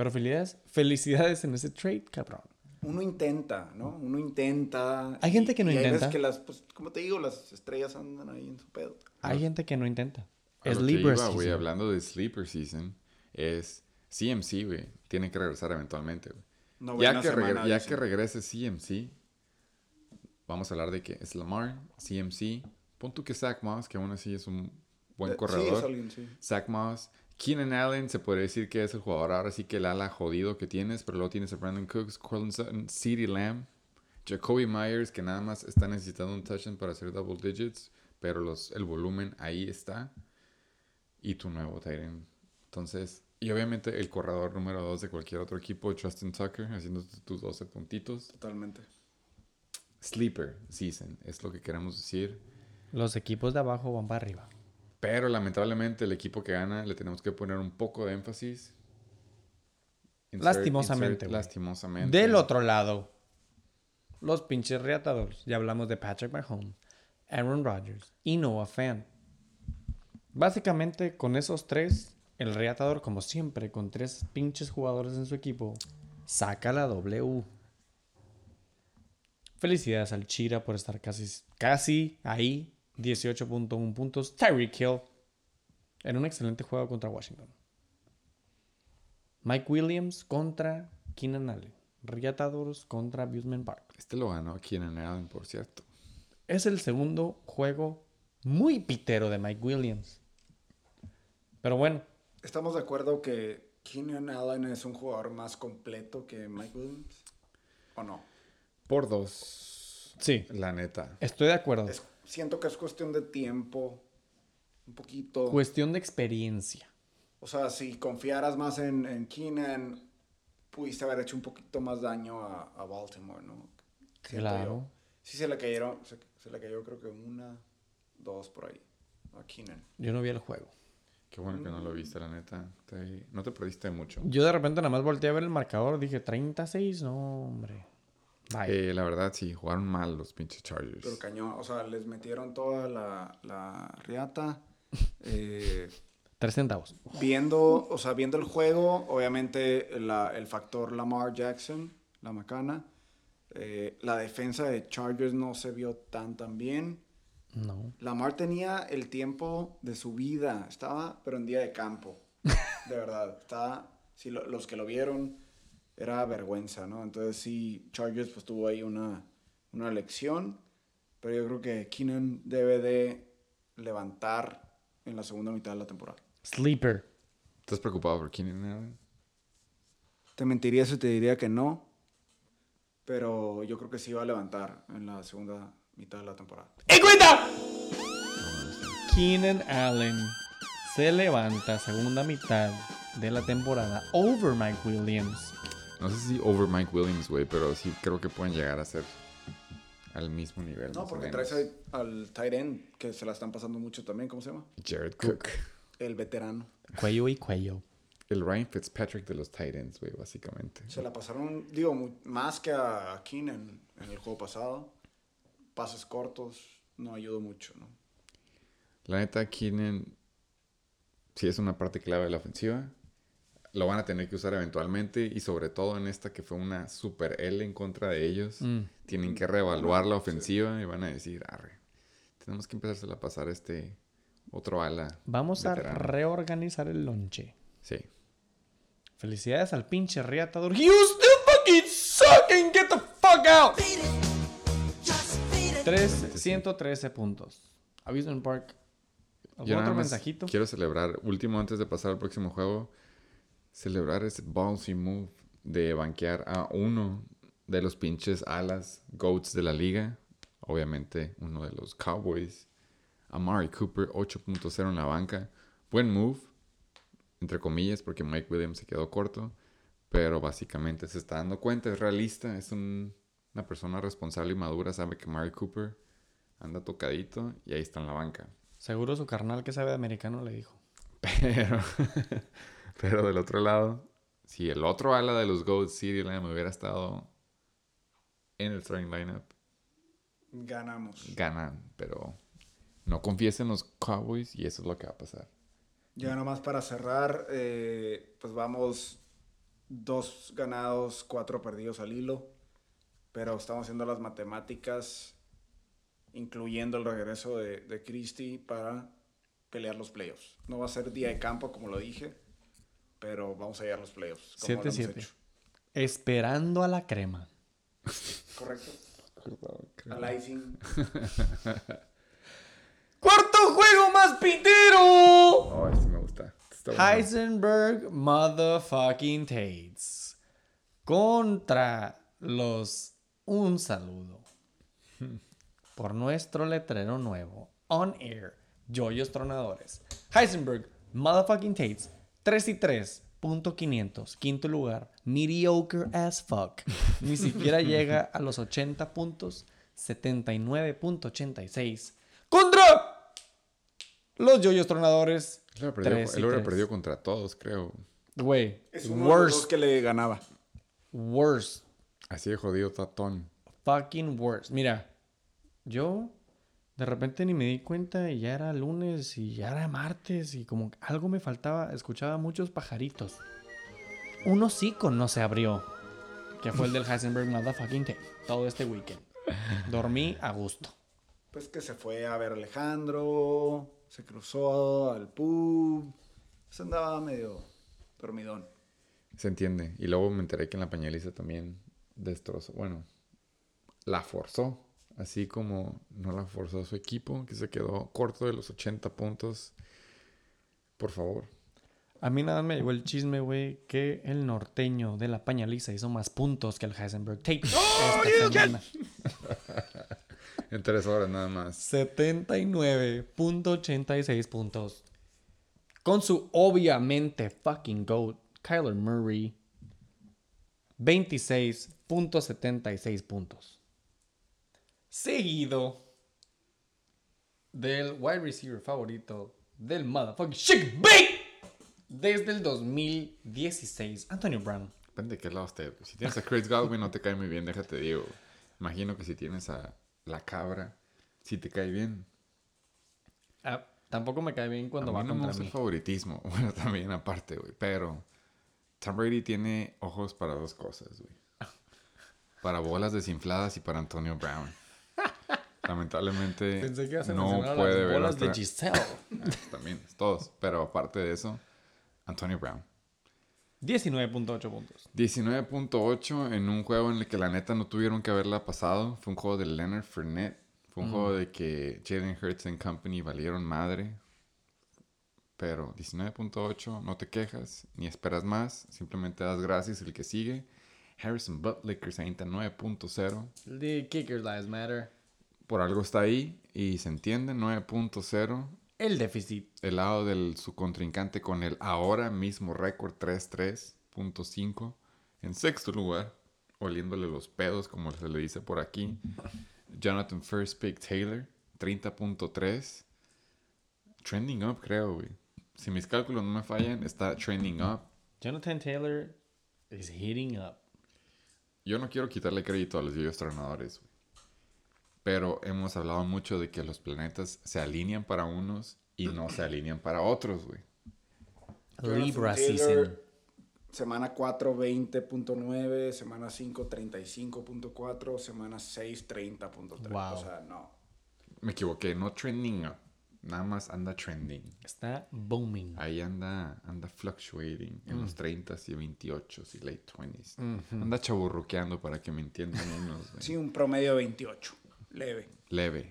Pero felicidades, felicidades en ese trade, cabrón. Uno intenta, ¿no? Uno intenta. Hay y- gente que no y hay veces intenta. que las, pues, como te digo, las estrellas andan ahí en su pedo. Hay gente que no intenta. A iba, güey, season. hablando de Sleeper Season, es CMC, güey. Tiene que regresar eventualmente, güey. Novena Ya, que, semana, ya que regrese CMC, vamos a hablar de que es Lamar, CMC. Pon tú que Zach Moss, que aún así es un buen Eh, corredor. Sí, es alguien, sí. Zach Moss. Keenan Allen se puede decir que es el jugador ahora sí que el ala jodido que tienes, pero luego tienes a Brandon Cooks, Corlin Sutton, CeeDee Lamb, Jacoby Myers, que nada más está necesitando un touchdown para hacer double digits, pero los, el volumen ahí está. Y tu nuevo Titan. Entonces, y obviamente el corredor número 2 de cualquier otro equipo, Justin Tucker, haciendo tus 12 puntitos. Totalmente. Sleeper season, es lo que queremos decir. Los equipos de abajo van para arriba. Pero lamentablemente el equipo que gana le tenemos que poner un poco de énfasis. Insert- Lastimosamente, insert lastimosamente. Del otro lado, los pinches reatadores. Ya hablamos de Patrick Mahomes, Aaron Rodgers y Noah Fan. Básicamente, con esos tres, el reatador, como siempre, con tres pinches jugadores en su equipo, saca la W. Felicidades al Chira por estar casi, casi ahí. 18.1 puntos. Tyreek Hill en un excelente juego contra Washington. Mike Williams contra Keenan Allen. Reatadores contra Abusement Park. Este lo ganó Keenan Allen, por cierto. Es el segundo juego muy pitero de Mike Williams. Pero bueno, ¿Estamos de acuerdo que Keenan Allen es un jugador más completo que Mike Williams? ¿O no? Por dos. sí, La neta. estoy de acuerdo. Es- siento que es cuestión de tiempo. Un poquito. Cuestión de experiencia. O sea, si confiaras más en, en Keenan, pudiste haber hecho un poquito más daño a, a Baltimore, ¿no? Siento Claro. yo. Sí se le cayeron, se, se le cayó creo que una, dos por ahí a Keenan. Yo no vi el juego. Qué bueno que no lo viste, la neta. Te- no te perdiste mucho. Yo de repente nada más volteé a ver el marcador. Dije, 36, no, hombre. Eh, la verdad, sí, jugaron mal los pinches Chargers. Pero cañón, o sea, les metieron toda la, la riata. Eh, Tres centavos. viendo, o sea, viendo el juego, obviamente la- el factor Lamar Jackson, la macana. eh, la defensa de Chargers no se vio tan tan bien. No. Lamar tenía el tiempo de su vida, estaba, pero en día de campo. De verdad, estaba, si lo- los que lo vieron, era vergüenza, ¿no? Entonces sí, Chargers pues tuvo ahí una, una lección, pero yo creo que Keenan debe de levantar en la segunda mitad de la temporada. Sleeper. ¿Estás preocupado por Keenan Allen? Te mentiría si te diría que no, pero yo creo que sí va a levantar en la segunda mitad de la temporada. ¡En cuenta! Keenan Allen se levanta segunda mitad de la temporada over Mike Williams. No sé si over Mike Williams, güey, pero sí creo que pueden llegar a ser al mismo nivel. No, porque traes ahí al tight end, que se la están pasando mucho también, ¿cómo se llama? Jared Cook. El veterano. Cuello y cuello. El Ryan Fitzpatrick de los Titans, güey, básicamente. Se la pasaron, digo, más que a Keenan en el juego pasado. Pases cortos, no ayudó mucho, ¿no? La neta, Keenan sí es una parte clave de la ofensiva. Lo van a tener que usar eventualmente y sobre todo en esta que fue una super L en contra de ellos. Mm. Tienen que reevaluar la ofensiva y van a decir, arre, tenemos que empezar a pasar este otro ala. Vamos a veterano". reorganizar el lonche. Sí. Felicidades al pinche reatador. You still fucking suck and get the fuck out. 313 puntos. Amusement Park. ¿Algún Yo otro mensajito? Quiero celebrar, último antes de pasar al próximo juego, celebrar ese ballsy move de banquear a uno de los pinches alas GOATs de la liga. Obviamente uno de los Cowboys. Amari Cooper 8.0 en la banca. Buen move, entre comillas, porque Mike Williams se quedó corto. Pero básicamente se está dando cuenta, es realista, es un- una persona responsable y madura, sabe que Amari Cooper anda tocadito y ahí está en la banca. Seguro su carnal que sabe de americano le dijo. Pero, pero del otro lado, si el otro ala de los Goats, CeeDee Lamb, hubiera estado en el starting lineup, Ganamos. ganan. Pero no confíes en los Cowboys y eso es lo que va a pasar. Ya nomás para cerrar, eh, pues vamos dos ganados, cuatro perdidos al hilo. Pero estamos haciendo las matemáticas, incluyendo el regreso de, de Christie para pelear los playoffs. No va a ser día de campo, como lo dije, pero vamos a llegar a los playoffs. como lo hemos 7-7. hecho. Esperando a la crema. Correcto. Al icing. ¡Cuarto juego más pitero! Oh, este me gusta. Este bueno. Heisenberg Motherfucking Tates. Contra los Un saludo. Por nuestro letrero nuevo. On air. Joyos tronadores. Heisenberg Motherfucking Tates. 3 y 3. Punto 500. Quinto lugar. Mediocre as fuck. Ni siquiera llega a los 80 puntos. 79.86. Contra los Joyos tronadores. Él hubiera perdido, Tres y él hubiera tres. perdido contra todos, creo. Güey, Es uno de los dos worst, que le ganaba. worst, Así de jodido Tatón. fucking worst. Mira, yo de repente ni me di cuenta y ya era lunes y ya era martes y como que algo me faltaba. Escuchaba muchos pajaritos. Un hocico no se abrió, que fue el del Heisenberg Motherfucking Tape, todo este weekend. Dormí a gusto. Pues que se fue a ver a Alejandro, se cruzó al pub, se andaba medio dormidón. Se entiende. Y luego me enteré que en la pañaliza también destrozó. Bueno, la forzó. Así como no la forzó su equipo, que se quedó corto de los 80 puntos. Por favor. A mí nada me llegó el chisme, güey, que el norteño de la pañaliza hizo más puntos que el Heisenberg Tape semana. En tres horas nada más. 79.86 puntos. Con su obviamente fucking GOAT, Kyler Murray. 26.76 puntos. Seguido del wide receiver favorito del motherfucking Chick Bake desde el 2016, Antonio Brown. Depende de qué lado esté. Si tienes a Chris Godwin no te cae muy bien, déjate digo. Imagino que si tienes a la cabra, si te cae bien. Ah, tampoco me cae bien cuando a va mí no me contra gusta el mí. favoritismo. Bueno, también aparte, güey. Pero Tom Brady tiene ojos para dos cosas, güey. Para bolas desinfladas y para Antonio Brown. Lamentablemente Pensé que ibas a no puede las ver bolas de Giselle. También, todos. Pero aparte de eso, Antonio Brown. 19.8 puntos. 19.8 en un juego en el que la neta no tuvieron que haberla pasado. Fue un juego de Leonard Fournette. Fue un juego de que Jalen Hurts and Company valieron madre. Pero 19.8, no te quejas, ni esperas más. Simplemente das gracias el que sigue. Harrison Butler se avienta 9.0. The kicker lives matter. Por algo está ahí y se entiende, 9.0. El déficit. El lado de su contrincante con el ahora mismo récord 3.3.5. En sexto lugar, oliéndole los pedos, como se le dice por aquí. Jonathan First Pick Taylor, 30.3. Trending up, creo, güey. Si mis cálculos no me fallan, está trending up. Jonathan Taylor is hitting up. Yo no quiero quitarle crédito a los viejos entrenadores, güey. Pero hemos hablado mucho de que los planetas se alinean para unos y no se alinean para otros, güey. Libra season. Semana 4, 20.9. Semana 5, 35.4. Semana 6, 30.3. Wow. O sea, no. Me equivoqué, no trending up. Nada más anda trending. Está booming. Ahí anda, anda fluctuating en los 30s y 28s y late 20s. Anda chaburruqueando para que me entiendan unos. güey. Sí, un promedio de 28. Leve. Leve.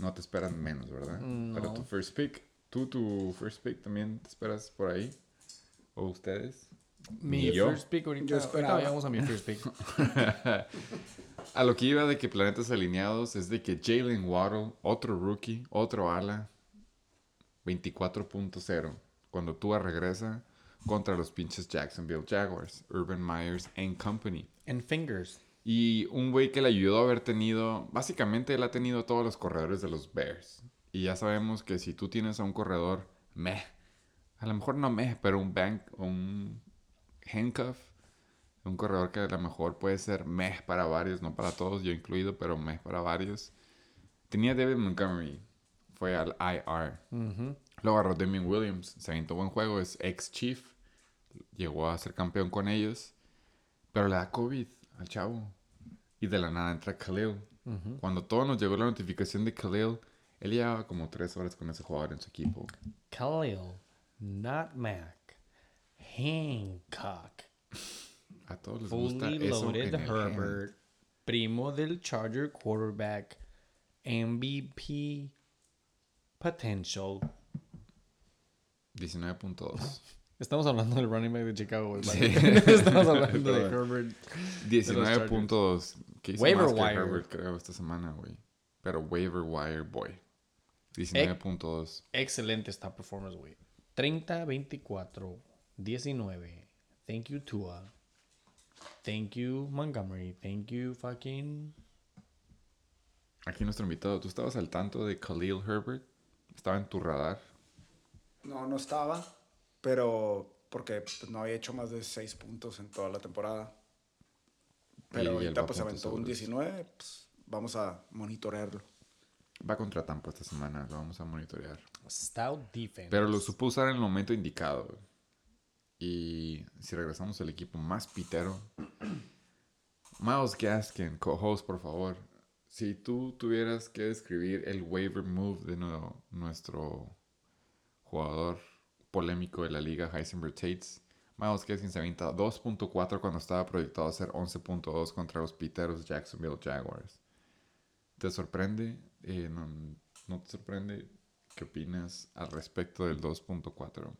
No te esperan menos, ¿verdad? Pero tu first pick, tú tu first pick también te esperas por ahí. ¿O ustedes? Mi yo. first pick ahorita. Yo esperaba. ahorita vamos a mi first pick. A lo que iba de que planetas alineados es de que Jalen Waddle, otro rookie, otro ala, 24.0. Cuando Tua regresa contra los pinches Jacksonville Jaguars, Urban Myers and Company. En fingers. Y un güey que le ayudó a haber tenido, básicamente él ha tenido todos los corredores de los Bears. Y ya sabemos que si tú tienes a un corredor meh, a lo mejor no meh, pero un bank, un handcuff, un corredor que a lo mejor puede ser meh para varios, no para todos, yo incluido, pero meh para varios. Tenía David Montgomery, fue al IR. Luego agarró Damian Williams, se aventó buen juego, es ex Chief, llegó a ser campeón con ellos, pero le da COVID al chavo. Y de la nada entra Khalil. Cuando todo nos llegó la notificación de Khalil, él llevaba como tres horas con ese jugador en su equipo. Khalil. Not Mac. Hancock. A todos les gusta Fully eso loaded en el hand. Herbert. Primo del Charger quarterback. MVP potential. 19.2. Estamos hablando del running back de Chicago. Sí. Estamos hablando de. Herbert. 19.2. Que hizo Waiver más que wire. Herbert, creo, esta semana, güey. Pero waiver wire boy. 19.2. Excelente stat performance, güey. 30, 24, 19. Thank you, Tua. Thank you, Montgomery. Thank you, fucking. Aquí nuestro invitado, ¿tú estabas al tanto de Khalil Herbert? ¿Estaba en tu radar? No, no estaba. Pero porque no había hecho más de 6 puntos en toda la temporada. Pero Y ahorita pues aventó un seguros. 19. Pues, vamos a monitorearlo. Va contra Tampa esta semana, lo vamos a monitorear. Stout defense. Pero lo supo usar en el momento indicado. Y si regresamos al equipo más pitero. Miles Gaskin, co-host, por favor. Si tú tuvieras que describir el waiver move de nuestro jugador polémico de la liga, Heisenberg Tates, Miles Gaskin se avienta 2.4 cuando estaba proyectado a ser 11.2 contra los piteros Jacksonville Jaguars. ¿Te sorprende? Eh, no, ¿No te sorprende? ¿Qué opinas al respecto del 2.4?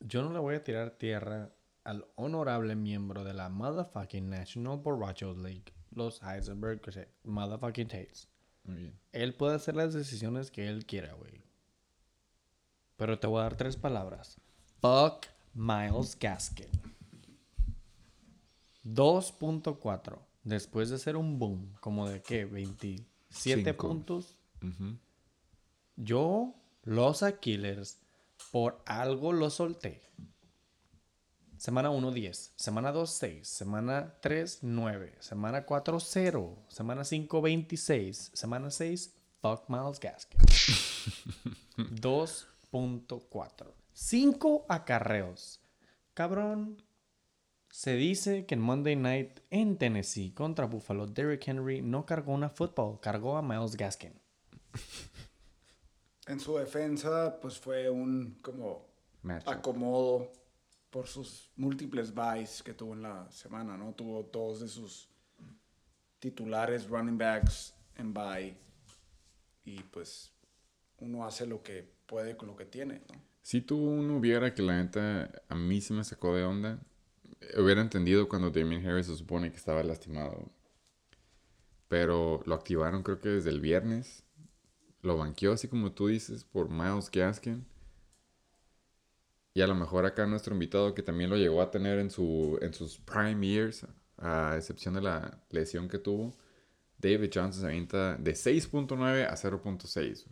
Yo no le voy a tirar tierra al honorable miembro de la motherfucking National Borrachos League, los Heisenberg Motherfucking Tates. Muy bien. Él puede hacer las decisiones que él quiera, güey. Pero te voy a dar tres palabras. Fuck Miles Gaskin. 2.4. Después de ser un boom, como de qué, 27 Cinco. puntos. Ujú. Yo, los Aquilers, por algo lo solté. Semana 1, 10. Semana 2, 6. Semana 3, 9. Semana 4, 0. Semana 5, 26. Semana 6, fuck Miles Gaskin. 2.4. 5 acarreos. Cabrón. Se dice que en Monday Night en Tennessee contra Buffalo, Derrick Henry no cargó una football, cargó a Miles Gaskin. En su defensa, pues fue un como Matchup. acomodo por sus múltiples buys que tuvo en la semana, ¿no? Tuvo dos de sus titulares running backs en buy y pues uno hace lo que puede con lo que tiene, ¿no? Si tú uno hubiera que la neta a mí se me sacó de onda, hubiera entendido cuando Damien Harris se supone que estaba lastimado. Pero lo activaron creo que desde el viernes. Lo banqueó así como tú dices por Miles Gaskin. Y a lo mejor acá nuestro invitado que también lo llegó a tener en, su, en sus prime years, a excepción de la lesión que tuvo, David Johnson se avienta de 6.9 a 0.6.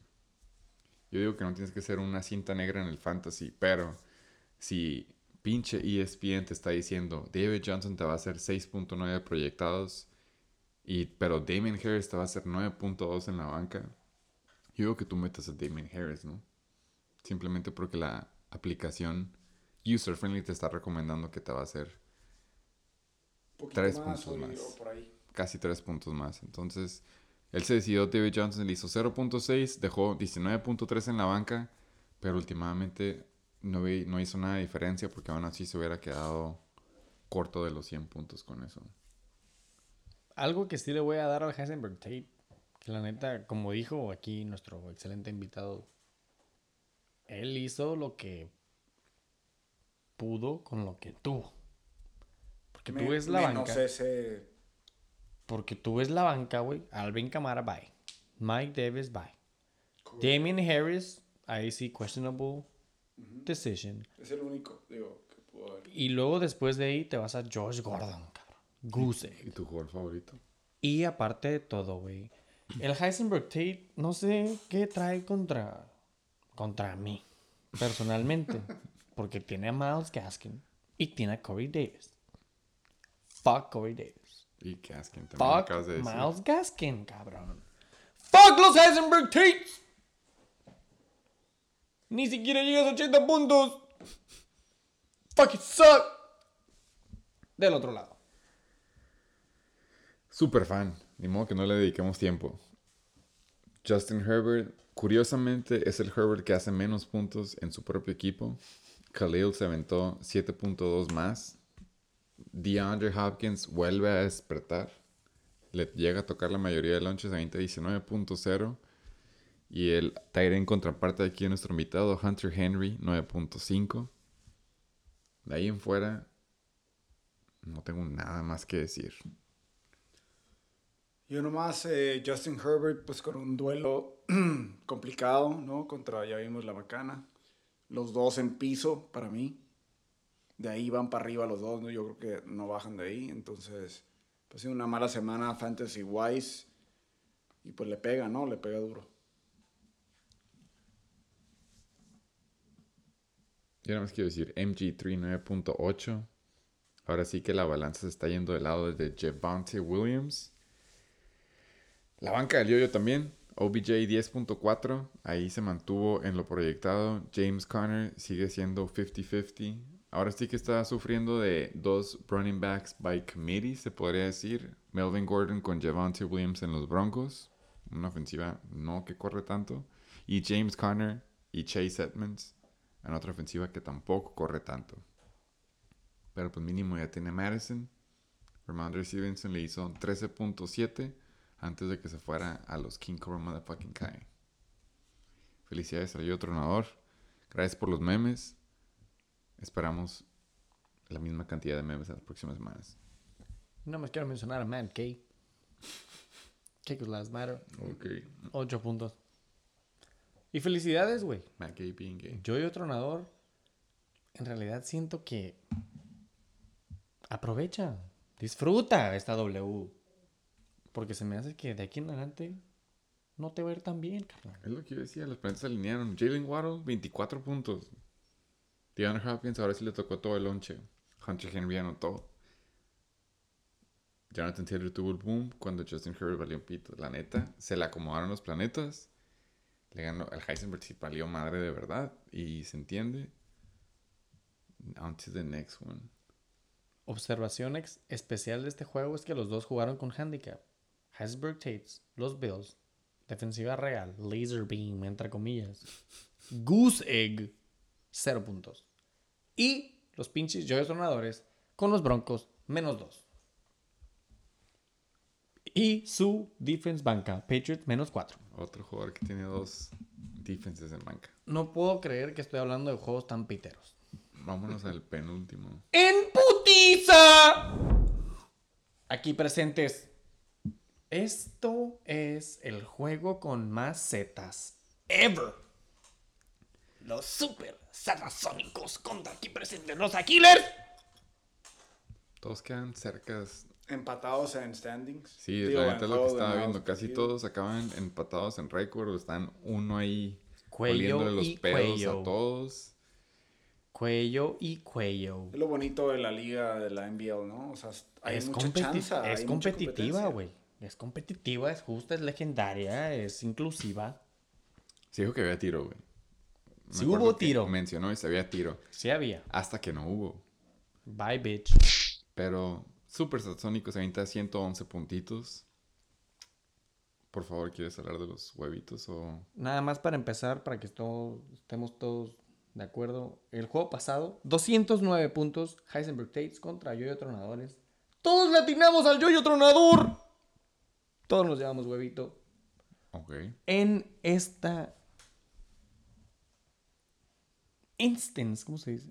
Yo digo que no tienes que ser una cinta negra en el fantasy, pero si pinche ESPN te está diciendo David Johnson te va a hacer 6.9 proyectados, y, pero Damien Harris te va a hacer 9.2 en la banca, yo digo que tú metas a Damien Harris, ¿no? Simplemente porque la aplicación user friendly te está recomendando que te va a hacer Tres puntos más. o por ahí. casi 3 puntos más. Entonces, él se decidió, David Johnson le hizo 0.6, dejó 19.3 en la banca, pero últimamente no, vi- no hizo nada de diferencia porque aún así se hubiera quedado corto de los 100 puntos con eso. Algo que sí le voy a dar al Heisenberg Tate, que la neta, como dijo aquí nuestro excelente invitado, él hizo lo que pudo con lo que tuvo. Porque tú ves la menos banca. ese Porque tú ves la banca, güey. Alvin Kamara, bye. Mike Davis, bye. Damien Harris, ahí sí, questionable decision. es el único, digo, que pudo haber. Y luego después de ahí te vas a Josh Gordon, cabrón. Goose. ¿Y tu jugador favorito? Y aparte de todo, güey. El Heisenberg Tate, no sé qué trae contra, contra mí, personalmente. porque tiene a Miles Gaskin y tiene a Corey Davis. Fuck Corey Davis. Y Gaskin también Fuck acabas de decir. Miles Gaskin, cabrón. Fuck los Heisenberg Tates. Ni siquiera llegas a 80 puntos. Fucking suck. Del otro lado. Super fan, ni modo que no le dediquemos tiempo. Justin Herbert, curiosamente, es el Herbert que hace menos puntos en su propio equipo. Khalil se aventó 7.2 más. DeAndre Hopkins vuelve a despertar. Le llega a tocar la mayoría de lunches a 19.0. Y el Tyrion contraparte aquí de nuestro invitado, Hunter Henry, 9.5. De ahí en fuera, no tengo nada más que decir. Yo nomás, eh, Justin Herbert, pues con un duelo complicado, ¿no? Contra, ya vimos la bacana. Los dos en piso, para mí. De ahí van para arriba los dos, ¿no? Yo creo que no bajan de ahí. Entonces, pues una mala semana fantasy wise. Y pues le pega, ¿no? Le pega duro. Yo nada más quiero decir MG3 9.8. Ahora sí que la balanza se está yendo del lado de Javante Williams. La banca del Yoyo también. OBJ 10.4. Ahí se mantuvo en lo proyectado. James Conner sigue siendo 50-50. Ahora sí que está sufriendo de dos running backs by committee, se podría decir. Melvin Gordon con Javante Williams en los Broncos. Una ofensiva no que corre tanto. Y James Conner y Chase Edmonds en otra ofensiva que tampoco corre tanto. Pero pues mínimo ya tiene Madison. Ramondre Stevenson le hizo 13.7 antes de que se fuera a los King Cobra Motherfucking Kai. Felicidades al otro tronador. Gracias por los memes. Esperamos la misma cantidad de memes en las próximas semanas. Nada más quiero mencionar a Man K. Cake Last Matter. Ok. 8 puntos. Y felicidades, güey. Matt Gay being gay. Yo y otro tronador, en realidad siento que aprovecha, disfruta esta W. Porque se me hace que de aquí en adelante no te va a ir tan bien, carnal. Es lo que yo decía, los planetas se alinearon. Jalen Waddle, 24 puntos. DeAndre Hopkins ahora sí le tocó todo el lonche. Hunter Henry anotó. Jonathan Taylor tuvo el boom cuando Justin Herbert valió un pito. La neta, se le acomodaron los planetas. Le ganó, el Heisenberg sí valió madre de verdad. Y se entiende. On to the next one. Observación ex- especial de este juego es que los dos jugaron con handicap. Heisenberg Tates, los Bills, defensiva real, laser beam, entre comillas. Goose egg, cero puntos. Y los pinches joyos tronadores con los Broncos, menos dos. Y su defense banca, Patriots, menos cuatro. Otro jugador que tiene dos defenses en banca. No puedo creer que estoy hablando de juegos tan piteros. Vámonos al penúltimo. ¡En putiza! Aquí presentes. Esto es el juego con más zetas ever. Los super satasónicos contra aquí presentes los Aquiles. Todos quedan cercas. Empatados en standings. Sí, Digo, la neta es lo que estaba viendo. Casi partidos. todos acaban empatados en récord. o Están uno ahí Cuello oliéndole los y pedos cuello. a todos. Cuello y cuello. Es lo bonito de la liga de la NBL, ¿no? O sea, hay Es, mucha es hay competitiva, güey. Es competitiva, es justa, es legendaria, es inclusiva. Se dijo que había tiro, güey. Acuerdo hubo tiro. Mencionó y se había tiro. Sí había. Hasta que no hubo. Bye, bitch. Pero Super Satsónico se avienta 111 puntitos. Por favor, ¿quieres hablar de los huevitos o...? Nada más para empezar, para que todo- estemos todos de acuerdo. El juego pasado, 209 puntos, Heisenberg Tates contra Yoyo Tronadores. Todos latinamos al Yoyo Tronador. Todos nos llevamos huevito. Ok. En esta instance, ¿cómo se dice?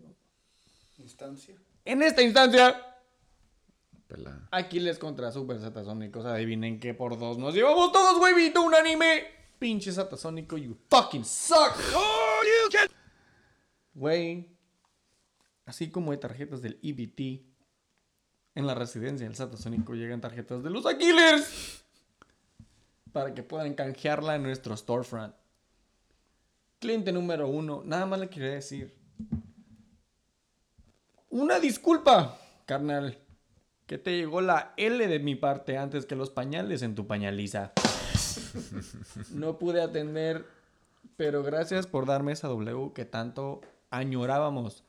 Instancia. En esta instancia. Aquiles contra Super Satasónicos. Adivinen que por dos nos llevamos todos huevito unánime. Pinche Satasónico, you fucking suck. Güey. Así como hay tarjetas del EBT, en la residencia del Satasónico llegan tarjetas de los Aquiles. Para que puedan canjearla en nuestro storefront. Cliente número uno. Nada más le quería decir. Una disculpa, carnal. Que te llegó la L de mi parte antes que los pañales en tu pañaliza. No pude atender, pero gracias por darme esa W que tanto añorábamos.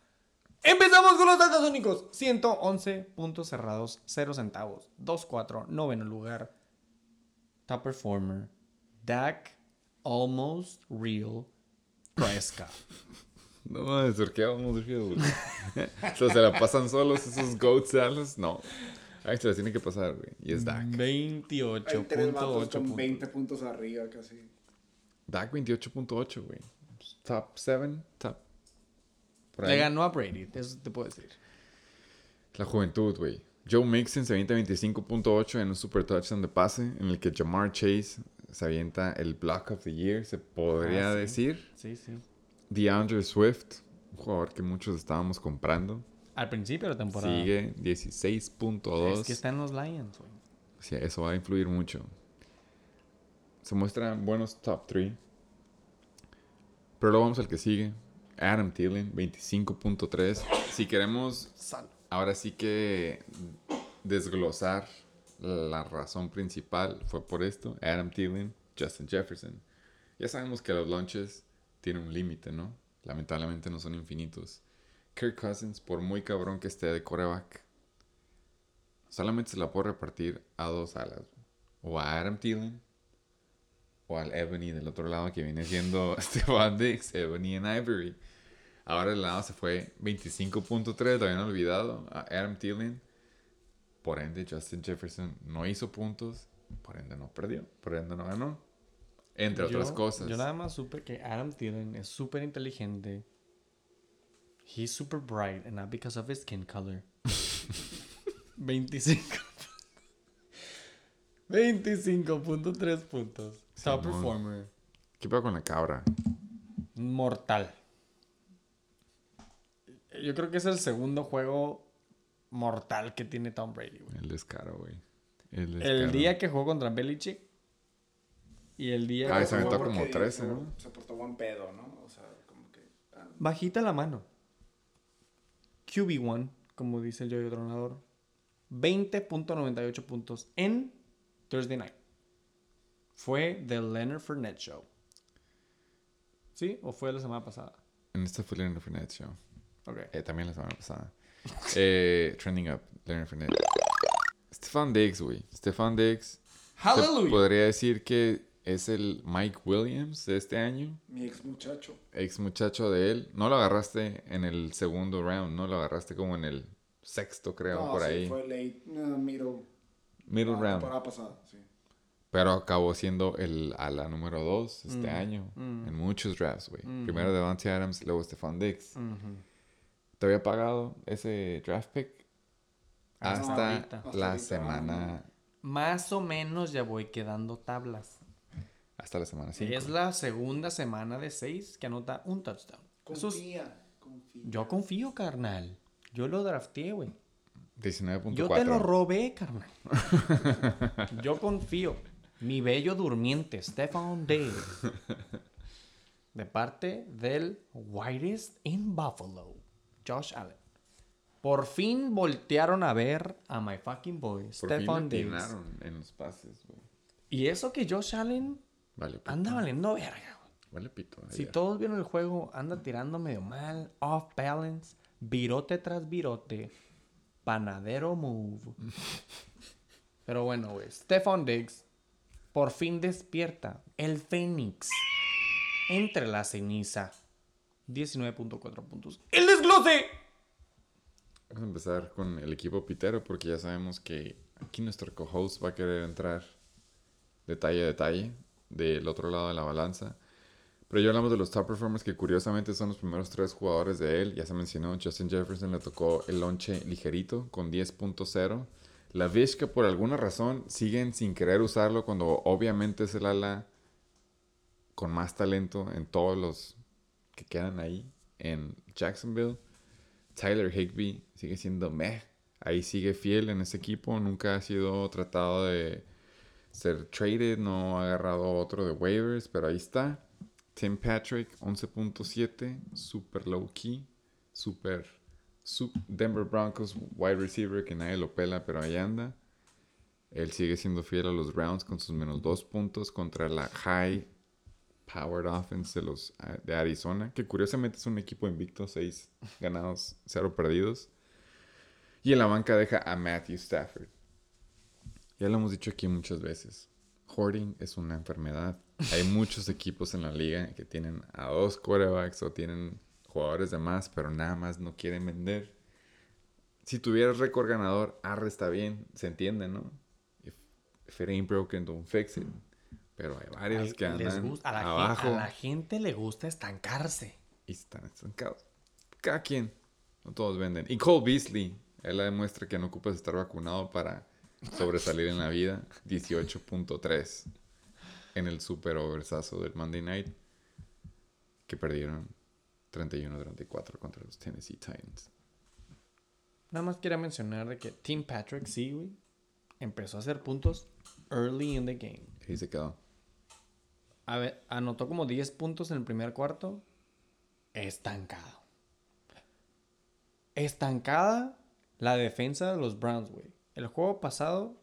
Empezamos con los datos únicos. 111 puntos cerrados, 0 centavos. 2-4, noveno lugar. Top performer. Dak Almost Real Prescott. No mames, ¿por qué vamos Field? o sea, se la pasan solos esos goats alas. No. Ay, se las tiene que pasar, güey. Y es Dak. Hay tres vatos 28.8 con puntos. 20 puntos arriba casi. Dak 28.8, güey. Top 7, top. Por Le ahí. ganó a Brady, eso te puedo decir. La juventud, güey. Joe Mixon se avienta 25.8 en un super touchdown de pase, en el que Jamar Chase se avienta el Block of the Year, se podría Ah, sí. decir. Sí, sí. DeAndre Swift, un jugador que muchos estábamos comprando, Al principio de la temporada. sigue 16.2. Es que está en los Lions, güey. Sí, eso va a influir mucho. Se muestran buenos top 3. Pero luego vamos al que sigue. Adam Thielen, 25.3. Si queremos ahora sí que desglosar la razón principal fue por esto. Adam Thielen, Justin Jefferson. Ya sabemos que los launches tienen un límite, ¿no? Lamentablemente no son infinitos. Kirk Cousins, por muy cabrón que esté de coreback, solamente se la puede repartir a dos alas. O a Adam Thielen o al Ebony del otro lado que viene siendo Stephon Diggs, Ebony and Ivory. Ahora el lado se fue 25.3, lo habían olvidado, a Adam Thielen. Por ende, Justin Jefferson no hizo puntos, por ende no perdió, por ende no ganó. Entre otras cosas. Yo nada más supe que Adam Thielen es súper inteligente. He's super bright, and not because of his skin color. 25. 25.3 puntos. Top Simón. performer. ¿Qué pasa con la cabra? mortal. Yo creo que es el segundo juego mortal que tiene Tom Brady, güey. El descaro, güey. El, El día que jugó contra Belichick y el día Ah, que se jugó- aventó como 13, se- ¿no? Se portó buen pedo, ¿no? O sea, como que... ah, Bajita la mano. QB1, como dice el yoyo tronador. 20.98 puntos en Thursday Night. Fue The Leonard Fournette Show. ¿Sí? ¿O fue la semana pasada? En este fue Leonard Fournette Show. Ok. Eh, también la semana pasada. Eh, trending up, Leonard Fournette. Stefan Diggs, güey. Stefan Diggs. Hallelujah. podría decir que es el Mike Williams de este año. Mi ex muchacho. Ex muchacho de él. No lo agarraste en el segundo round, ¿no? Lo agarraste como en el sexto, creo, No, por sí, ahí. fue late, no, middle. Middle la round. temporada pasada, sí. Pero acabó siendo el a la número 2 este Mm, año. mm. En muchos drafts, güey. Mm. Primero Devante Adams, luego Stefan Diggs. Ujú. ¿Te había pagado ese draft pick? Hasta Hasta, la semana. Más o menos ya voy quedando tablas. Hasta la semana 5. Es la segunda semana de seis que anota un touchdown. Es- Confía. Yo confío, carnal. Yo lo drafté, güey. 19.4. Yo te lo robé, carnal. Yo confío. Mi bello durmiente, Stefan Diggs. De parte del Whitest in Buffalo, Josh Allen. Por fin voltearon a ver a my fucking boy, Por Stefan fin le Diggs. en los pases, güey. Y eso que Josh Allen Vale, anda valiendo verga, güey. Vale, pito. Si todos vieron el juego, anda tirando medio mal, off balance, virote tras virote, panadero move. Pero bueno, güey, Stefan Diggs por fin despierta el Fénix entre la ceniza. 19.4 puntos. ¡El desglose! Vamos a empezar con el equipo pitero porque ya sabemos que aquí nuestro co-host va a querer entrar detalle a detalle del otro lado de la balanza. Pero ya hablamos de los top performers que curiosamente son los primeros tres jugadores de él. Ya se mencionó, Justin Jefferson le tocó el lonche ligerito con 10.0. La Vizca por alguna razón siguen sin querer usarlo cuando obviamente es el ala con más talento en todos los que quedan ahí en Jacksonville. Tyler Higby sigue siendo meh. Ahí sigue fiel en ese equipo. Nunca ha sido tratado de ser traded. No ha agarrado otro de waivers, pero ahí está. Tim Patrick, 11.7. Super low key. Super, su- Denver Broncos wide receiver que nadie lo pela, pero ahí anda. Él sigue siendo fiel a los Browns con sus menos dos puntos contra la high powered offense de los ah, de Arizona, que curiosamente es un equipo invicto, 6 ganados, 0 perdidos. Y en la banca deja a Matthew Stafford. Ya lo hemos dicho aquí muchas veces. Hoarding es una enfermedad. Hay muchos equipos en la liga que tienen a dos quarterbacks o tienen jugadores de más, pero nada más no quieren vender. Si tuvieras récord ganador, arre está bien, se entiende, ¿no? If, if it ain't broken, don't fix it. Pero hay varios que les andan gusta- a, la abajo a la gente le gusta estancarse. y están estancados. Cada quien, no todos venden. Y Cole Beasley, él la demuestra que no ocupas estar vacunado para sobresalir en la vida. 18.3 en el super oversazo del Monday Night, que perdieron 31-34 contra los Tennessee Titans. Nada más quería mencionar de que Tim Patrick, sí, güey, empezó a hacer puntos early in the game. Ahí se quedó. A ver, anotó como 10 puntos en el primer cuarto. Estancado. Estancada la defensa de los Browns, güey. El juego pasado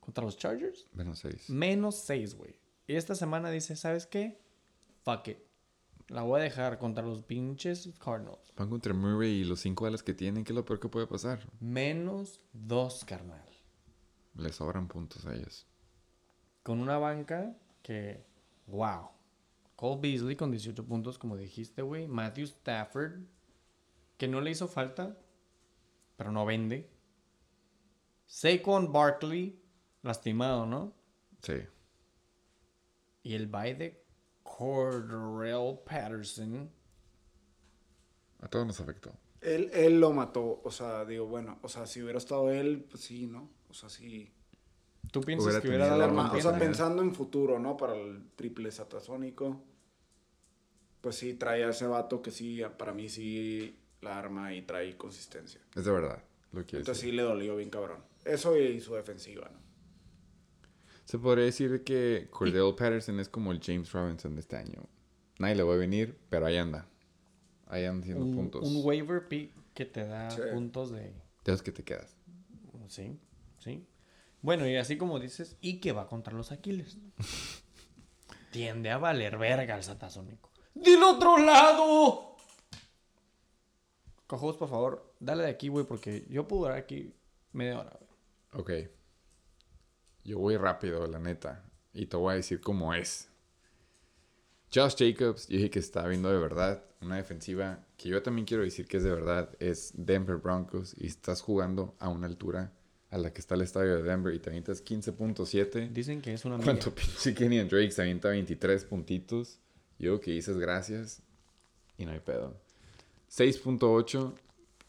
contra los Chargers, Menos 6. menos 6, güey. Y esta semana dice, ¿sabes qué? Fuck it. La voy a dejar contra los pinches Cardinals. Van contra Murray y los 5 alas que tienen, ¿qué es lo peor que puede pasar? Menos 2, carnal. Le sobran puntos a ellos. Con una banca que, wow. Cole Beasley con 18 puntos, como dijiste, güey. Matthew Stafford, que no le hizo falta, pero no vende. Saquon Barkley, lastimado, ¿no? Sí. Y el bye de Cordell Patterson. A todos nos afectó. Él, él lo mató, o sea, digo, bueno, o sea, si hubiera estado él, pues sí, ¿no? O sea, sí. ¿Tú piensas Hubiera que hubiera dado Arma- o sea, pensando en futuro, ¿no? Para el triple satasónico. pues sí trae a ese vato que sí, para mí sí la arma y trae consistencia. Es de verdad lo que Entonces decir. sí le dolió bien cabrón. Eso y su defensiva, ¿no? Se podría decir que Cordell Patterson es como el James Robinson de este año. Nadie le va a venir, pero ahí anda. Ahí anda haciendo Un, puntos. un waiver pick que te da Sí. puntos de... De los que te quedas. Sí, sí. Bueno, y así como dices, y que va contra los Aquiles. Tiende a valer verga el satasónico. ¡Del otro lado! Cojos, por favor, dale de aquí, güey, porque yo puedo durar aquí media hora, güey. Ok. Yo voy rápido, la neta. Y te voy a decir cómo es. Josh Jacobs, yo dije que está viendo de verdad una defensiva que yo también quiero decir que es de verdad. Es Denver Broncos y estás jugando a una altura a la que está el estadio de Denver y te avientas 15.7. Dicen que es una amiga. ¿Cuánto pinche Drake se avienta 23 puntitos? Yo que dices gracias y no hay pedo. 6.8,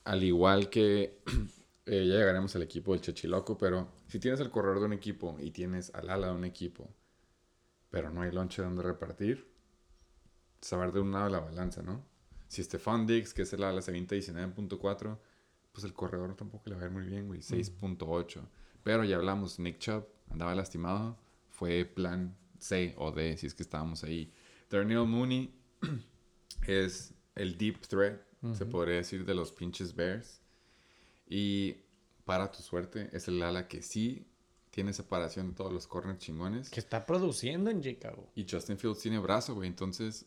al igual que eh, ya llegaremos al equipo del Chechiloco, pero si tienes el corredor de un equipo y tienes al ala de un equipo, pero no hay lonche donde repartir, saber de un lado la balanza, ¿no? Si Stefan Diggs, que es el ala, se avienta 19.4, pues el corredor tampoco le va a ir muy bien, güey, 6.8. Pero ya hablamos, Nick Chubb andaba lastimado, fue plan C o D, si es que estábamos ahí. Darnell Mooney es el deep threat, se podría decir, de los pinches Bears. Y para tu suerte, es el ala que sí tiene separación de todos los corners chingones. Que está produciendo en Chicago. Y Justin Fields tiene brazo, güey. Entonces,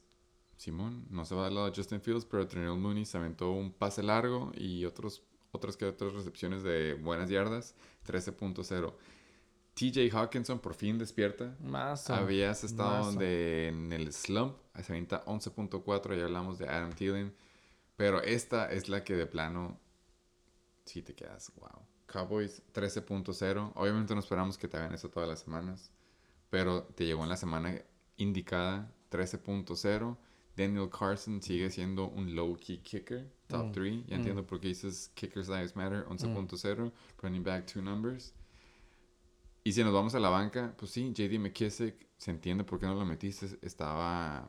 Simón no se va al lado de Justin Fields, pero Darnell Mooney se aventó un pase largo y otros, otras que otras recepciones de buenas yardas. 13.0. TJ Hawkinson por fin despierta. Más. Habías estado donde en el slump, se avienta 11.4, ya hablamos de Adam Thielen, pero esta es la que de plano sí te quedas, wow. Cowboys 13.0, obviamente no esperamos que te hagan eso todas las semanas, pero te llegó en la semana indicada 13.0. Daniel Carson sigue siendo un low key kicker, top Mm, 3. Ya mm. entiendo por qué dices kickers lives matter, 11.0, running back two numbers. Y si nos vamos a la banca, pues sí, JD McKissick, se entiende por qué no lo metiste. Estaba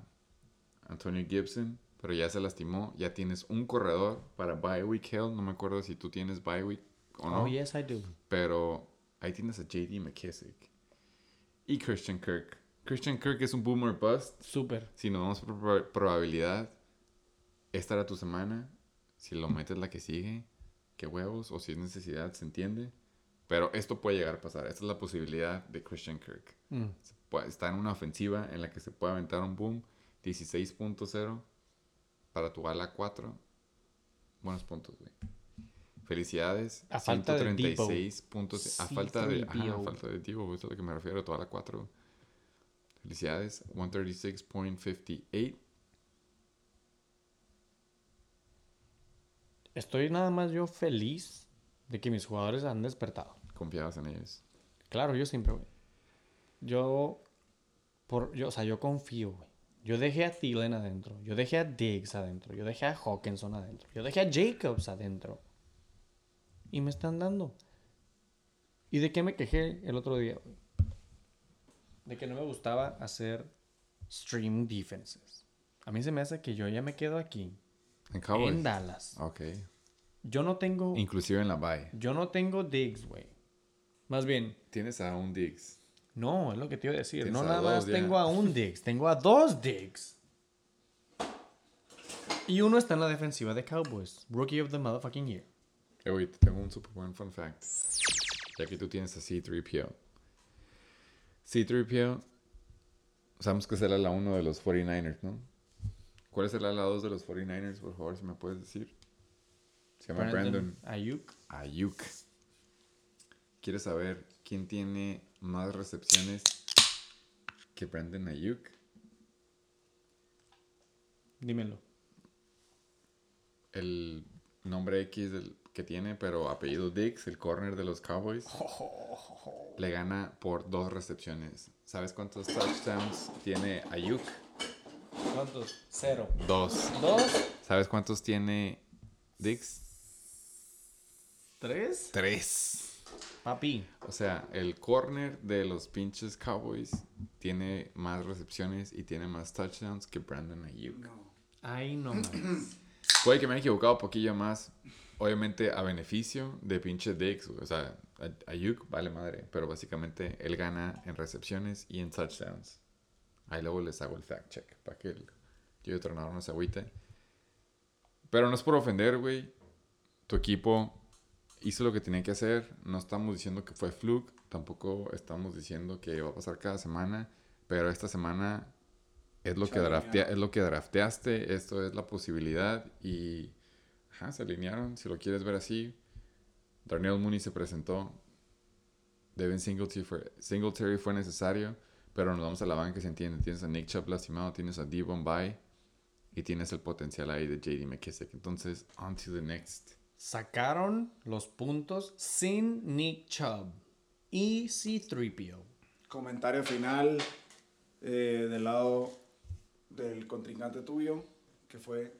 Antonio Gibson, pero ya se lastimó. Ya tienes un corredor para bye week hell. No me acuerdo si tú tienes bye week o no. Oh, yes, I do. Pero ahí tienes a JD McKissick. Y Christian Kirk. Christian Kirk es un boomer bust. Súper. Si nos vamos por proba- probabilidad, esta era tu semana. Si lo metes la que sigue, qué huevos. O si es necesidad, se entiende. Pero esto puede llegar a pasar. Esta es la posibilidad de Christian Kirk. Mm. Está en una ofensiva en la que se puede aventar un boom. 16.0 para tu ala 4. Buenos puntos, güey. Felicidades. A falta de Debo. 136 puntos. A falta de, ajá, a C3PO. falta de Divo, eso es a lo que me refiero, toda la 4. Felicidades. 136.58. Estoy nada más yo feliz de que mis jugadores han despertado. Confiabas en ellos. Claro, yo siempre, güey. Yo, por, yo, o sea, yo confío, güey. Yo dejé a Thielen adentro. Yo dejé a Diggs adentro. Yo dejé a Hawkinson adentro. Yo dejé a Jacobs adentro. Y me están dando. ¿Y de qué me quejé el otro día, güey? De que no me gustaba hacer stream defenses. A mí se me hace que yo ya me quedo aquí. En Cowboys. En Dallas. Ok. Yo no tengo... Inclusive en la bye. Yo no tengo Diggs, güey. Más bien, Tienes a un Diggs. no, es lo que te iba a decir. No a nada dos más ya. tengo a un Diggs, tengo a dos Diggs. Y uno está en la defensiva de Cowboys. Rookie of the motherfucking year. Eh, güey, te tengo un super buen fun fact. Ya que tú tienes a C3PO. C3PO, sabemos que el ala 1 de los 49ers, ¿no? ¿Cuál es el ala 2 de los 49ers, por favor, si me puedes decir? Se llama Brandon Ayuk. Ayuk. ¿Quieres saber quién tiene más recepciones que Brandon Ayuk? Dímelo. El nombre X del- que tiene, pero apellido Dix, el corner de los Cowboys, le gana por dos recepciones. ¿Sabes cuántos touchdowns tiene Ayuk? ¿Cuántos? Cero. Dos. ¿Dos? ¿Sabes cuántos tiene Dix? ¿Tres? Tres. Papi. O sea, el corner de los pinches Cowboys tiene más recepciones y tiene más touchdowns que Brandon Ayuk. No. Ahí nomás. Puede que me haya equivocado un poquillo más. Obviamente a beneficio de pinche Dix. O sea, Ayuk vale madre. Pero básicamente él gana en recepciones y en touchdowns. Ahí luego les hago el fact check. Para que el yo entrenador no se agüite. Pero no es por ofender, güey. Tu equipo hizo lo que tenía que hacer. No estamos diciendo que fue fluke. Tampoco estamos diciendo que va a pasar cada semana. Pero esta semana es lo, que draftea- es lo que drafteaste. Esto es la posibilidad. Y ajá, se alinearon. Si lo quieres ver así. Darnell Mooney se presentó. Devin Singletary fue, Singletary fue necesario. Pero nos vamos a la banca, se entiende. Tienes a Nick Chubb lastimado. Tienes a Devon Bay. Y tienes el potencial ahí de JD McKissick. Entonces, on to the next. Sacaron los puntos sin Nick Chubb y C3PO. Comentario final eh, del lado del contrincante tuyo, que fue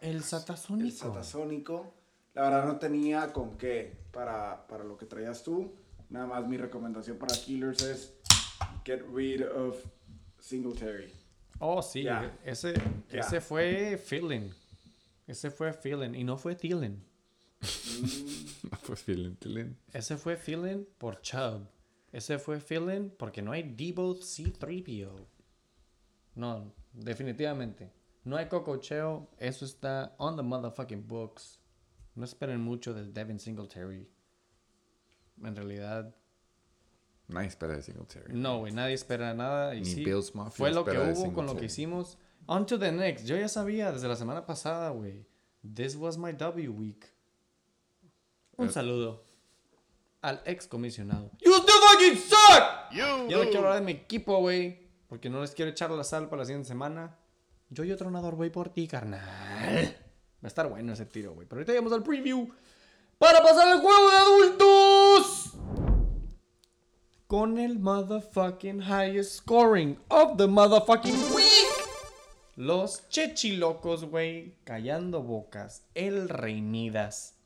El el satasónico. satasónico. La verdad no tenía con qué para, para lo que traías tú. Nada más mi recomendación para Killers es get rid of Singletary. Oh, sí. Ese, ese fue feeling. Ese fue feeling y no fue Thielen. pues feeling, feeling. Ese fue feeling por Chubb. Ese fue feeling porque no hay Debo C3PO. No, definitivamente. No hay cococheo. Eso está on the motherfucking books. No esperen mucho de Devin Singletary. En realidad, Nadie espera de Singletary. no, güey. Nadie espera nada. Y Ni sí, Bills Mafia fue lo que hubo con lo que hicimos. On to the next. Yo ya sabía desde la semana pasada, güey. This was my W week. Un saludo al ex comisionado. You still fucking suck! Ya no quiero hablar de mi equipo, güey. Porque no les quiero echar la sal para la siguiente semana. Yo y otro tronador voy por ti, carnal. Va a estar bueno ese tiro, güey. Pero ahorita llegamos al preview. Para pasar al juego de adultos. Con el motherfucking highest scoring of the motherfucking week. Los chechilocos, güey. Callando bocas. El Reinidas.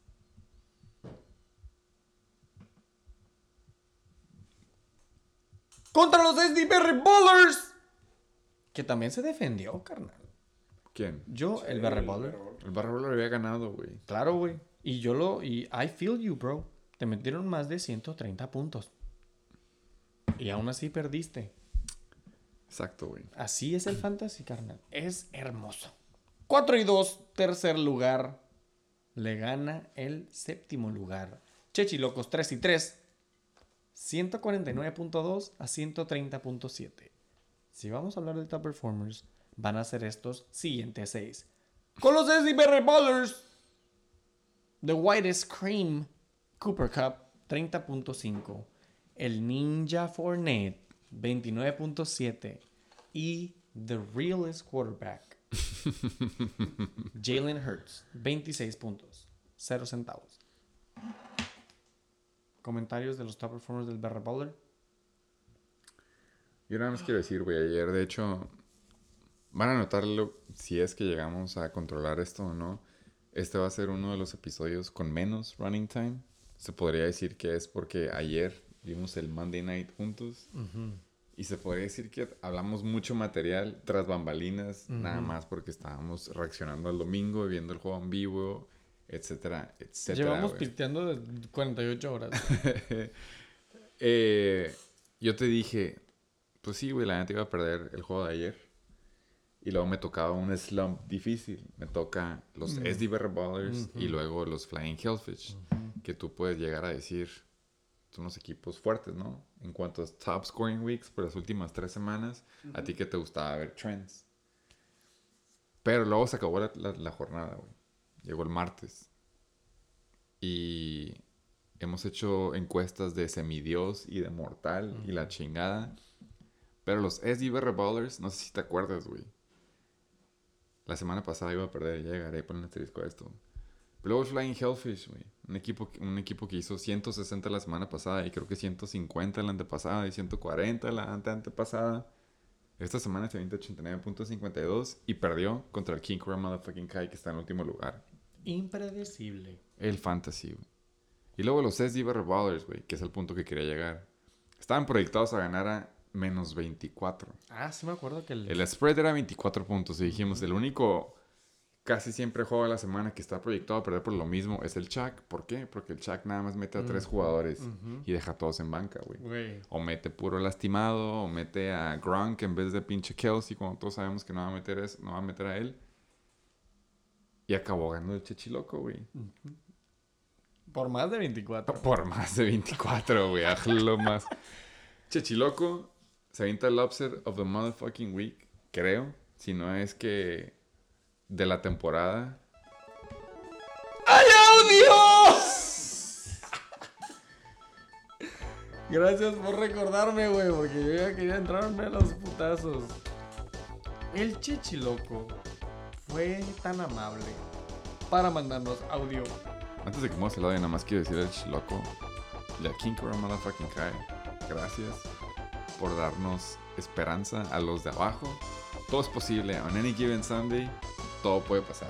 Contra los SD Berry Ballers. Que también se defendió, carnal. ¿Quién? Yo, el Berry Baller. El Barro lo había ganado, güey. Claro, güey. Y yo lo. Y I feel you, bro. Te metieron más de 130 puntos. Y aún así perdiste. Exacto, güey. Así es el fantasy, carnal. Es hermoso. 4 y 2, tercer lugar. Le gana el séptimo lugar. Chechilocos 3 y 3. 149.2 a 130.7. Si vamos a hablar de top performers, van a ser estos siguientes 6. Con los SDB Ballers. The Whitest Cream Cooper Cup 30.5. El Ninja Fournette 29.7. Y The Realest Quarterback Jalen Hurts 26 puntos. 0 centavos. Comentarios de los top performers del Barra Baller. Yo nada más quiero decir, güey, ayer, de hecho, van a notarlo si es que llegamos a controlar esto o no. Este va a ser uno de los episodios con menos running time. Se podría decir que es porque ayer vimos el Monday Night juntos. Y se podría decir que hablamos mucho material tras bambalinas, nada más porque estábamos reaccionando al domingo, viendo el juego en vivo, etcétera, etcétera. Llevamos piteando de 48 horas. Eh, yo te dije, pues sí, güey, la neta iba a perder el juego de ayer. Y luego me tocaba un slump difícil. Me toca los SD Barra Ballers y luego los Flying Hellfish. Que tú puedes llegar a decir, son los equipos fuertes, ¿no? En cuanto a top scoring weeks por las últimas tres semanas, a ti que te gustaba ver trends. Pero luego se acabó la, la- la jornada, güey. Llegó el martes. Y hemos hecho encuestas de semidios y de mortal y la chingada. Pero los SDB Ballers, no sé si te acuerdas, güey. La semana pasada iba a perder, ya llegaré a poner asterisco a esto. Luego Flying Hellfish, güey. Un equipo, que- un equipo que hizo 160 la semana pasada y creo que 150 la antepasada y 140 la ante antepasada. Esta semana se 89.52 y perdió contra el King Cobra Motherfucking Kai que está en último lugar. Impredecible. El fantasy, güey. Y luego los SDB Ballers, güey, que es el punto que quería llegar. Estaban proyectados a ganar a menos 24. Ah, sí me acuerdo que el... El spread era 24 puntos y dijimos, el único casi siempre juego de la semana que está proyectado a perder por lo mismo es el Chuck. ¿Por qué? Porque el Chuck nada más mete a tres jugadores y deja a todos en banca, güey. O mete puro lastimado, o mete a Gronk en vez de pinche Kelsey, cuando todos sabemos que no va a meter, es, no va a, meter a él. Y acabó ganando el Chechiloco, güey. Por más de 24. Por más de 24, güey. Hazlo más. Chechiloco se avienta el upset of the motherfucking week, creo. Si no es que de la temporada. ¡Ay, audio! Gracias por recordarme, güey, porque yo ya quería entrarme a los putazos. El chichiloco fue tan amable para mandarnos audio. Antes de que muevas el audio, nada más quiero decir al Chiloco. La King Cobra Motherfucking Kai. Gracias por darnos esperanza a los de abajo. Todo es posible. On any given Sunday, todo puede pasar.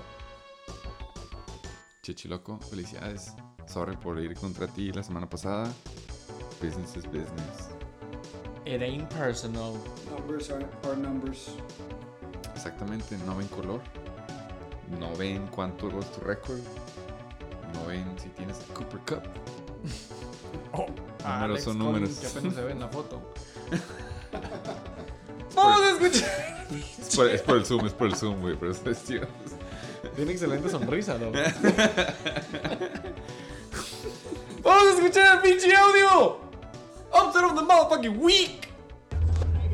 Chichiloco, felicidades. Sorry por ir contra ti la semana pasada. Business is business. It ain't personal. Numbers are, are numbers. Exactamente, no ven color. No ven cuánto es tu récord. No ven si tienes el Cooper Cup. Ah, Números son números. Que apenas se ve en la foto. Vamos a escuchar. Es por, es por el zoom, es por el zoom, güey. Pero es tío. Tiene excelente sonrisa, ¿no? Vamos a escuchar el pinche audio. Upset of the motherfucking week.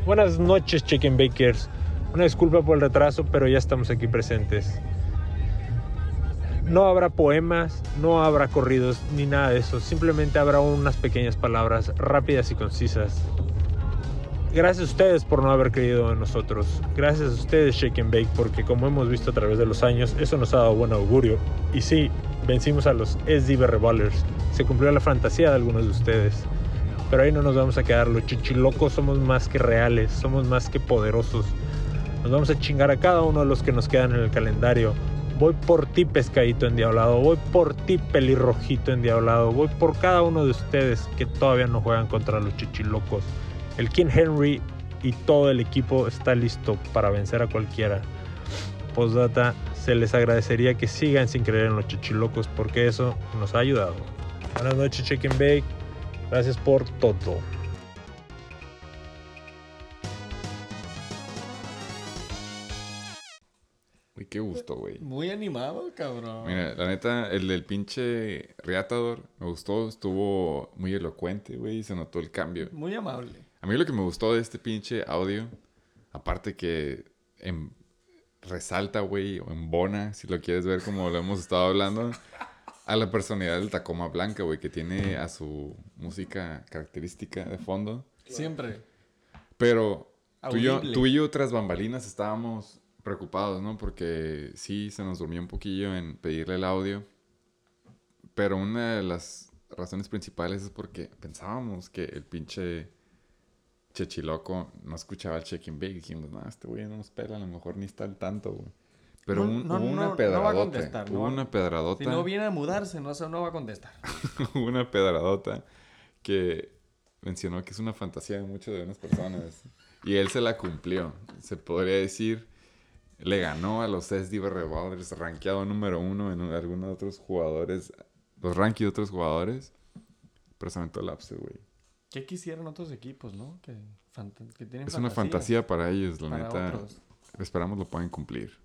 Buenas noches, Chicken Bakers. Una disculpa por el retraso, pero ya estamos aquí presentes. No habrá poemas, no habrá corridos, ni nada de eso. Simplemente habrá unas pequeñas palabras rápidas y concisas. Gracias a ustedes por no haber creído en nosotros. Gracias a ustedes, Shake and Bake, porque como hemos visto a través de los años, eso nos ha dado buen augurio. Y sí, vencimos a los SDB Revolvers. Se cumplió la fantasía de algunos de ustedes. Pero ahí no nos vamos a quedar. Los chichilocos somos más que reales, somos más que poderosos. Nos vamos a chingar a cada uno de los que nos quedan en el calendario. Voy por ti, pescadito endiablado. Voy por ti, pelirrojito endiablado. Voy por cada uno de ustedes que todavía no juegan contra los chichilocos. El King Henry y todo el equipo está listo para vencer a cualquiera. Postdata, se les agradecería que sigan sin creer en los chichilocos porque eso nos ha ayudado. Buenas noches, Chicken Bake. Gracias por todo. Uy, qué gusto, güey. Muy animado, cabrón. Mira, la neta, el del pinche Reatador me gustó, estuvo muy elocuente, güey, y se notó el cambio. Muy amable. A mí lo que me gustó de este pinche audio, aparte que em- resalta, güey, o embona, si lo quieres ver como lo hemos estado hablando, a la personalidad del Tacoma Blanca, güey, que tiene a su música característica de fondo. Siempre. Pero tú y, yo, tú y yo tras bambalinas estábamos preocupados, ¿no? Porque sí, se nos durmió un poquillo en pedirle el audio. Pero una de las razones principales es porque pensábamos que el pinche Chechiloco no escuchaba el check-in bake. Dijimos, no, este güey no nos pela, a lo mejor ni está al tanto, güey. Pero No, un- no, hubo no, no va una a pedradota. contestar, hubo una pedradota. Si no viene a mudarse, no, no va a contestar. hubo una pedradota que mencionó que es una fantasía de muchas de unas personas. y él se la cumplió. Se podría decir, le ganó a los SDB Revolvers, rankeado número uno en un- algunos otros jugadores, los rankings de otros jugadores. Pero se aventó el güey. ¿Qué quisieran otros equipos, no? Que, tienen Es una fantasía para ellos, la para neta. otros. Esperamos lo puedan cumplir.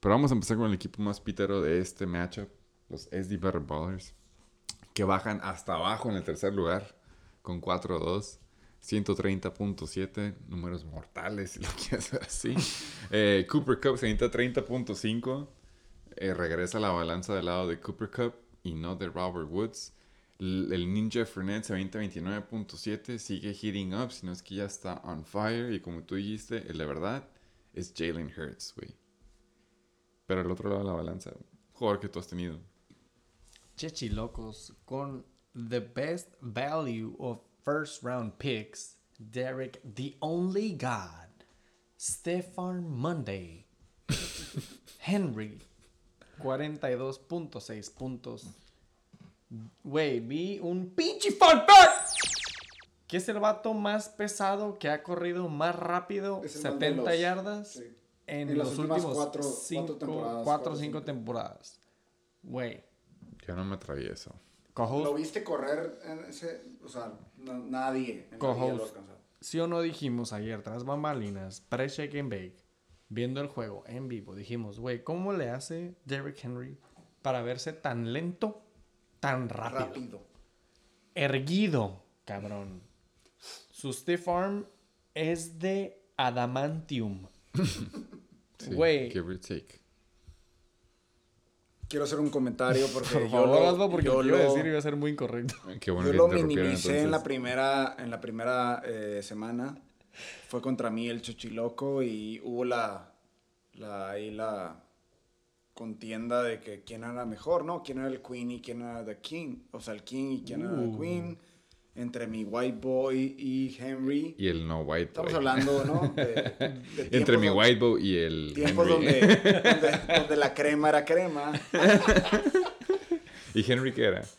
Pero vamos a empezar con el equipo más pitero de este matchup, los SD Better Ballers, que bajan hasta abajo en el tercer lugar con 4-2, 130.7, números mortales, si lo quieres ver así. Eh, Cooper Cup se avienta 30.5, eh, regresa la balanza del lado de Cooper Cup y no de Robert Woods. El Ninja Fernet se avienta 29.7, sigue hitting up, si no es que ya está on fire. Y como tú dijiste, de verdad es Jalen Hurts, güey. Pero el otro lado de la balanza, jugador que tú has tenido. Chechilocos con the best value of first round picks. Derek, the only God. Stefan Monday. Henry, 42.6 puntos. Güey, vi un pinche fact que es el vato más pesado que ha corrido más rápido, Es el más 70 veloz, yardas, sí. en, los últimos cuatro- cuatro 5, temporadas, 4 o cuatro, 5 cinco. temporadas. Güey, Yo no me atravieso. co-host, ¿Lo viste correr en ese? O sea, no- nadie en lo. ¿sí o no dijimos ayer tras bambalinas, pre-shake and bake, viendo el juego en vivo? Dijimos, güey, ¿cómo le hace Derrick Henry para verse tan lento, tan rápido? Rápido. Erguido, cabrón. Su stiff arm es de adamantium. Sí, Güey. Give or take. Quiero hacer un comentario porque Por yo favor, lo, hazlo porque yo lo iba a lo- decir iba a ser muy incorrecto. Qué bueno yo que lo minimicé en la entonces. primera, en la primera eh, semana. Fue contra mí el Chochiloco y hubo la, la, ahí la contienda de que quién era mejor, ¿no? Quién era el Queen y quién era The King. O sea, el King y quién era el Uh. Queen. Entre mi White Boy y Henry. Y el no white Estamos boy. hablando, ¿no? De- de Entre mi donde- white boy y el Tiempos Henry. donde, donde, donde la crema era crema. ¿Y Henry qué era?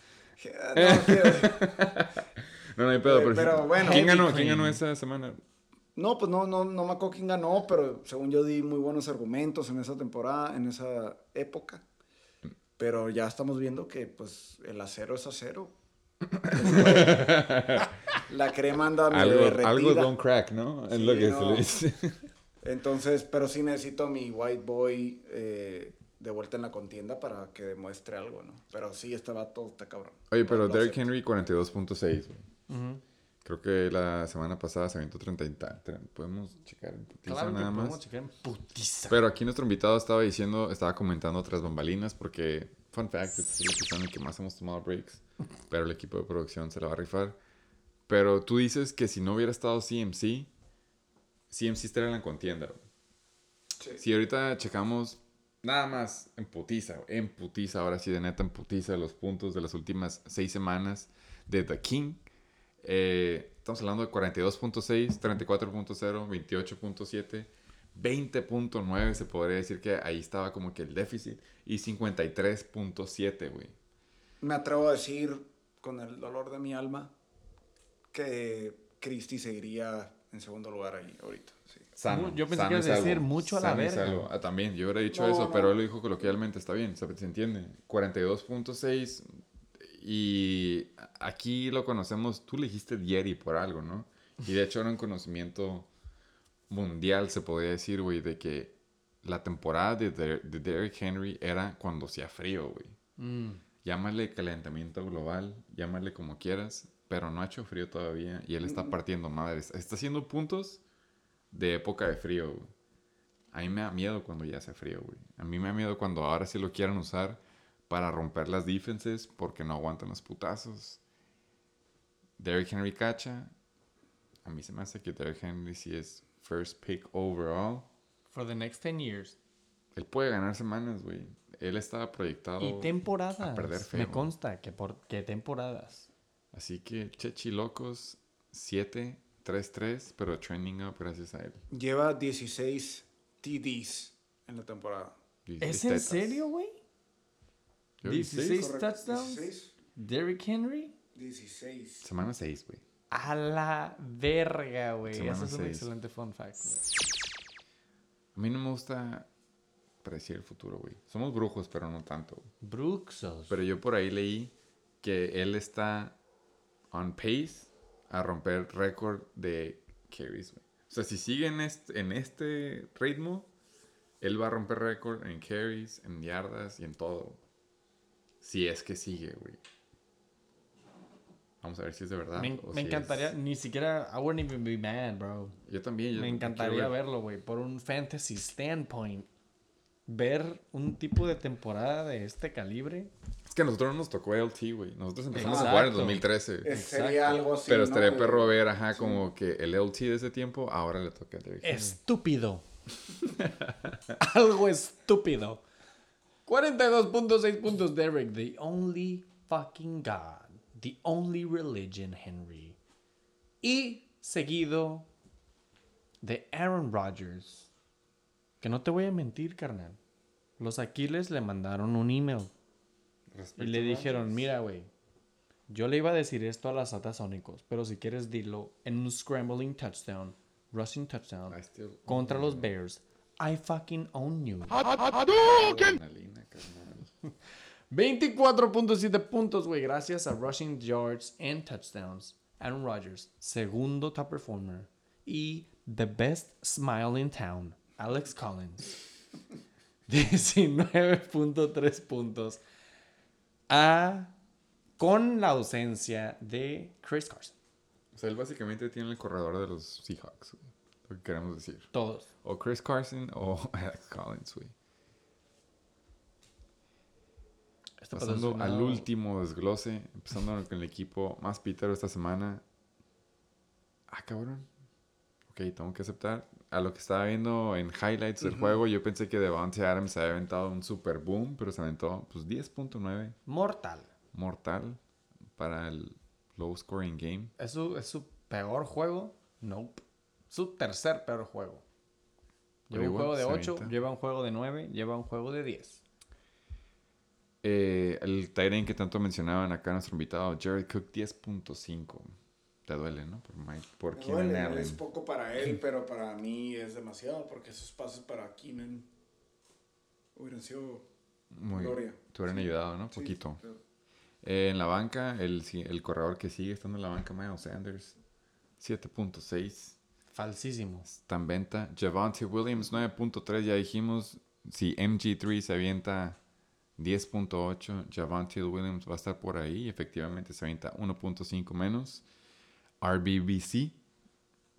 No, No, no hay pedo, pero, Pero bueno. ¿quién ganó? ¿Quién ganó esa semana? No, pues no, no, no me acuerdo quién ganó, pero según yo di muy buenos argumentos en esa temporada, en esa época. Pero ya estamos viendo que pues el acero es acero. La crema anda medio Algo, derretida. algo don't crack, ¿no? Es Sí, lo que se no. le dice. Entonces, pero sí necesito a mi white boy eh, de vuelta en la contienda para que demuestre algo, ¿no? Pero sí, este vato está cabrón. Oye, pero Derrick. Henry 42.6, güey. Creo que la semana pasada se aventó 30 y tal. Podemos checar en putiza Claro que nada podemos más. checar en putiza. Pero aquí nuestro invitado estaba diciendo, estaba comentando otras bambalinas porque, fun fact, este es el en el que más hemos tomado breaks, pero el equipo de producción se la va a rifar. Pero tú dices que si no hubiera estado CMC, CMC estaría en la contienda. Sí. Si ahorita checamos nada más en putiza, en putiza, ahora sí de neta en putiza los puntos de las últimas seis semanas de The King. Eh, estamos hablando de 42.6, 34.0, 28.7, 20.9 se podría decir que ahí estaba como que el déficit y 53.7, güey. Me atrevo a decir con el dolor de mi alma que Christie seguiría en segundo lugar ahí ahorita. Sí. Sano, Yo pensé que ibas a decir mucho a la verga. Ah, también, yo hubiera dicho No, eso, no. pero él lo dijo coloquialmente, está bien, se, se entiende. 42.6 y aquí lo conocemos, tú le dijiste Yeri por algo, ¿no? Y de hecho era un conocimiento mundial, se podría decir, güey, de que la temporada de, Der- de Derrick Henry era cuando hacía frío, güey. Mm. Llámale calentamiento global, llámale como quieras, pero no ha hecho frío todavía y él está partiendo madres. Está haciendo puntos de época de frío, güey. A mí me da miedo cuando ya hace frío, güey. A mí me da miedo cuando ahora sí lo quieran usar para romper las defenses porque no aguantan los putazos. Derrick Henry cacha. A mí se me hace que Derrick Henry sí es first pick overall. For the next 10 years. Él puede ganar semanas, güey. Él estaba proyectado. Y temporadas. a perder feo. Me consta que por que temporadas. Así que Chechi Locos 7, 3-3, pero trending up gracias a él. Lleva 16 TDs en la temporada. ¿Es en serio, güey? Yo 16 16. Correcto, touchdowns. 16. Derrick Henry. 16. Semana 6, güey. A la verga, güey. Eso es un excelente fun fact. güey. A mí no me gusta predecir el futuro, güey. Somos brujos, pero no tanto. Bruxos. Pero yo por ahí leí que él está on pace a romper récord de carries, güey. O sea, si sigue en este, en este ritmo, él va a romper récord en carries, en yardas y en todo. Si es que sigue, güey. Vamos a ver si es de verdad. me, o me si encantaría, es- ni siquiera, I wouldn't even be mad, bro. Yo también. yo Me encantaría ver. verlo, güey, por un fantasy standpoint. Ver un tipo de temporada de este calibre. Es que a nosotros no nos tocó LT, güey. Nosotros empezamos a jugar en 2013. Es- Exacto. sería algo así. pero ¿no? estaría De- perro ver, ajá, como que el LT de ese tiempo ahora le toca a Henry. Estúpido. Algo estúpido. 42.6 puntos, Derek. The only fucking God. The only religion, Henry. Y seguido de Aaron Rodgers. Que no te voy a mentir, carnal. Los Aquiles le mandaron un email. Y le dijeron, mira, güey. Yo le iba a decir esto a las Satasónicos, pero si quieres dilo en un scrambling touchdown, rushing touchdown contra los Bears. I fucking own you. Adrenalina, carnal. 24.7 puntos, güey, gracias a rushing yards and touchdowns. Aaron Rodgers, segundo top performer. Y the best smile in town, Alex Collins. 19.3 puntos. A, con la ausencia de Chris Carson. O sea, él básicamente tiene el corredor de los Seahawks, güey. Lo que queremos decir. Todos. O Chris Carson o Alex Collins, güey. Pasando al último desglose, empezando con el equipo más pitero esta semana. Ah, cabrón. Ok, tengo que aceptar. A lo que estaba viendo en highlights del juego, yo pensé que Devontae Adams se había aventado un super boom, pero se aventó pues 10.9 Mortal. mortal para el low scoring game. ¿Es su, ¿Es su peor juego? Nope. Su tercer peor juego. Pero Lleva un juego de se 8, avienta. lleva un juego de 9, lleva un juego de 10. Eh, el Tyrant que tanto mencionaban acá nuestro invitado, Jared Cook, 10.5. Te duele, ¿no? Por, Mike, por Me Keenan duele, Allen. es poco para él, pero para mí es demasiado, porque esos pases para Keenan hubieran sido Muy, gloria. te hubieran Sí. ayudado, ¿no? Sí, Poquito. pero- Eh, en la banca, el, el corredor que sigue estando en la banca, Miles Sanders, 7.6. Falsísimo. Está en venta. Javante Williams, 9.3. Ya dijimos, si MG3 se avienta 10.8, Javante Williams va a estar por ahí. Efectivamente se avienta 1.5 menos. RBBC,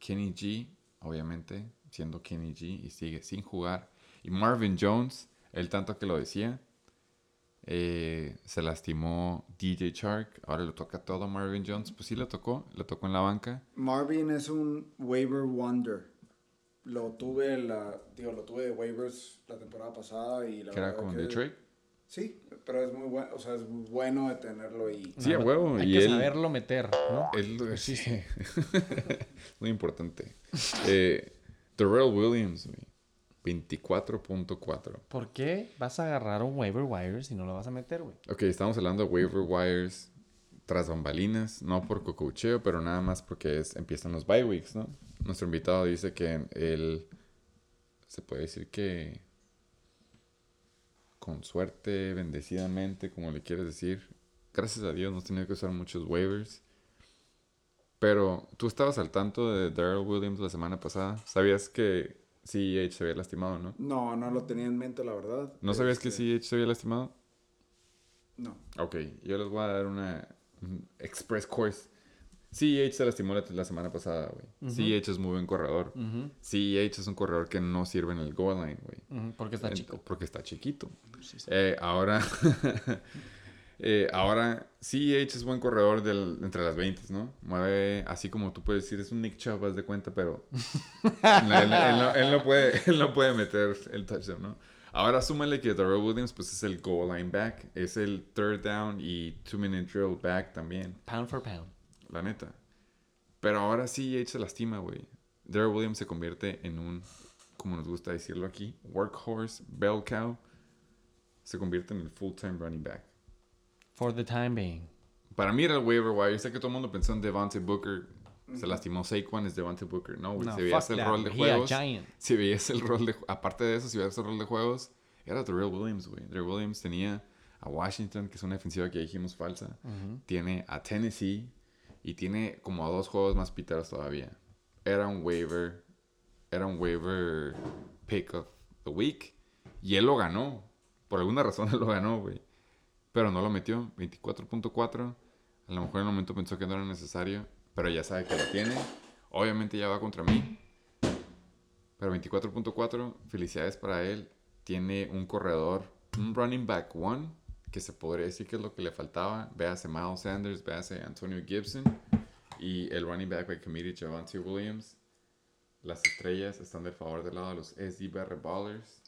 Kenny G, obviamente, siendo Kenny G y sigue sin jugar. Y Marvin Jones, el tanto que lo decía, eh, se lastimó DJ Shark. Ahora le toca todo a Marvin Jones. Pues sí le tocó, le tocó en la banca. Marvin es un waiver wonder. Lo tuve la, digo, lo tuve de waivers la temporada pasada y la Que era verdad con que- Detroit. Sí, pero es muy bueno, o sea, es muy bueno de tenerlo y Sí, a huevo. Hay y que él, saberlo meter, ¿no? él- sí, Muy importante. Eh, Terrell Williams, güey. 24.4. ¿Por qué vas a agarrar un waiver wire si no lo vas a meter, güey? Ok, estamos hablando de waiver wires tras bambalinas, no por cococheo, pero nada más porque es, empiezan los bye weeks, ¿no? Nuestro invitado dice que él se puede decir que con suerte, bendecidamente, como le quieres decir, gracias a Dios no tenía que usar muchos waivers. Pero tú estabas al tanto de Daryl Williams la semana pasada. ¿Sabías que CEH se había lastimado, no? no, no lo tenía en mente, la verdad. ¿No sabías que Este, CEH se había lastimado? No. Ok, yo les voy a dar una un express course. CEH se lastimó la, la semana pasada, güey. CEH es muy buen corredor. Ujú, CEH es un corredor que no sirve en el goal line, güey. ujú, porque está chico. Porque está chiquito. Sí, sí. Eh, ahora, eh, ahora CEH es buen corredor del, entre las 20, ¿no? Mueve, así como tú puedes decir, es un Nick Chubb, haz de cuenta, pero él, él- él no, él no puede, él no puede meter el touchdown, ¿no? Ahora súmale que Darrell Williams pues es el goal line back, es el third down y two minute drill back también, Pound for pound. la neta. Pero ahora CEH se lastima, güey. Darrell Williams se convierte en un, como nos gusta decirlo aquí, workhorse, bell cow. Se convierte en el full-time running back. For the time being. Para mí era el waiver wire. Sé que todo el mundo pensó en Devante Booker. Se lastimó Saquon, es Devante Booker. No, güey. No, si veías el that, rol de he juegos. Si veías el rol de. Aparte de eso, si veías el rol de juegos, era Darrell Williams, güey. Darrell Williams tenía a Washington, que es una defensiva que dijimos falsa. Tiene a Tennessee. Y tiene como a dos juegos más piteros todavía. Era un waiver. Era un waiver pick of the week. Y él lo ganó. Por alguna razón él lo ganó, güey. Pero no lo metió. 24.4. A lo mejor en el momento pensó que no era necesario. Pero ya sabe que lo tiene. Obviamente ya va contra mí. Pero 24.4. Felicidades para él. Tiene un corredor. Un running back one. Que se podría decir que es lo que le faltaba. Véase Miles Sanders. Véase Antonio Gibson. Y el running back by committee Javante Williams. Las estrellas están del favor del lado de los SDBR Ballers.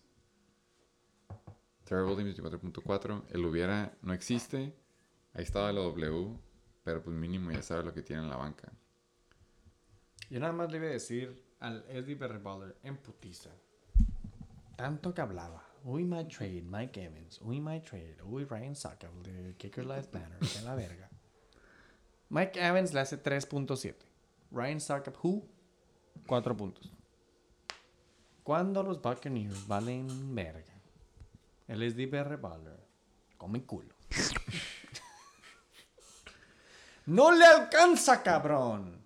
Trevor Williams 24.4. El hubiera no existe. Ahí estaba la W. Pero pues mínimo ya sabe lo que tiene en la banca. Yo nada más le iba a decir al Eddie Baller en putiza. Tanto que hablaba. Uy, my trade, Mike Evans. Uy, my trade. Uy, Ryan de Kicker Life Banner. Que la verga. Mike Evans le hace 3.7. Ryan Startup, who? 4 puntos. Cuando los Buccaneers valen verga. El SDBR Baller. Come culo. ¡No le alcanza, cabrón!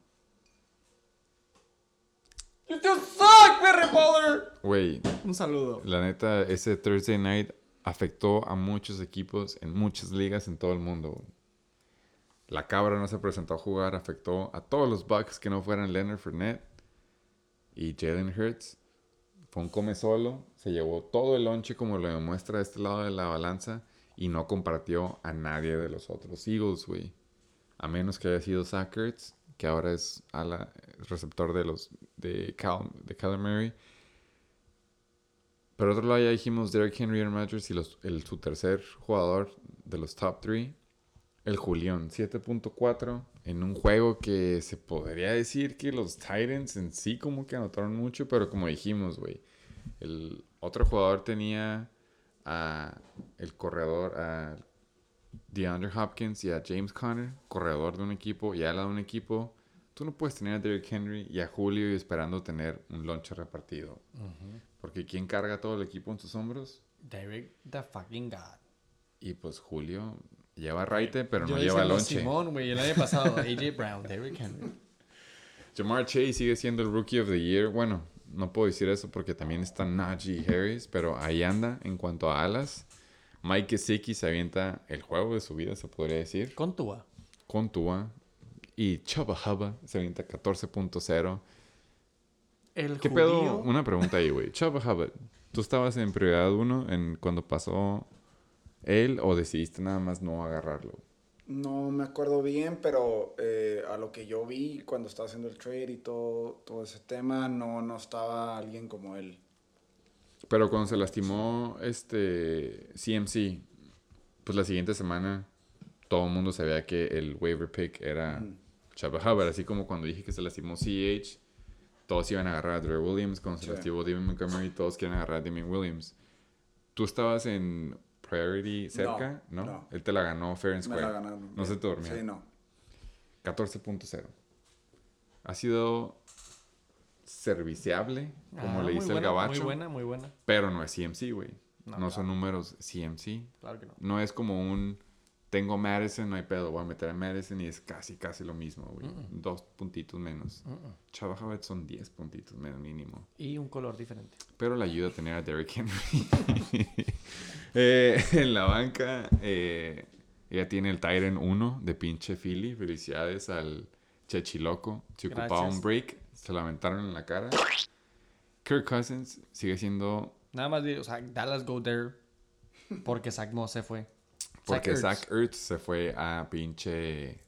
You suck, Barry Baller! Güey, Un saludo. la neta, ese Thursday night afectó a muchos equipos en muchas ligas en todo el mundo. La cabra no se presentó a jugar, afectó a todos los Bucks que no fueran Leonard Fournette y Jalen Hurts. Fue un come solo, se llevó todo el lonche como lo demuestra este lado de la balanza y no compartió a nadie de los otros Eagles, güey. A menos que haya sido Zach Ertz, que ahora es ala, receptor de los de Cal, de Murray. Por otro lado, ya dijimos Derrick Henry, Aaron Rodgers y los, el, su tercer jugador de los top 3, el Julián, 7.4, en un juego que se podría decir que los Titans en sí como que anotaron mucho, pero como dijimos, güey, el otro jugador tenía a el corredor, a DeAndre Hopkins y a James Conner, corredor de un equipo y ala de un equipo. Tú no puedes tener a Derrick Henry y a Julio y esperando tener un lonche repartido. Porque ¿quién carga todo el equipo en sus hombros? Derek the fucking God. Y pues Julio lleva raite, pero Yo no lleva lonche. Simón, güey, el año pasado. AJ Brown, Derrick Henry. Jamar Chase sigue siendo el Rookie of the Year. Bueno, no puedo decir eso porque también está Najee Harris, pero ahí anda en cuanto a alas. Mike Gesicki se avienta el juego de su vida, se podría decir, Con Tua. con Tua. Y Chubba Hubba se avienta 14.0. El ¿Qué judío. pedo? Una pregunta ahí, güey. Chubba Hubba, ¿tú estabas en prioridad 1 en cuando pasó él o decidiste nada más no agarrarlo? No me acuerdo bien, pero eh, a lo que yo vi cuando estaba haciendo el trade y todo, todo ese tema, no, no estaba alguien como él. Pero cuando se lastimó este CMC, pues la siguiente semana todo el mundo sabía que el waiver pick era Chubba Hubbard. Así como cuando dije que se lastimó CH, todos iban a agarrar a Dre Williams. Cuando se Sí. lastimó David Montgomery, todos quieren agarrar a Damien Williams. ¿Tú estabas en priority cerca? No. no. Él te la ganó fair and Me square. la ganaron. No se te dormía. Sí, no. 14.0. Ha sido serviciable, como Ah, le dice el buena, gabacho. Muy buena, muy buena. Pero no es CMC, güey. No, No, son números CMC. Claro que no. No es como un. Tengo Madison, no hay pedo. Voy a meter a Madison y es casi, casi lo mismo, güey. Dos puntitos menos. Mm-mm. Chava son 10 puntitos menos mínimo. Y un color diferente. Pero le ayuda a tener a Derrick Henry. Eh, en la banca, eh, ella tiene el Tyrant 1 de pinche Philly. Felicidades al Chechiloco. Se ocupaba un break, se lo aventaron en la cara. Kirk Cousins sigue siendo Nada más, o sea, Dallas go there porque Zach Moss se fue. Porque Zach Ertz. Se fue a pinche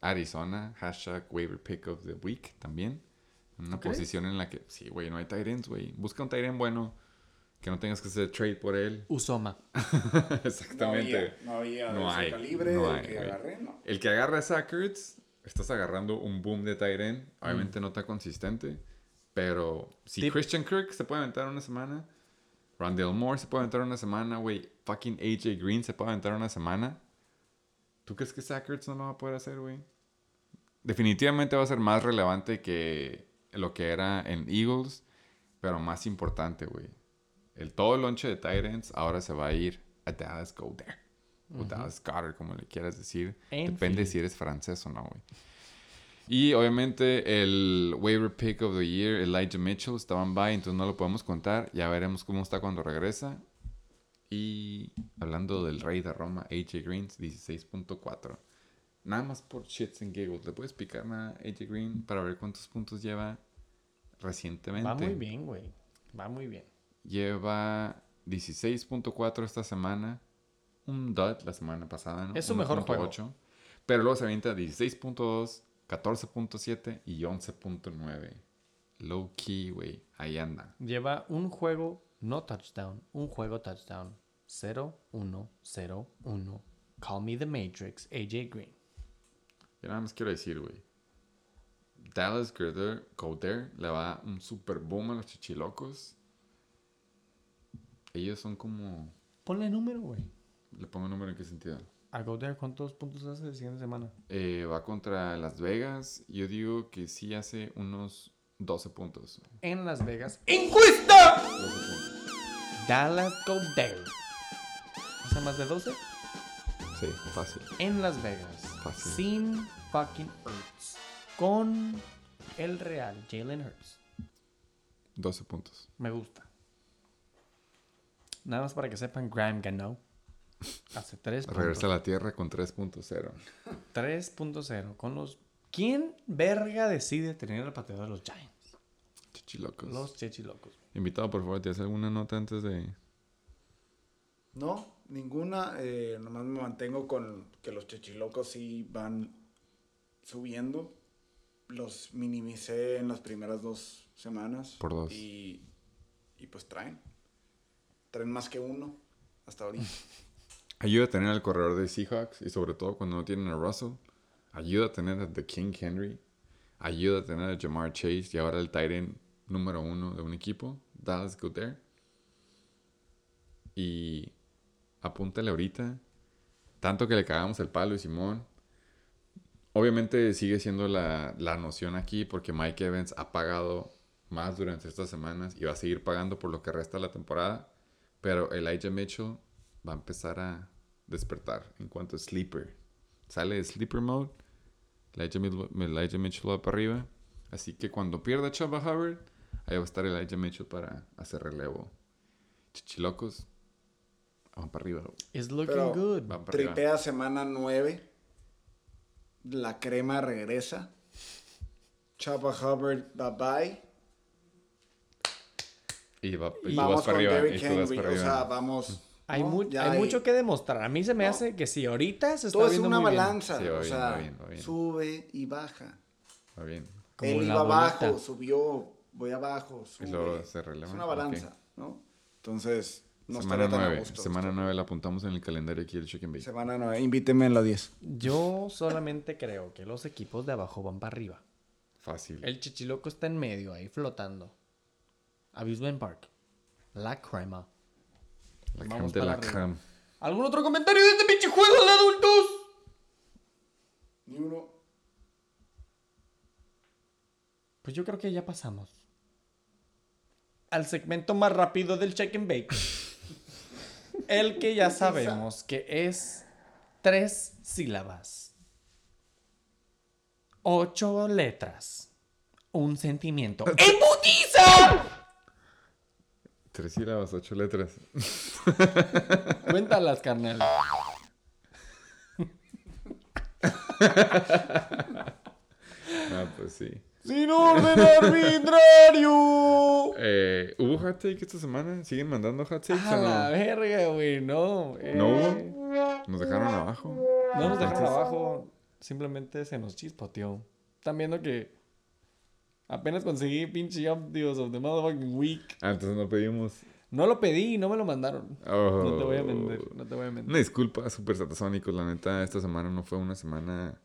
Arizona. Hashtag waiver pick of the week también. En una posición en la que, sí, güey, no hay tight ends, güey. Busca un tight end bueno. Que no tengas que hacer trade por él. Usoma. Exactamente. No había, no había No calibre no el hay, que agarré, no. El que agarra a Zach Ertz, estás agarrando un boom de tight end. Obviamente no está consistente. Pero si Tip. Christian Kirk se puede aventar una semana. Rondell Moore se puede aventar una semana, güey. Fucking AJ Green se puede aventar una semana. ¿Tú crees que Zach Ertz no lo va a poder hacer, güey? Definitivamente va a ser más relevante que lo que era en Eagles. Pero más importante, güey. El todo el lonche de Titans ahora se va a ir a Dallas Go There. O Dallas Goddard, como le quieras decir. En Depende si eres francés o no, güey. Y obviamente el waiver pick of the year, Elijah Mitchell, estaban by, entonces no lo podemos contar. Ya veremos cómo está cuando regresa. Y hablando del rey de Roma, AJ Green, 16.4. Nada más por shits and giggles. ¿Le puedes picar a AJ Green para ver cuántos puntos lleva recientemente? Va muy bien, güey. Va muy bien. Lleva 16.4 esta semana. Un dud la semana pasada, ¿no? Es su mejor juego. 1.8. Pero luego se avienta 16.2, 14.7 y 11.9. Low key, güey. Ahí anda. Lleva un juego no touchdown, un juego touchdown. 0, 1, 0, 1. Call me the Matrix, AJ Green. Yo nada más quiero decir, güey. Dallas Girder, Go There, le va un super boom a los chichilocos. Ellos son como. Ponle número, güey. ¿Le pongo número en qué sentido? A Go There, ¿cuántos puntos hace la siguiente semana? Eh, va contra Las Vegas. Yo digo que sí hace unos 12 puntos. En Las Vegas. ¡Encuesta! 12 puntos. Dallas Go There. ¿Hace más de 12? Sí, fácil. En Las Vegas. Fácil. Sin fucking Hurts. Con el Real, Jalen Hurts. 12 puntos. Me gusta. Nada más para que sepan, Graham ganó. Hace 3 Regresa a la Tierra con 3.0. 3.0 con los... ¿Quién verga decide tener el pateador de los Giants? Chichilocos. Los chechilocos. Invitado, por favor, ¿te hace alguna nota antes de...? No, ninguna. eh, nomás me mantengo con que los chechilocos sí van subiendo. Los minimicé en las primeras dos semanas. Por dos. Y, y pues traen. Traen más que uno hasta ahorita. Ayuda a tener al corredor de Seahawks y sobre todo cuando no tienen a Russell. Ayuda a tener a The King Henry. Ayuda a tener a Jamar Chase y ahora el Titan número uno de un equipo. Dallas Go There. Y apúntale ahorita. Tanto que le cagamos el palo y Simón. Obviamente sigue siendo la, la noción aquí porque Mike Evans ha pagado más durante estas semanas y va a seguir pagando por lo que resta la temporada. Pero Elijah Mitchell va a empezar a despertar en cuanto a sleeper. Sale de sleeper mode. Elijah, Mitchell va para arriba. Así que cuando pierda Chuba Hubbard, ahí va a estar Elijah Mitchell para hacer relevo. Chichilocos, van para arriba. It's looking Pero- good. Van para arriba. Tripea semana 9. La crema regresa. Chapa Hubbard, bye bye. Y, va, y tú Vamos vas para con arriba. Derrick Y tú vas Henry. para O sea, arriba. vamos. Hay, ¿no? mu- Ya hay hay- mucho que demostrar. A mí se me No. hace que si ahorita se está Todo es viendo una muy bien. balanza. Sí, o bien, sea, bien, sube y baja. Va bien. Como Él iba bolita. abajo, subió, voy abajo, Y sube. luego se releva. Es una balanza, ¿no? Entonces, no semana estaría tan a 9. gusto. Semana 9 la apuntamos en el calendario aquí el Chicken Bake. Semana 9. Invítenme en la 10. Yo solamente creo que los equipos de abajo van para arriba. Fácil. El chichiloco está en medio, ahí flotando. Amusement Park. La crema. La Vamos de la. ¿Algún otro comentario de este pinche juego de adultos? Ni uno. Pues yo creo que ya pasamos. Al segmento más rápido del check and bake. El que ya sabemos que es tres sílabas. Ocho letras. Un sentimiento. ¡Embutiza! Tres sílabas, ocho letras. Cuéntalas, carnal. Ah, pues sí. Sin orden arbitrario. Eh, ¿Hubo hot take esta semana? ¿Siguen mandando hot takes A o la verga, güey, no. eh, ¿No hubo? Nos dejaron abajo. No nos dejaron abajo. Simplemente se nos chispoteó. Están viendo que apenas conseguí pinche Updates of the Motherfucking Week. Ah, entonces no pedimos. No lo pedí y no me lo mandaron. Oh. No te voy a mentir. No te voy a mentir. Una disculpa, super satasónicos. La neta, esta semana no fue una semana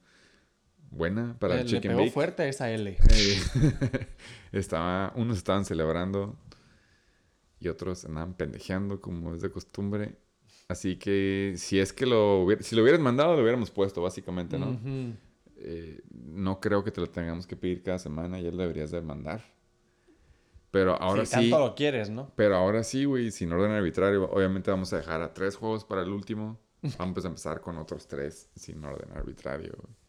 buena para le, el le Chicken pegó Bake. fuerte esa L. Estaba, unos estaban celebrando y otros andaban pendejeando como es de costumbre. Así que si es que lo hubiera- si lo hubieras mandado, lo hubiéramos puesto, básicamente, ¿no? Ujú. Eh, no creo que te lo tengamos que pedir cada semana, ya lo deberías de mandar. Pero ahora si sí, tanto lo quieres, ¿no? pero ahora sí, güey, sin orden arbitrario, obviamente vamos a dejar a tres juegos para el último. Vamos a empezar con otros tres sin orden arbitrario. güey.